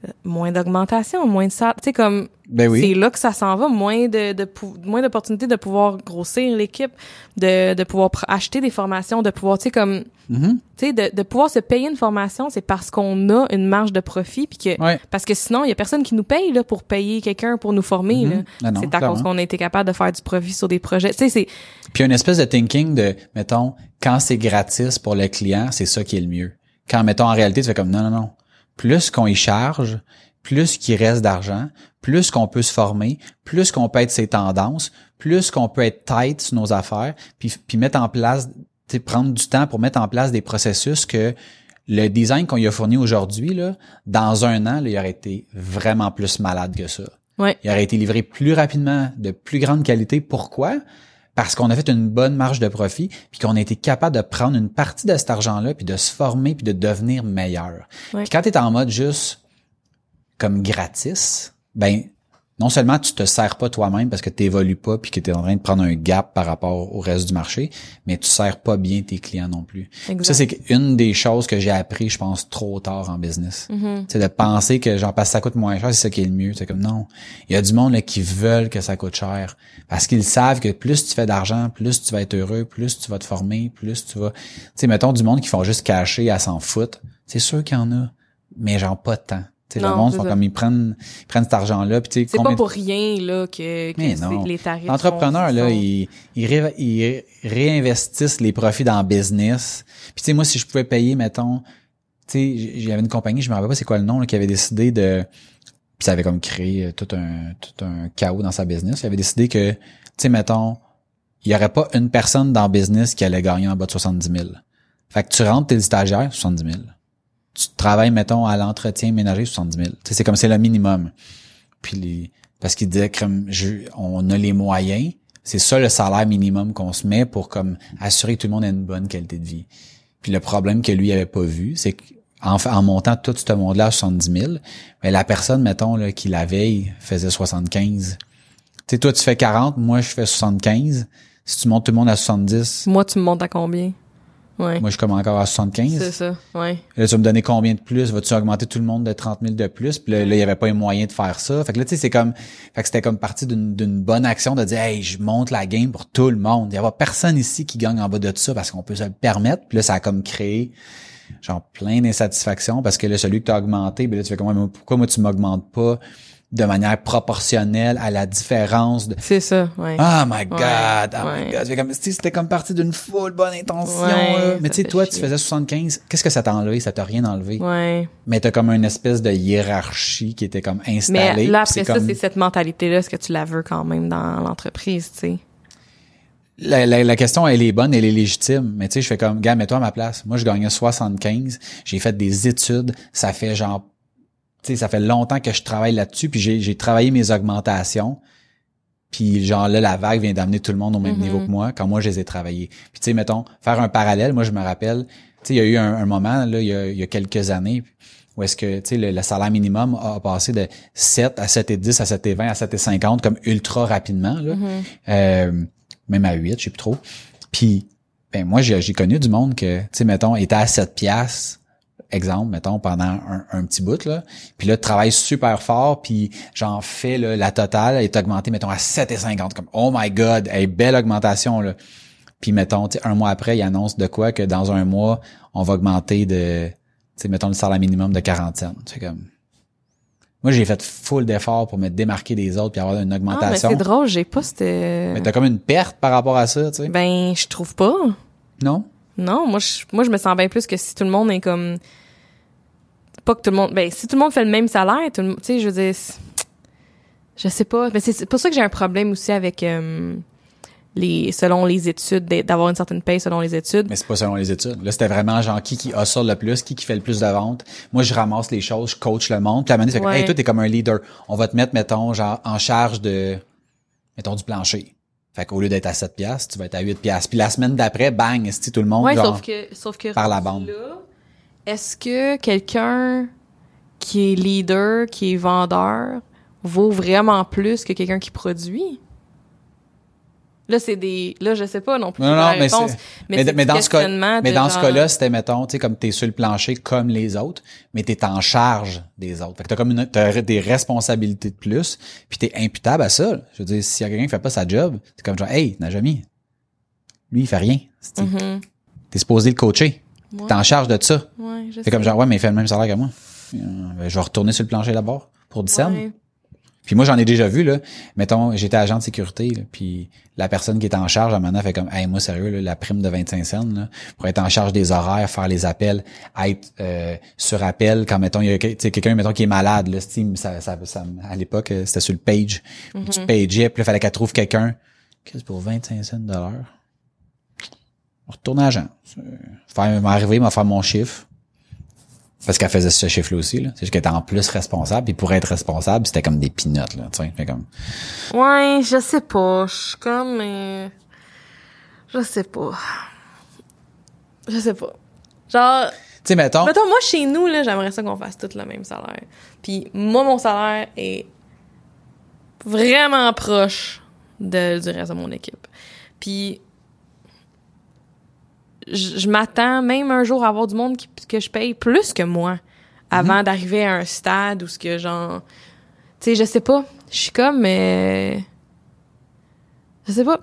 Speaker 2: euh, moins d'augmentation, moins de salaire. Tu sais, comme,
Speaker 1: Ben oui.
Speaker 2: c'est là que ça s'en va, moins de, de moins d'opportunités de pouvoir grossir l'équipe, de, de pouvoir acheter des formations, de pouvoir, tu sais, comme, Sais, de, de pouvoir se payer une formation, c'est parce qu'on a une marge de profit, puis que,
Speaker 1: Ouais.
Speaker 2: parce que sinon, il y a personne qui nous paye, là, pour payer quelqu'un pour nous former, là.
Speaker 1: Mhm. Non, non,
Speaker 2: c'est à cause qu'on a été capable de faire du profit sur des projets. Tu sais, c'est,
Speaker 1: Puis une espèce de thinking de, mettons, quand c'est gratis pour le client, c'est ça qui est le mieux. Quand, mettons, en réalité, tu fais comme, non, non, non. Plus qu'on y charge, plus qu'il reste d'argent, plus qu'on peut se former, plus qu'on peut être ses tendances, plus qu'on peut être tight sur nos affaires, puis, puis mettre en place, prendre du temps pour mettre en place des processus que le design qu'on lui a fourni aujourd'hui, là, dans un an, là, il aurait été vraiment plus malade que ça.
Speaker 2: ouais.
Speaker 1: Il aurait été livré plus rapidement, de plus grande qualité. Pourquoi? Parce qu'on a fait une bonne marge de profit, puis qu'on a été capable de prendre une partie de cet argent-là, puis de se former, puis de devenir meilleur.
Speaker 2: Ouais.
Speaker 1: Puis quand tu es en mode juste comme gratis, ben non seulement tu te sers pas toi-même parce que tu évolues pas puis que tu es en train de prendre un gap par rapport au reste du marché, mais tu sers pas bien tes clients non plus. Ça c'est une des choses que j'ai appris, je pense trop tard en business.
Speaker 2: Mhm.
Speaker 1: C'est de penser que genre parce que ça coûte moins cher, c'est ça qui est le mieux. C'est comme non. Il y a du monde là, qui veulent que ça coûte cher. Parce qu'ils savent que plus tu fais d'argent, plus tu vas être heureux, plus tu vas te former, plus tu vas. Tu sais, mettons du monde qui font juste cacher à s'en foutre. C'est sûr qu'il y en a. Mais genre pas tant. Tu sais, le
Speaker 2: Non,
Speaker 1: monde
Speaker 2: ça.
Speaker 1: comme ils prennent, ils prennent cet. Puis tu sais,
Speaker 2: C'est pas
Speaker 1: de-
Speaker 2: pour rien, là, que, que
Speaker 1: non.
Speaker 2: les tarifs
Speaker 1: L'entrepreneur,
Speaker 2: sont-
Speaker 1: là,
Speaker 2: sont-
Speaker 1: ils, ils, ré- ils réinvestissent les profits dans le business. Puis, tu sais, moi, si je pouvais payer, mettons, tu sais, j'avais une compagnie, je me rappelle pas c'est quoi le nom, là, qui avait décidé de... Puis ça avait comme créé euh, tout un, tout un chaos dans sa business. Il avait décidé que, tu sais, mettons, il y aurait pas une personne dans le business qui allait gagner en bas de 70 000. Fait que tu rentres, t'es le stagiaire, 70 000. Tu travailles, mettons, à l'entretien ménager, 70 000. Tu sais, c'est comme c'est le minimum. Puis les, parce qu'il disait que je- on a les moyens, c'est ça le salaire minimum qu'on se met pour comme assurer que tout le monde ait une bonne qualité de vie. Puis le problème que lui avait pas vu, c'est qu'en en montant tout ce monde-là à 70 000, ben la personne, mettons, là, qui la veille faisait 75. Tu sais, toi, tu fais 40, moi, je fais 75. Si tu montes tout le monde à 70,
Speaker 2: Moi, tu me montes à combien? Ouais.
Speaker 1: moi, je commence encore à
Speaker 2: c'est
Speaker 1: 75.
Speaker 2: ça, ouais.
Speaker 1: Là, tu vas me donner combien de plus? Vas-tu augmenter tout le monde de 30 000 de plus? Puis là, il y avait pas les moyens de faire ça. Fait que là, tu sais, c'est comme, fait que c'était comme partie d'une, bonne action de dire, hey, je monte la game pour tout le monde. Il y a pas personne ici qui gagne en bas de ça parce qu'on peut se le permettre. Puis là, ça a comme créé, genre, plein d'insatisfaction parce que là, celui que t'as augmenté, ben là, tu fais comment, pourquoi moi, tu m'augmentes pas? De manière proportionnelle à la différence de
Speaker 2: C'est ça, ouais.
Speaker 1: Oh my god, oh
Speaker 2: ouais.
Speaker 1: my god. C'est comme, c'était comme parti d'une full bonne intention.
Speaker 2: Ouais,
Speaker 1: là. Mais tu sais, toi,
Speaker 2: chier.
Speaker 1: tu faisais 75. Qu'est-ce que ça t'a enlevé? Ça t'a rien enlevé?
Speaker 2: Ouais.
Speaker 1: Mais t'as comme une espèce de hiérarchie qui était comme installée.
Speaker 2: Mais là, après ça,
Speaker 1: comme-
Speaker 2: c'est cette mentalité-là, est-ce que tu la veux quand même dans l'entreprise, tu sais?
Speaker 1: la, la, la question, elle est bonne, elle est légitime. Mais tu sais, je fais comme, gars, mets-toi à ma place. Moi, je gagnais 75. J'ai fait des études. Ça fait genre, tu sais, ça fait longtemps que je travaille là-dessus. Puis j'ai, travaillé mes augmentations. Puis genre là, la vague vient d'amener tout le monde au même niveau que moi quand moi, je les ai travaillés. Puis tu sais, mettons, faire un parallèle, moi, je me rappelle, tu sais, il y a eu un, un moment, là, il y a, il y a quelques années, où est-ce que, tu sais, le, le salaire minimum a passé de 7 à 7 et 10 à 7 et 20 à 7 et 50 comme ultra rapidement, là. Euh, même à 8, je sais plus trop. Puis, ben moi, j'ai j'ai connu du monde que, tu sais, mettons, était à 7 piastres, exemple, mettons, pendant un, un petit bout, là. Puis là, travaille super fort, puis j'en fais, là, la totale est augmentée, mettons, à 7,50. Comme, oh my God, hey, belle augmentation, là. Puis, mettons, un mois après, il annonce de quoi que dans un mois, on va augmenter de, mettons, le salaire minimum de 40 cents. C'est comme... Moi, j'ai fait full d'efforts pour me démarquer des autres puis avoir une
Speaker 2: Ah, mais
Speaker 1: augmentation.
Speaker 2: c'est drôle, j'ai pas cette...
Speaker 1: mais t'as comme une perte par rapport à ça, tu sais.
Speaker 2: Ben, je trouve pas.
Speaker 1: Non?
Speaker 2: Non, moi je, moi je me sens bien plus que si tout le monde est comme pas que tout le monde ben si tout le monde fait le même salaire, tout le monde- tu sais je veux dire je sais pas, mais c'est c'est pour ça que j'ai un problème aussi avec euh, les selon les études d'avoir une certaine paye selon les études.
Speaker 1: Mais c'est pas selon les études. Là, c'était vraiment genre qui qui hustle le plus, qui qui fait le plus de ventes. Moi, je ramasse les choses, je coach le monde. Puis moment donné, c'est comme,
Speaker 2: Ouais.
Speaker 1: hey, toi, t'es comme un leader. On va te mettre, mettons, genre, en charge de, mettons, du plancher. Fait qu'au lieu d'être à 7 piastres, tu vas être à 8 piastres. Puis la semaine d'après, bang, c'est tout le monde,
Speaker 2: Ouais,
Speaker 1: genre,
Speaker 2: sauf que sauf que
Speaker 1: par la bande.
Speaker 2: là, Est-ce que quelqu'un qui est leader, qui est vendeur vaut vraiment plus que quelqu'un qui produit? Là, c'est des là, je sais pas non plus
Speaker 1: Non, non,
Speaker 2: la
Speaker 1: mais
Speaker 2: réponse, mais,
Speaker 1: dans ce cas, mais cas-là, c'était, mettons, tu sais, comme t'es sur le plancher comme les autres, mais t'es en charge des autres. Fait que t'as comme une, t'as des responsabilités de plus, puis t'es imputable à ça. là. Je veux dire, s'il y a quelqu'un qui fait pas sa job, c'est comme genre, hey, Najami, lui, il fait rien.
Speaker 2: Mhm.
Speaker 1: T'es supposé le coacher.
Speaker 2: Ouais.
Speaker 1: T'es en charge de ça.
Speaker 2: Ouais, je
Speaker 1: C'est
Speaker 2: sais.
Speaker 1: comme genre, ouais, mais il fait le même salaire que moi. Euh, ben, je vais retourner sur le plancher d'abord pour 10 cents.
Speaker 2: Ouais.
Speaker 1: Puis moi, j'en ai déjà vu, là. Mettons, j'étais agent de sécurité, là, puis la personne qui est en charge, à un moment donné, fait comme, hey, moi, sérieux, là, la prime de 25 cents, là, pour être en charge des horaires, faire les appels, être euh, sur appel, quand, mettons, il y a quelqu'un, mettons, qui est malade, là, Steam, ça, ça, ça- à l'époque, euh, c'était sur le page. Tu pageais, puis là, il fallait qu'elle trouve quelqu'un. Qu'est-ce pour 25 cents de l'heure? Retourner. Euh, Faire, m'arriver, m'a faire mon chiffre. Parce qu'elle faisait ce chiffre-là aussi, là. C'est juste qu'elle était en plus responsable, puis pour être responsable, c'était comme des pinottes, là, tu sais. Comme,
Speaker 2: Ouais, je sais pas. Je suis comme. euh, Je sais pas. Je sais pas. Genre,
Speaker 1: tu sais, mettons,
Speaker 2: mettons, moi, chez nous, là, j'aimerais ça qu'on fasse tous le même salaire. Puis moi, mon salaire est vraiment proche de, du reste de mon équipe. Puis je, je m'attends même un jour à avoir du monde qui- que je paye plus que moi avant d'arriver à un stade où ce que genre tu sais je sais pas je suis comme euh, je sais pas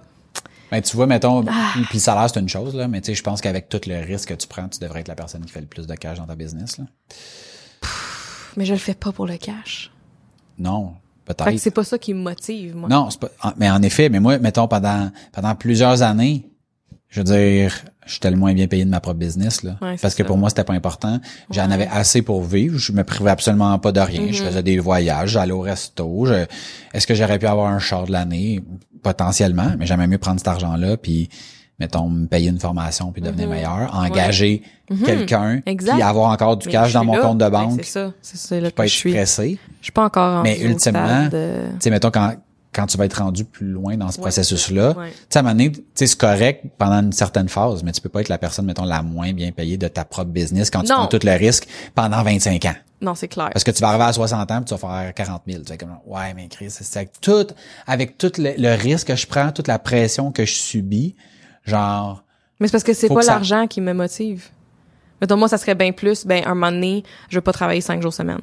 Speaker 1: ben, tu vois, mettons,
Speaker 2: Ah.
Speaker 1: puis le salaire, c'est une chose, là, mais tu sais, je pense qu'avec tout le risque que tu prends, tu devrais être la personne qui fait le plus de cash dans ta business, là.
Speaker 2: mais je le fais pas pour le cash
Speaker 1: Non,
Speaker 2: fait que
Speaker 1: peut-être.
Speaker 2: c'est pas ça qui me motive moi
Speaker 1: Non, c'est pas, mais en effet, mais moi, mettons, pendant, pendant plusieurs années, je veux dire, j'étais le moins bien payé de ma propre business, là.
Speaker 2: Ouais,
Speaker 1: parce que
Speaker 2: ça.
Speaker 1: pour moi, c'était pas important. J'en avais assez pour vivre. Je me privais absolument pas de rien.
Speaker 2: Mm-hmm.
Speaker 1: Je faisais des voyages, j'allais au resto. Je- Est-ce que j'aurais pu avoir un char de l'année? Potentiellement, mais j'aimais mieux prendre cet argent-là, puis, mettons, me payer une formation, puis devenir meilleur, engager quelqu'un,
Speaker 2: Mm-hmm. Exact.
Speaker 1: puis avoir encore du
Speaker 2: Mais
Speaker 1: cash
Speaker 2: je
Speaker 1: dans
Speaker 2: suis
Speaker 1: mon
Speaker 2: là.
Speaker 1: compte de banque,
Speaker 2: c'est ça c'est ça là
Speaker 1: pas
Speaker 2: que
Speaker 1: être
Speaker 2: je suis
Speaker 1: stressé.
Speaker 2: je suis pas encore
Speaker 1: Mais
Speaker 2: rendu au
Speaker 1: ultimement,
Speaker 2: de-
Speaker 1: Tu sais, mettons, quand, quand tu vas être rendu plus loin dans ce processus-là,
Speaker 2: Ouais.
Speaker 1: tu sais, à un moment donné, c'est correct pendant une certaine phase, mais tu peux pas être la personne, mettons, la moins bien payée de ta propre business quand tu
Speaker 2: Non.
Speaker 1: prends tout le risque pendant 25 ans.
Speaker 2: non c'est clair
Speaker 1: Parce que tu vas arriver à 60 ans puis tu vas faire 40 000. Tu vas comme, ouais, mais Chris, c'est avec tout, avec tout le, le risque que je prends, toute la pression que je subis, genre,
Speaker 2: Mais c'est parce que c'est pas
Speaker 1: ça-
Speaker 2: l'argent qui me motive. Mettons, moi, ça serait bien plus, ben, un moment donné, je veux pas travailler cinq jours semaine.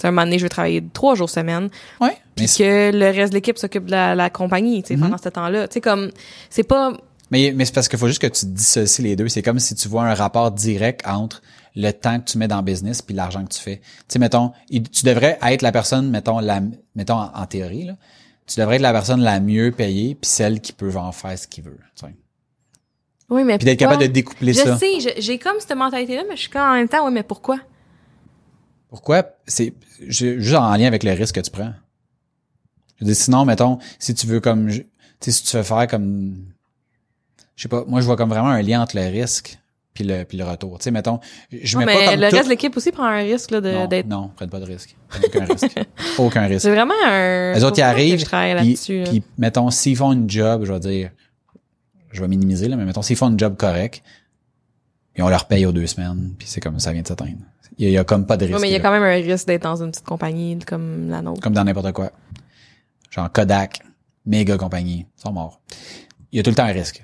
Speaker 2: T'sais, un moment donné, je veux travailler trois jours semaine.
Speaker 1: ouais.
Speaker 2: Puis que le reste de l'équipe s'occupe de la, la compagnie, tu sais, pendant ce temps-là. Tu sais, comme, c'est pas,
Speaker 1: mais, mais c'est parce qu'il faut juste que tu dissocies les deux. C'est comme si tu vois un rapport direct entre le temps que tu mets dans le business puis l'argent que tu fais. Tu sais, mettons, il- tu devrais être la personne, mettons, la, mettons en, en théorie, là, tu devrais être la personne la mieux payée puis celle qui peut en faire ce qu'il veut. tu sais.
Speaker 2: Oui, mais
Speaker 1: Puis d'être capable de découpler
Speaker 2: Je
Speaker 1: ça.
Speaker 2: sais, je- j'ai comme cette mentalité-là, mais je suis comme en même temps, oui, mais pourquoi?
Speaker 1: Pourquoi? C'est juste en lien avec le risque que tu prends. Je veux dire, sinon, mettons, si tu veux comme, tu sais, si tu veux faire comme, je sais pas, moi je vois comme vraiment un lien entre le risque puis le puis le retour. Tu sais, mettons, je mets
Speaker 2: Non,
Speaker 1: pas
Speaker 2: mais
Speaker 1: comme
Speaker 2: le
Speaker 1: tout-
Speaker 2: reste de l'équipe aussi prend un risque là, de-
Speaker 1: non,
Speaker 2: d'être.
Speaker 1: non, prennent pas de risque. Aucun risque. Aucun risque.
Speaker 2: C'est vraiment un.
Speaker 1: Les autres, ils arrivent, Puis, mettons, s'ils font une job, je vais dire, je vais minimiser, là, mais mettons, s'ils font une job correct, puis on leur paye aux deux semaines, puis c'est comme ça vient de s'atteindre. Il y, y a comme pas de risque.
Speaker 2: Ouais, mais il y a
Speaker 1: là.
Speaker 2: quand même un risque d'être dans une petite compagnie comme la nôtre.
Speaker 1: Comme dans n'importe quoi. Genre Kodak, méga compagnie, ils sont morts. Il y a tout le temps un risque.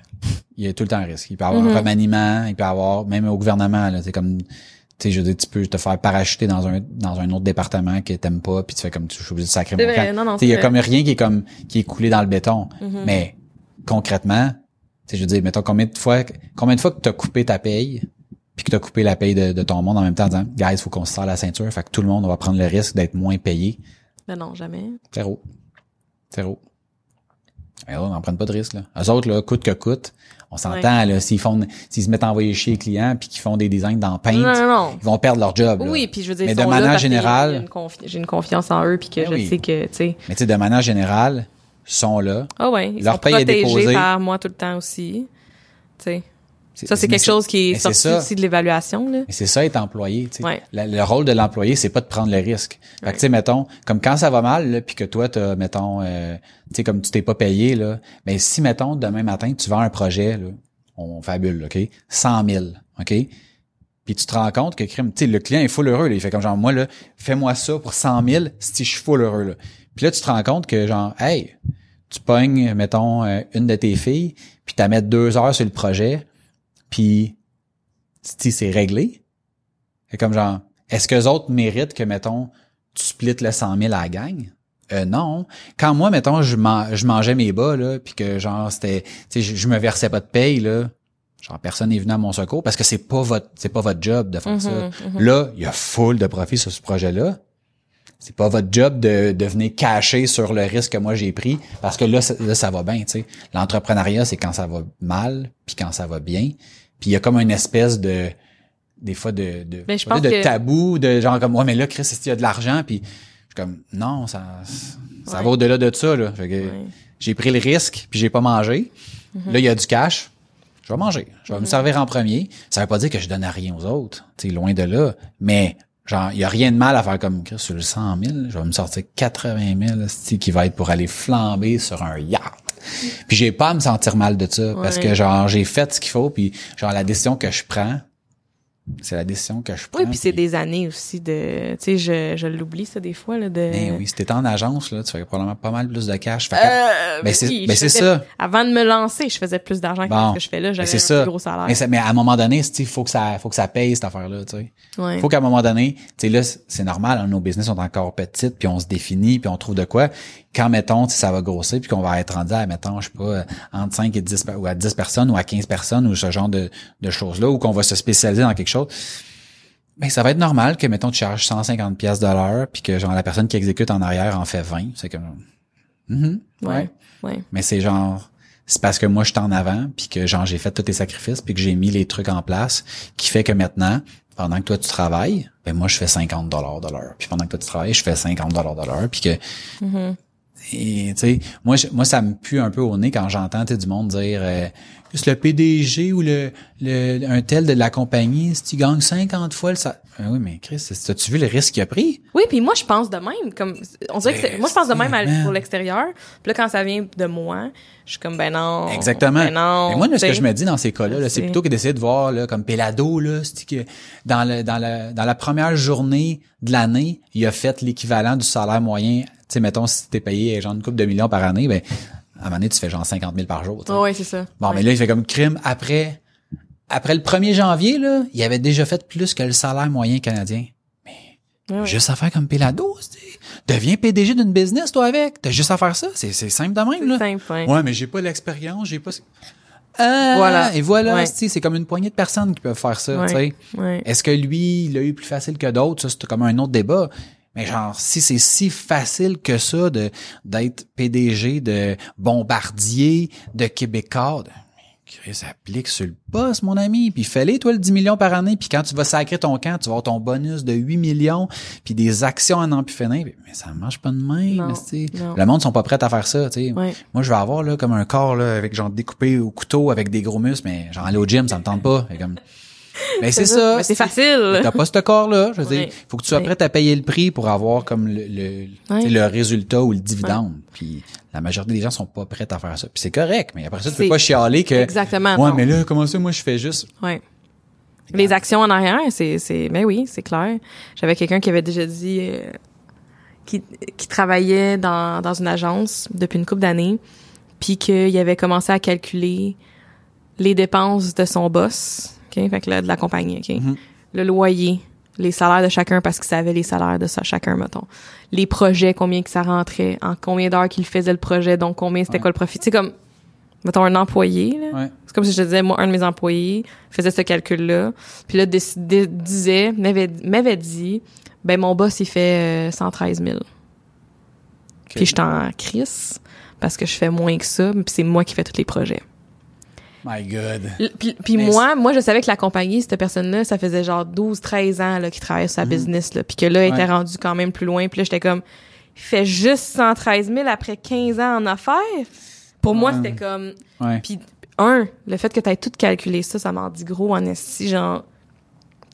Speaker 1: Il y a tout le temps un risque. Il peut y avoir
Speaker 2: Mhm.
Speaker 1: un remaniement, il peut y avoir, même au gouvernement, là, c'est comme, tu sais, je veux dire, tu peux te faire parachuter dans un, dans un autre département que t'aimes pas, puis tu fais comme, tu suis obligé de sacrer mon camp.
Speaker 2: non, non,
Speaker 1: il y a comme rien qui est comme, qui est coulé dans le béton.
Speaker 2: Mhm.
Speaker 1: Mais, concrètement, tu sais, je veux dire, mettons, combien de fois, combien de fois que t'as coupé ta paye, puis que t'as coupé la paye de, de ton monde en même temps en disant, guys, faut qu'on se serre la ceinture, fait que tout le monde va prendre le risque d'être moins payé.
Speaker 2: Ben non, jamais.
Speaker 1: Zéro. Zéro. Mais là, on n'en prennent pas de risque, là. Eux autres, là, coûte que coûte, on s'entend, là, s'ils font, s'ils se mettent à envoyer chier les clients puis qu'ils font des designs dans Paint,
Speaker 2: Non, non, non.
Speaker 1: ils vont perdre leur job, là.
Speaker 2: Oui, puis je veux dire,
Speaker 1: Mais de manière générale-
Speaker 2: j'ai une confi- J'ai une confiance en eux, puis que
Speaker 1: Ben
Speaker 2: je sais que, tu sais.
Speaker 1: Mais tu sais, de manière générale, ils sont là.
Speaker 2: Ah ouais, ils
Speaker 1: Leur
Speaker 2: sont
Speaker 1: paye est
Speaker 2: protégés
Speaker 1: déposée.
Speaker 2: par moi tout le temps aussi. Tu sais. Ça, c'est quelque chose qui est sorti aussi de l'évaluation.
Speaker 1: Mais c'est ça être employé, tu.
Speaker 2: Ouais.
Speaker 1: Le, le rôle de l'employé, c'est pas de prendre le risque. Fait que tu sais, mettons, comme quand ça va mal, puis que toi, t'as, mettons, euh, tu sais, comme tu t'es pas payé, là, mais si, mettons, demain matin, tu vends un projet, là, on fabule, OK, 100 000, OK, puis tu te rends compte que, crime, tu sais, le client est full heureux, là, il fait comme genre, moi, là, fais-moi ça pour 100 000 si je suis full heureux, là. Puis là, tu te rends compte que, genre, hey, tu pognes, mettons, euh, une de tes filles, puis t'as mettre deux heures sur le projet, puis si c'est réglé. C'est comme genre, est-ce que les autres méritent que, mettons, tu splits le 100 000 à la gang? Euh, non. Quand moi, mettons, je, man- je mangeais mes bas, là, puis que genre, c'était, tu sais, je, je me versais pas de paye, là, genre, personne n'est venu à mon secours parce que c'est pas votre, c'est pas votre job de faire ça.
Speaker 2: Mhm,
Speaker 1: Là, il y a full de profit sur ce projet-là. C'est pas votre job de, de venir cacher sur le risque que moi j'ai pris parce que là, ça- là, ça va bien, tu sais. L'entrepreneuriat, c'est quand ça va mal, puis quand ça va bien. Puis il y a comme une espèce de des fois de de,
Speaker 2: Ben, je
Speaker 1: pas
Speaker 2: pense
Speaker 1: de
Speaker 2: que-
Speaker 1: tabou de genre comme ouais mais là Chris qu'il y a de l'argent? Puis je suis comme non ça ça
Speaker 2: Ouais.
Speaker 1: va au-delà de ça là
Speaker 2: Ouais.
Speaker 1: j'ai pris le risque puis j'ai pas mangé
Speaker 2: Mhm.
Speaker 1: là il y a du cash je vais manger je vais me servir en premier ça veut pas dire que je donne à rien aux autres tu sais loin de là mais genre il y a rien de mal à faire comme sur le 100 000 je vais me sortir 80 000 esti, qui va être pour aller flamber sur un yacht. Puis j'ai pas à me sentir mal de ça parce que genre j'ai fait ce qu'il faut puis genre la décision que je prends c'est la décision que je prends.
Speaker 2: Oui, puis c'est des années aussi de, tu sais, je, je l'oublie ça des fois là de.
Speaker 1: Ben oui, si t'étais en agence là, tu fais probablement pas mal plus de cash. Fait
Speaker 2: Euh,
Speaker 1: ben c'est
Speaker 2: oui,
Speaker 1: ben c'est ça.
Speaker 2: Avant de me lancer, je faisais plus d'argent
Speaker 1: Bon.
Speaker 2: que ce que je fais là.
Speaker 1: Ben
Speaker 2: J'avais
Speaker 1: c'est
Speaker 2: un plus gros salaire.
Speaker 1: Mais, ça- mais à un moment donné, il faut que ça faut que ça paye cette affaire là, tu sais.
Speaker 2: Ouais.
Speaker 1: Faut qu'à un moment donné, tu sais là c'est normal, hein, nos business sont encore petites puis on se définit puis on trouve de quoi. Quand mettons, ça va grossir puis qu'on va être rendu à mettons, je sais pas entre 5 et 10 per- ou à 10 personnes ou à 15 personnes ou ce genre de de choses là ou qu'on va se spécialiser dans quelque chose. Ben, ça va être normal que, mettons, tu charges 150 pièces de l'heure, puis que, genre, la personne qui exécute en arrière en fait 20. C'est comme, Mhm,
Speaker 2: Ouais. Ouais.
Speaker 1: Mais c'est genre, c'est parce que moi, je suis en avant, puis que, genre, j'ai fait tous tes sacrifices, puis que j'ai mis les trucs en place, qui fait que maintenant, pendant que toi, tu travailles, ben, moi, je fais 50 dollars de l'heure. Puis pendant que toi, tu travailles, je fais 50 dollars de l'heure, puis que,
Speaker 2: Mhm.
Speaker 1: Et tu sais, moi, je- moi, ça me pue un peu au nez quand j'entends du monde dire euh, le PDG ou le, le un tel de la compagnie, si tu gagnes 50 fois le ça. oui, mais Chris, as-tu vu le risque qu'il a pris?
Speaker 2: Oui, puis moi je pense de même comme on dirait que c'est-
Speaker 1: Ben,
Speaker 2: moi je pense de même à- pour l'extérieur. Puis là quand ça vient de moi, je suis comme ben non.
Speaker 1: Exactement.
Speaker 2: Ben non.
Speaker 1: Mais moi, là, ce que je me dis dans ces cas-là, là, c'est plutôt que d'essayer de voir là, comme Pelado, là, c'est que dans le dans la dans la première journée de l'année, il a fait l'équivalent du salaire moyen. Tu sais, mettons, si t'es payé genre une coupe de millions par année, ben à un moment donné, tu fais genre 50 000 par jour.
Speaker 2: Ouais, ouais, c'est ça.
Speaker 1: Bon,
Speaker 2: Ouais.
Speaker 1: mais là, il fait comme crime. Après, après le 1er janvier, là, il avait déjà fait plus que le salaire moyen canadien.
Speaker 2: Ouais, ouais.
Speaker 1: Juste à faire comme Pelado, deviens PDG d'une business, toi, avec. T'as juste à faire ça. C'est, c'est simple de même, là.
Speaker 2: Simple, ouais.
Speaker 1: Ouais, mais j'ai pas l'expérience, j'ai pas... Ah,
Speaker 2: Voilà.
Speaker 1: Et voilà,
Speaker 2: Ouais.
Speaker 1: c'est comme une poignée de personnes qui peuvent faire ça.
Speaker 2: Ouais.
Speaker 1: Est-ce que lui, il l'a eu plus facile que d'autres? Ça, c'est comme un autre débat. Mais genre, si c'est si facile que ça de d'être PDG de Bombardier, de Québécois, de- Chris, applique sur le boss, mon ami, puis fais-les, toi, le 10 millions par année, puis quand tu vas sacrer ton camp, tu vas avoir ton bonus de 8 millions, puis des actions en an plus finir. Mais ça marche pas de même, tu. Le monde sont pas prêts à faire ça, tu sais.
Speaker 2: Ouais.
Speaker 1: Moi, je vais avoir, là, comme un corps, là, avec genre découpé au couteau, avec des gros muscles, mais genre aller au gym, ça me tente pas. Comme... Mais c'est ça.
Speaker 2: C'est facile.
Speaker 1: T'as pas ce corps-là. Je veux
Speaker 2: Ouais.
Speaker 1: dire, faut que tu sois prêt à payer le prix pour avoir comme le, le,
Speaker 2: Ouais.
Speaker 1: le résultat ou le dividende. Puis la majorité des gens sont pas prêts à faire ça. Puis c'est correct, mais après ça, tu peux pas chialer que.
Speaker 2: Exactement,
Speaker 1: Ouais,
Speaker 2: non.
Speaker 1: mais là, comment ça, moi, je fais juste?
Speaker 2: Ouais. Les actions en arrière, c'est, c'est, mais oui, c'est clair. J'avais quelqu'un qui avait déjà dit, euh, qui, qui travaillait dans, dans une agence depuis une couple d'années, puis qu'il avait commencé à calculer les dépenses de son boss, ok, fait que là, de la compagnie, ok,
Speaker 1: Mhm.
Speaker 2: le loyer, les salaires de chacun parce qu'il savait les salaires de ça, chacun, mettons, les projets, combien que ça rentrait, en combien d'heures qu'il faisait le projet, donc combien c'était
Speaker 1: Ouais.
Speaker 2: quoi le profit, sais comme, mettons un employé, là,
Speaker 1: Ouais.
Speaker 2: c'est comme si je te disais, moi, un de mes employés faisait ce calcul-là, puis là, décidait, disait, m'avait, dit, ben, mon boss, il fait euh, 113 000. Puis j'étais en crise, parce que je fais moins que ça, puis c'est moi qui fais tous les projets.
Speaker 1: My God.
Speaker 2: Puis, moi, moi, je savais que la compagnie, cette personne-là, ça faisait genre 12, 13 ans, là, qu'il travaillait sur sa business, là, puis que là, il était
Speaker 1: Mhm. Ouais.
Speaker 2: rendu quand même plus loin, puis là, j'étais comme, il fait juste 113 000 après 15 ans en affaires? Pour moi, c'était comme,
Speaker 1: Ouais.
Speaker 2: puis, un, le fait que tu aies tout calculé ça, ça m'en dit gros en esti, genre,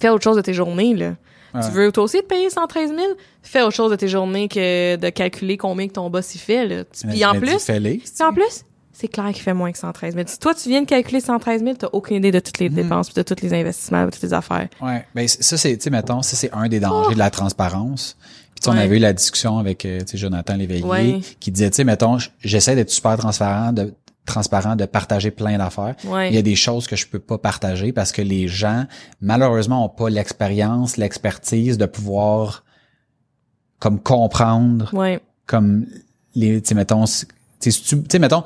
Speaker 2: fais autre chose de tes journées, là. Tu veux toi aussi te payer 113 000? Fais autre chose de tes journées que de calculer combien que ton boss il fait, là. Puis en plus,
Speaker 1: fais-les.
Speaker 2: en plus, c'est clair qu'il fait moins que 113 000. Si toi, tu viens de calculer 113 000, t'as aucune idée de toutes les dépenses, puis de tous les investissements, de toutes les affaires.
Speaker 1: Ouais, ben ça c'est, tu sais, mettons, ça c'est un des dangers de la transparence. Puis tu sais, on
Speaker 2: Oh! Ouais.
Speaker 1: avait eu la discussion avec, euh, tu sais, Jonathan Léveillé,
Speaker 2: Ouais.
Speaker 1: qui disait, tu sais, mettons, j'essaie d'être super transparent, de transparent, de partager plein d'affaires.
Speaker 2: Ouais.
Speaker 1: Il y a des choses que je peux pas partager parce que les gens, malheureusement, ont pas l'expérience, l'expertise de pouvoir comme comprendre,
Speaker 2: Ouais.
Speaker 1: comme les, tu sais, mettons, tu sais, mettons,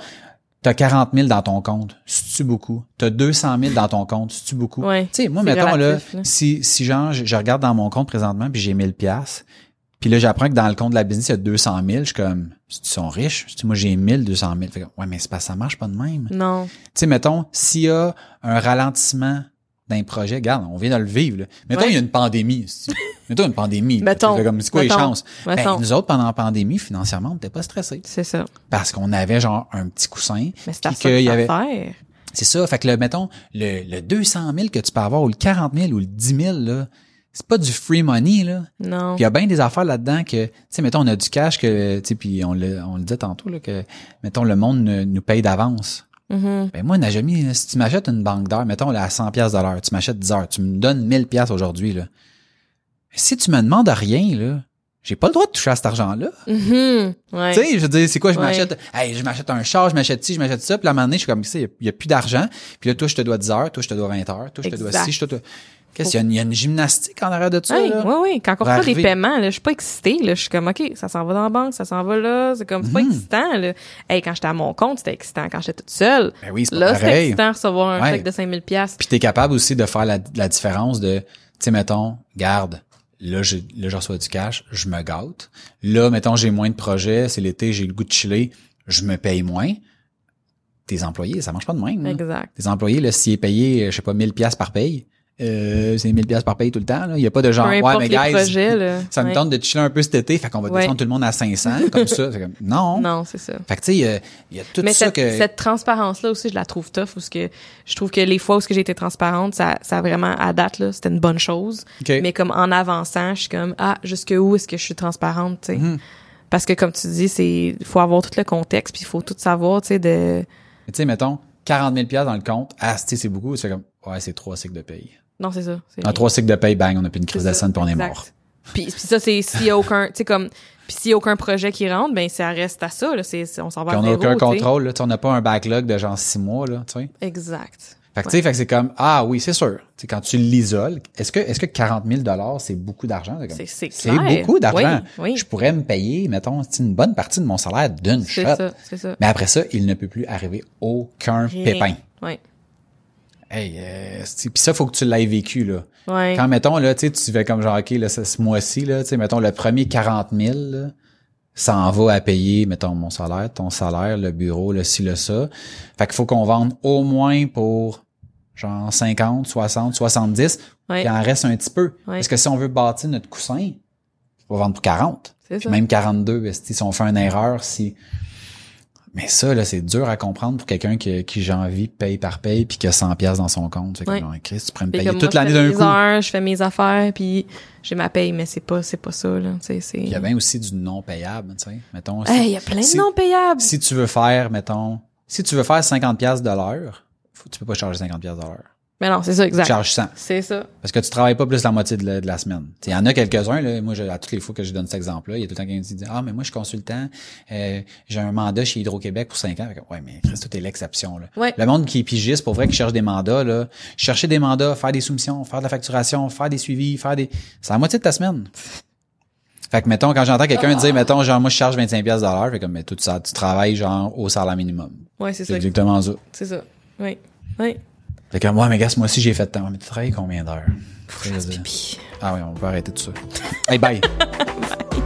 Speaker 1: t'as 40 000 dans ton compte, c'est-tu beaucoup? T'as 200 000 dans ton compte, c'est-tu beaucoup?
Speaker 2: Ouais.
Speaker 1: Tu sais, moi, mettons,
Speaker 2: relatif,
Speaker 1: là,
Speaker 2: là.
Speaker 1: si, si genre, je, je regarde dans mon compte présentement puis j'ai 1000 pièces puis là, j'apprends que dans le compte de la business, il y a 200 000, je suis comme, ils sont riches? Moi, j'ai 1200 000. Fait que, ouais, mais c'est pas, ça marche pas de même. Tu
Speaker 2: Non.
Speaker 1: sais, mettons, s'il y a un ralentissement d'un projet, regarde, on vient de le vivre, là. Mettons,
Speaker 2: Ouais.
Speaker 1: il y a une pandémie. Mettons une pandémie.
Speaker 2: Mettons.
Speaker 1: Comme, c'est quoi les
Speaker 2: Mettons.
Speaker 1: chances? Ben,
Speaker 2: Mettons.
Speaker 1: nous autres, pendant la pandémie, financièrement, on n'était pas stressés.
Speaker 2: C'est ça.
Speaker 1: Parce qu'on avait, genre, un petit coussin.
Speaker 2: Mais c'est
Speaker 1: qu'il y avait,
Speaker 2: faire.
Speaker 1: c'est ça. Fait que le, mettons, le, le 200 000 que tu peux avoir, ou le 40 000, ou le 10 000, là, c'est pas du free money, là.
Speaker 2: Non.
Speaker 1: Puis il y a bien des affaires là-dedans que, tu sais, mettons, on a du cash que, tu sais, puis on le, on le dit tantôt, là, que, mettons, le monde nous paye d'avance.
Speaker 2: Mhm.
Speaker 1: Ben moi, n'a jamais, si tu m'achètes une banque d'heures, mettons, là, à 100 pièces de l'heure, tu m'achètes 10 heures, tu me donnes 1000 pièces aujourd'hui, là. Si tu me demandes rien, là, j'ai pas le droit de toucher à cet argent-là.
Speaker 2: Mhm. Ouais.
Speaker 1: Tu sais, je veux dire, c'est quoi, je
Speaker 2: Ouais.
Speaker 1: m'achète, hey, je m'achète un char, je m'achète ci, je m'achète ça, puis à un moment donné, je suis comme, tu sais, il y y, a plus d'argent, puis là, toi, je te dois 10 heures, toi, je te dois 20 heures, toi, je te dois ci, je te dois... Qu'est-ce qu'il y a une, il y a une gymnastique en arrière de ça,
Speaker 2: Oui,
Speaker 1: là?
Speaker 2: oui, oui. Quand on reçoit des paiements, là, je suis pas excitée. Là. Je suis comme, OK, ça s'en va dans la banque, ça s'en va là. C'est comme, c'est pas
Speaker 1: Mhm.
Speaker 2: excitant. Là. Hey, quand j'étais à mon compte, c'était excitant. Quand j'étais toute seule,
Speaker 1: Ben oui, pas
Speaker 2: là, c'était excitant de recevoir un
Speaker 1: Ouais.
Speaker 2: chèque de 5000 pièces.
Speaker 1: Puis t'es capable aussi de faire la, la différence de, tu sais, mettons, garde, là, je, là, je reçois du cash, je me gâte. Là, mettons, j'ai moins de projets, c'est l'été, j'ai le goût de chiller, je me paye moins. Tes employés, ça marche pas de même.
Speaker 2: Exact.
Speaker 1: Tes employés, là, s'il est payé, je sais pas, 1000 pièces par paye, euh, c'est 1000 pièces par paye tout le temps, là. Il y a pas de genre, ouais, mais guys,
Speaker 2: projets,
Speaker 1: ça me
Speaker 2: Ouais.
Speaker 1: tente de chiller un peu cet été, fait qu'on va
Speaker 2: Ouais.
Speaker 1: descendre tout le monde à 500, comme ça. Comme, non.
Speaker 2: Non, c'est ça.
Speaker 1: Fait que, tu sais, il y a- il y a tout
Speaker 2: Mais
Speaker 1: ça
Speaker 2: cette,
Speaker 1: que...
Speaker 2: cette transparence-là aussi, je la trouve tough. Parce que je trouve que les fois où j'ai été transparente, ça, ça a vraiment, à date, là, c'était une bonne chose.
Speaker 1: OK.
Speaker 2: Mais comme en avançant, je suis comme, ah, jusque où est-ce que je suis transparente, tu sais?
Speaker 1: Mhm.
Speaker 2: Parce que comme tu dis, c'est, faut avoir tout le contexte, puis il faut tout savoir, tu sais, de,
Speaker 1: Mais tu sais, mettons, 40 000 pièces dans le compte, ah, tu sais, c'est beaucoup, c'est comme, ouais, c'est trois cycles de paye.
Speaker 2: Non, c'est ça.
Speaker 1: En trois cycles de paye, bang, on a plus une crise de scène puis on est mort.
Speaker 2: Puis, ça, c'est s'il y a aucun, tu sais, comme, puis s'il y a aucun projet qui rentre, ben, ça reste à ça, là. On s'en va
Speaker 1: Puis on n'a aucun contrôle, là. On n'a pas un backlog de genre six mois, là, tu sais.
Speaker 2: Exact.
Speaker 1: Fait que, tu sais, fait que c'est comme, ah oui, c'est sûr. Quand tu l'isoles, est-ce que, est-ce que 40 000 c'est beaucoup d'argent?
Speaker 2: C'est-
Speaker 1: beaucoup d'argent.
Speaker 2: Oui, oui.
Speaker 1: Je pourrais me payer, mettons, une bonne partie de mon salaire d'une shot.
Speaker 2: ça, c'est ça.
Speaker 1: Mais après ça, il ne peut plus arriver aucun
Speaker 2: Rien.
Speaker 1: pépin.
Speaker 2: Ouais.
Speaker 1: Hey, euh, puis ça, faut que tu l'aies vécu, là.
Speaker 2: Ouais.
Speaker 1: Quand, mettons, là, tu fais comme genre, OK, là, ce, mois-ci, là, tu sais, mettons, le premier 40 000, là, ça en va à payer, mettons, mon salaire, ton salaire, le bureau, le ci, le ça. Fait qu'il faut qu'on vende au moins pour, genre, 50, 60, 70,
Speaker 2: Ouais.
Speaker 1: puis il en reste un petit peu.
Speaker 2: Ouais.
Speaker 1: Parce que si on veut bâtir notre coussin, on va vendre pour 40.
Speaker 2: C'est
Speaker 1: Puis même 42, esti, si on fait une erreur, si... Mais ça, là, c'est dur à comprendre pour quelqu'un qui, qui j'ai envie, paye par paye, puis qui a 100 pièces dans son compte.
Speaker 2: Ouais.
Speaker 1: comme, Chris, tu pourrais me
Speaker 2: Fait
Speaker 1: payer toute l'année d'un coup.
Speaker 2: heures, je fais mes affaires, puis j'ai ma paye, mais c'est pas, c'est pas ça, là. Tu sais, c'est...
Speaker 1: Il y a bien aussi du non payable, tu sais. Mettons,
Speaker 2: Hey, il y a plein
Speaker 1: si-
Speaker 2: de non payables.
Speaker 1: si tu veux faire, mettons, si tu veux faire 50 pièces de l'heure, tu peux pas charger 50 pièces de l'heure.
Speaker 2: Mais non, c'est ça,
Speaker 1: Tu
Speaker 2: exact.
Speaker 1: charges 100.
Speaker 2: C'est ça.
Speaker 1: Parce que tu travailles pas plus la moitié de la, de la semaine. Il y en a quelques-uns, là. Moi, je- à toutes les fois que je donne cet exemple-là, il y a tout le temps quelqu'un qui dit, ah, mais moi, je suis consultant, euh, j'ai un mandat chez Hydro-Québec pour 5 ans. Ouais, mais Chris, tout est l'exception, là.
Speaker 2: Ouais.
Speaker 1: Le monde qui est pigiste, pour vrai, qui cherche des mandats, là, chercher des mandats, faire des soumissions, faire de la facturation, faire des suivis, faire des, c'est la moitié de ta semaine. Fait que, mettons, quand j'entends quelqu'un dire, mettons, genre, moi, je charge 25 pièces l'heure, fait comme, mais tout ça, tu travailles, genre, au salaire minimum.
Speaker 2: Ouais, c'est
Speaker 1: C'est
Speaker 2: ça.
Speaker 1: exactement ça.
Speaker 2: C'est ça. Oui. Oui.
Speaker 1: Fait que, ouais, mais gars, moi aussi, j'ai fait de temps. Mais tu travailles combien d'heures? Ah oui, on peut arrêter tout ça. Hey, bye!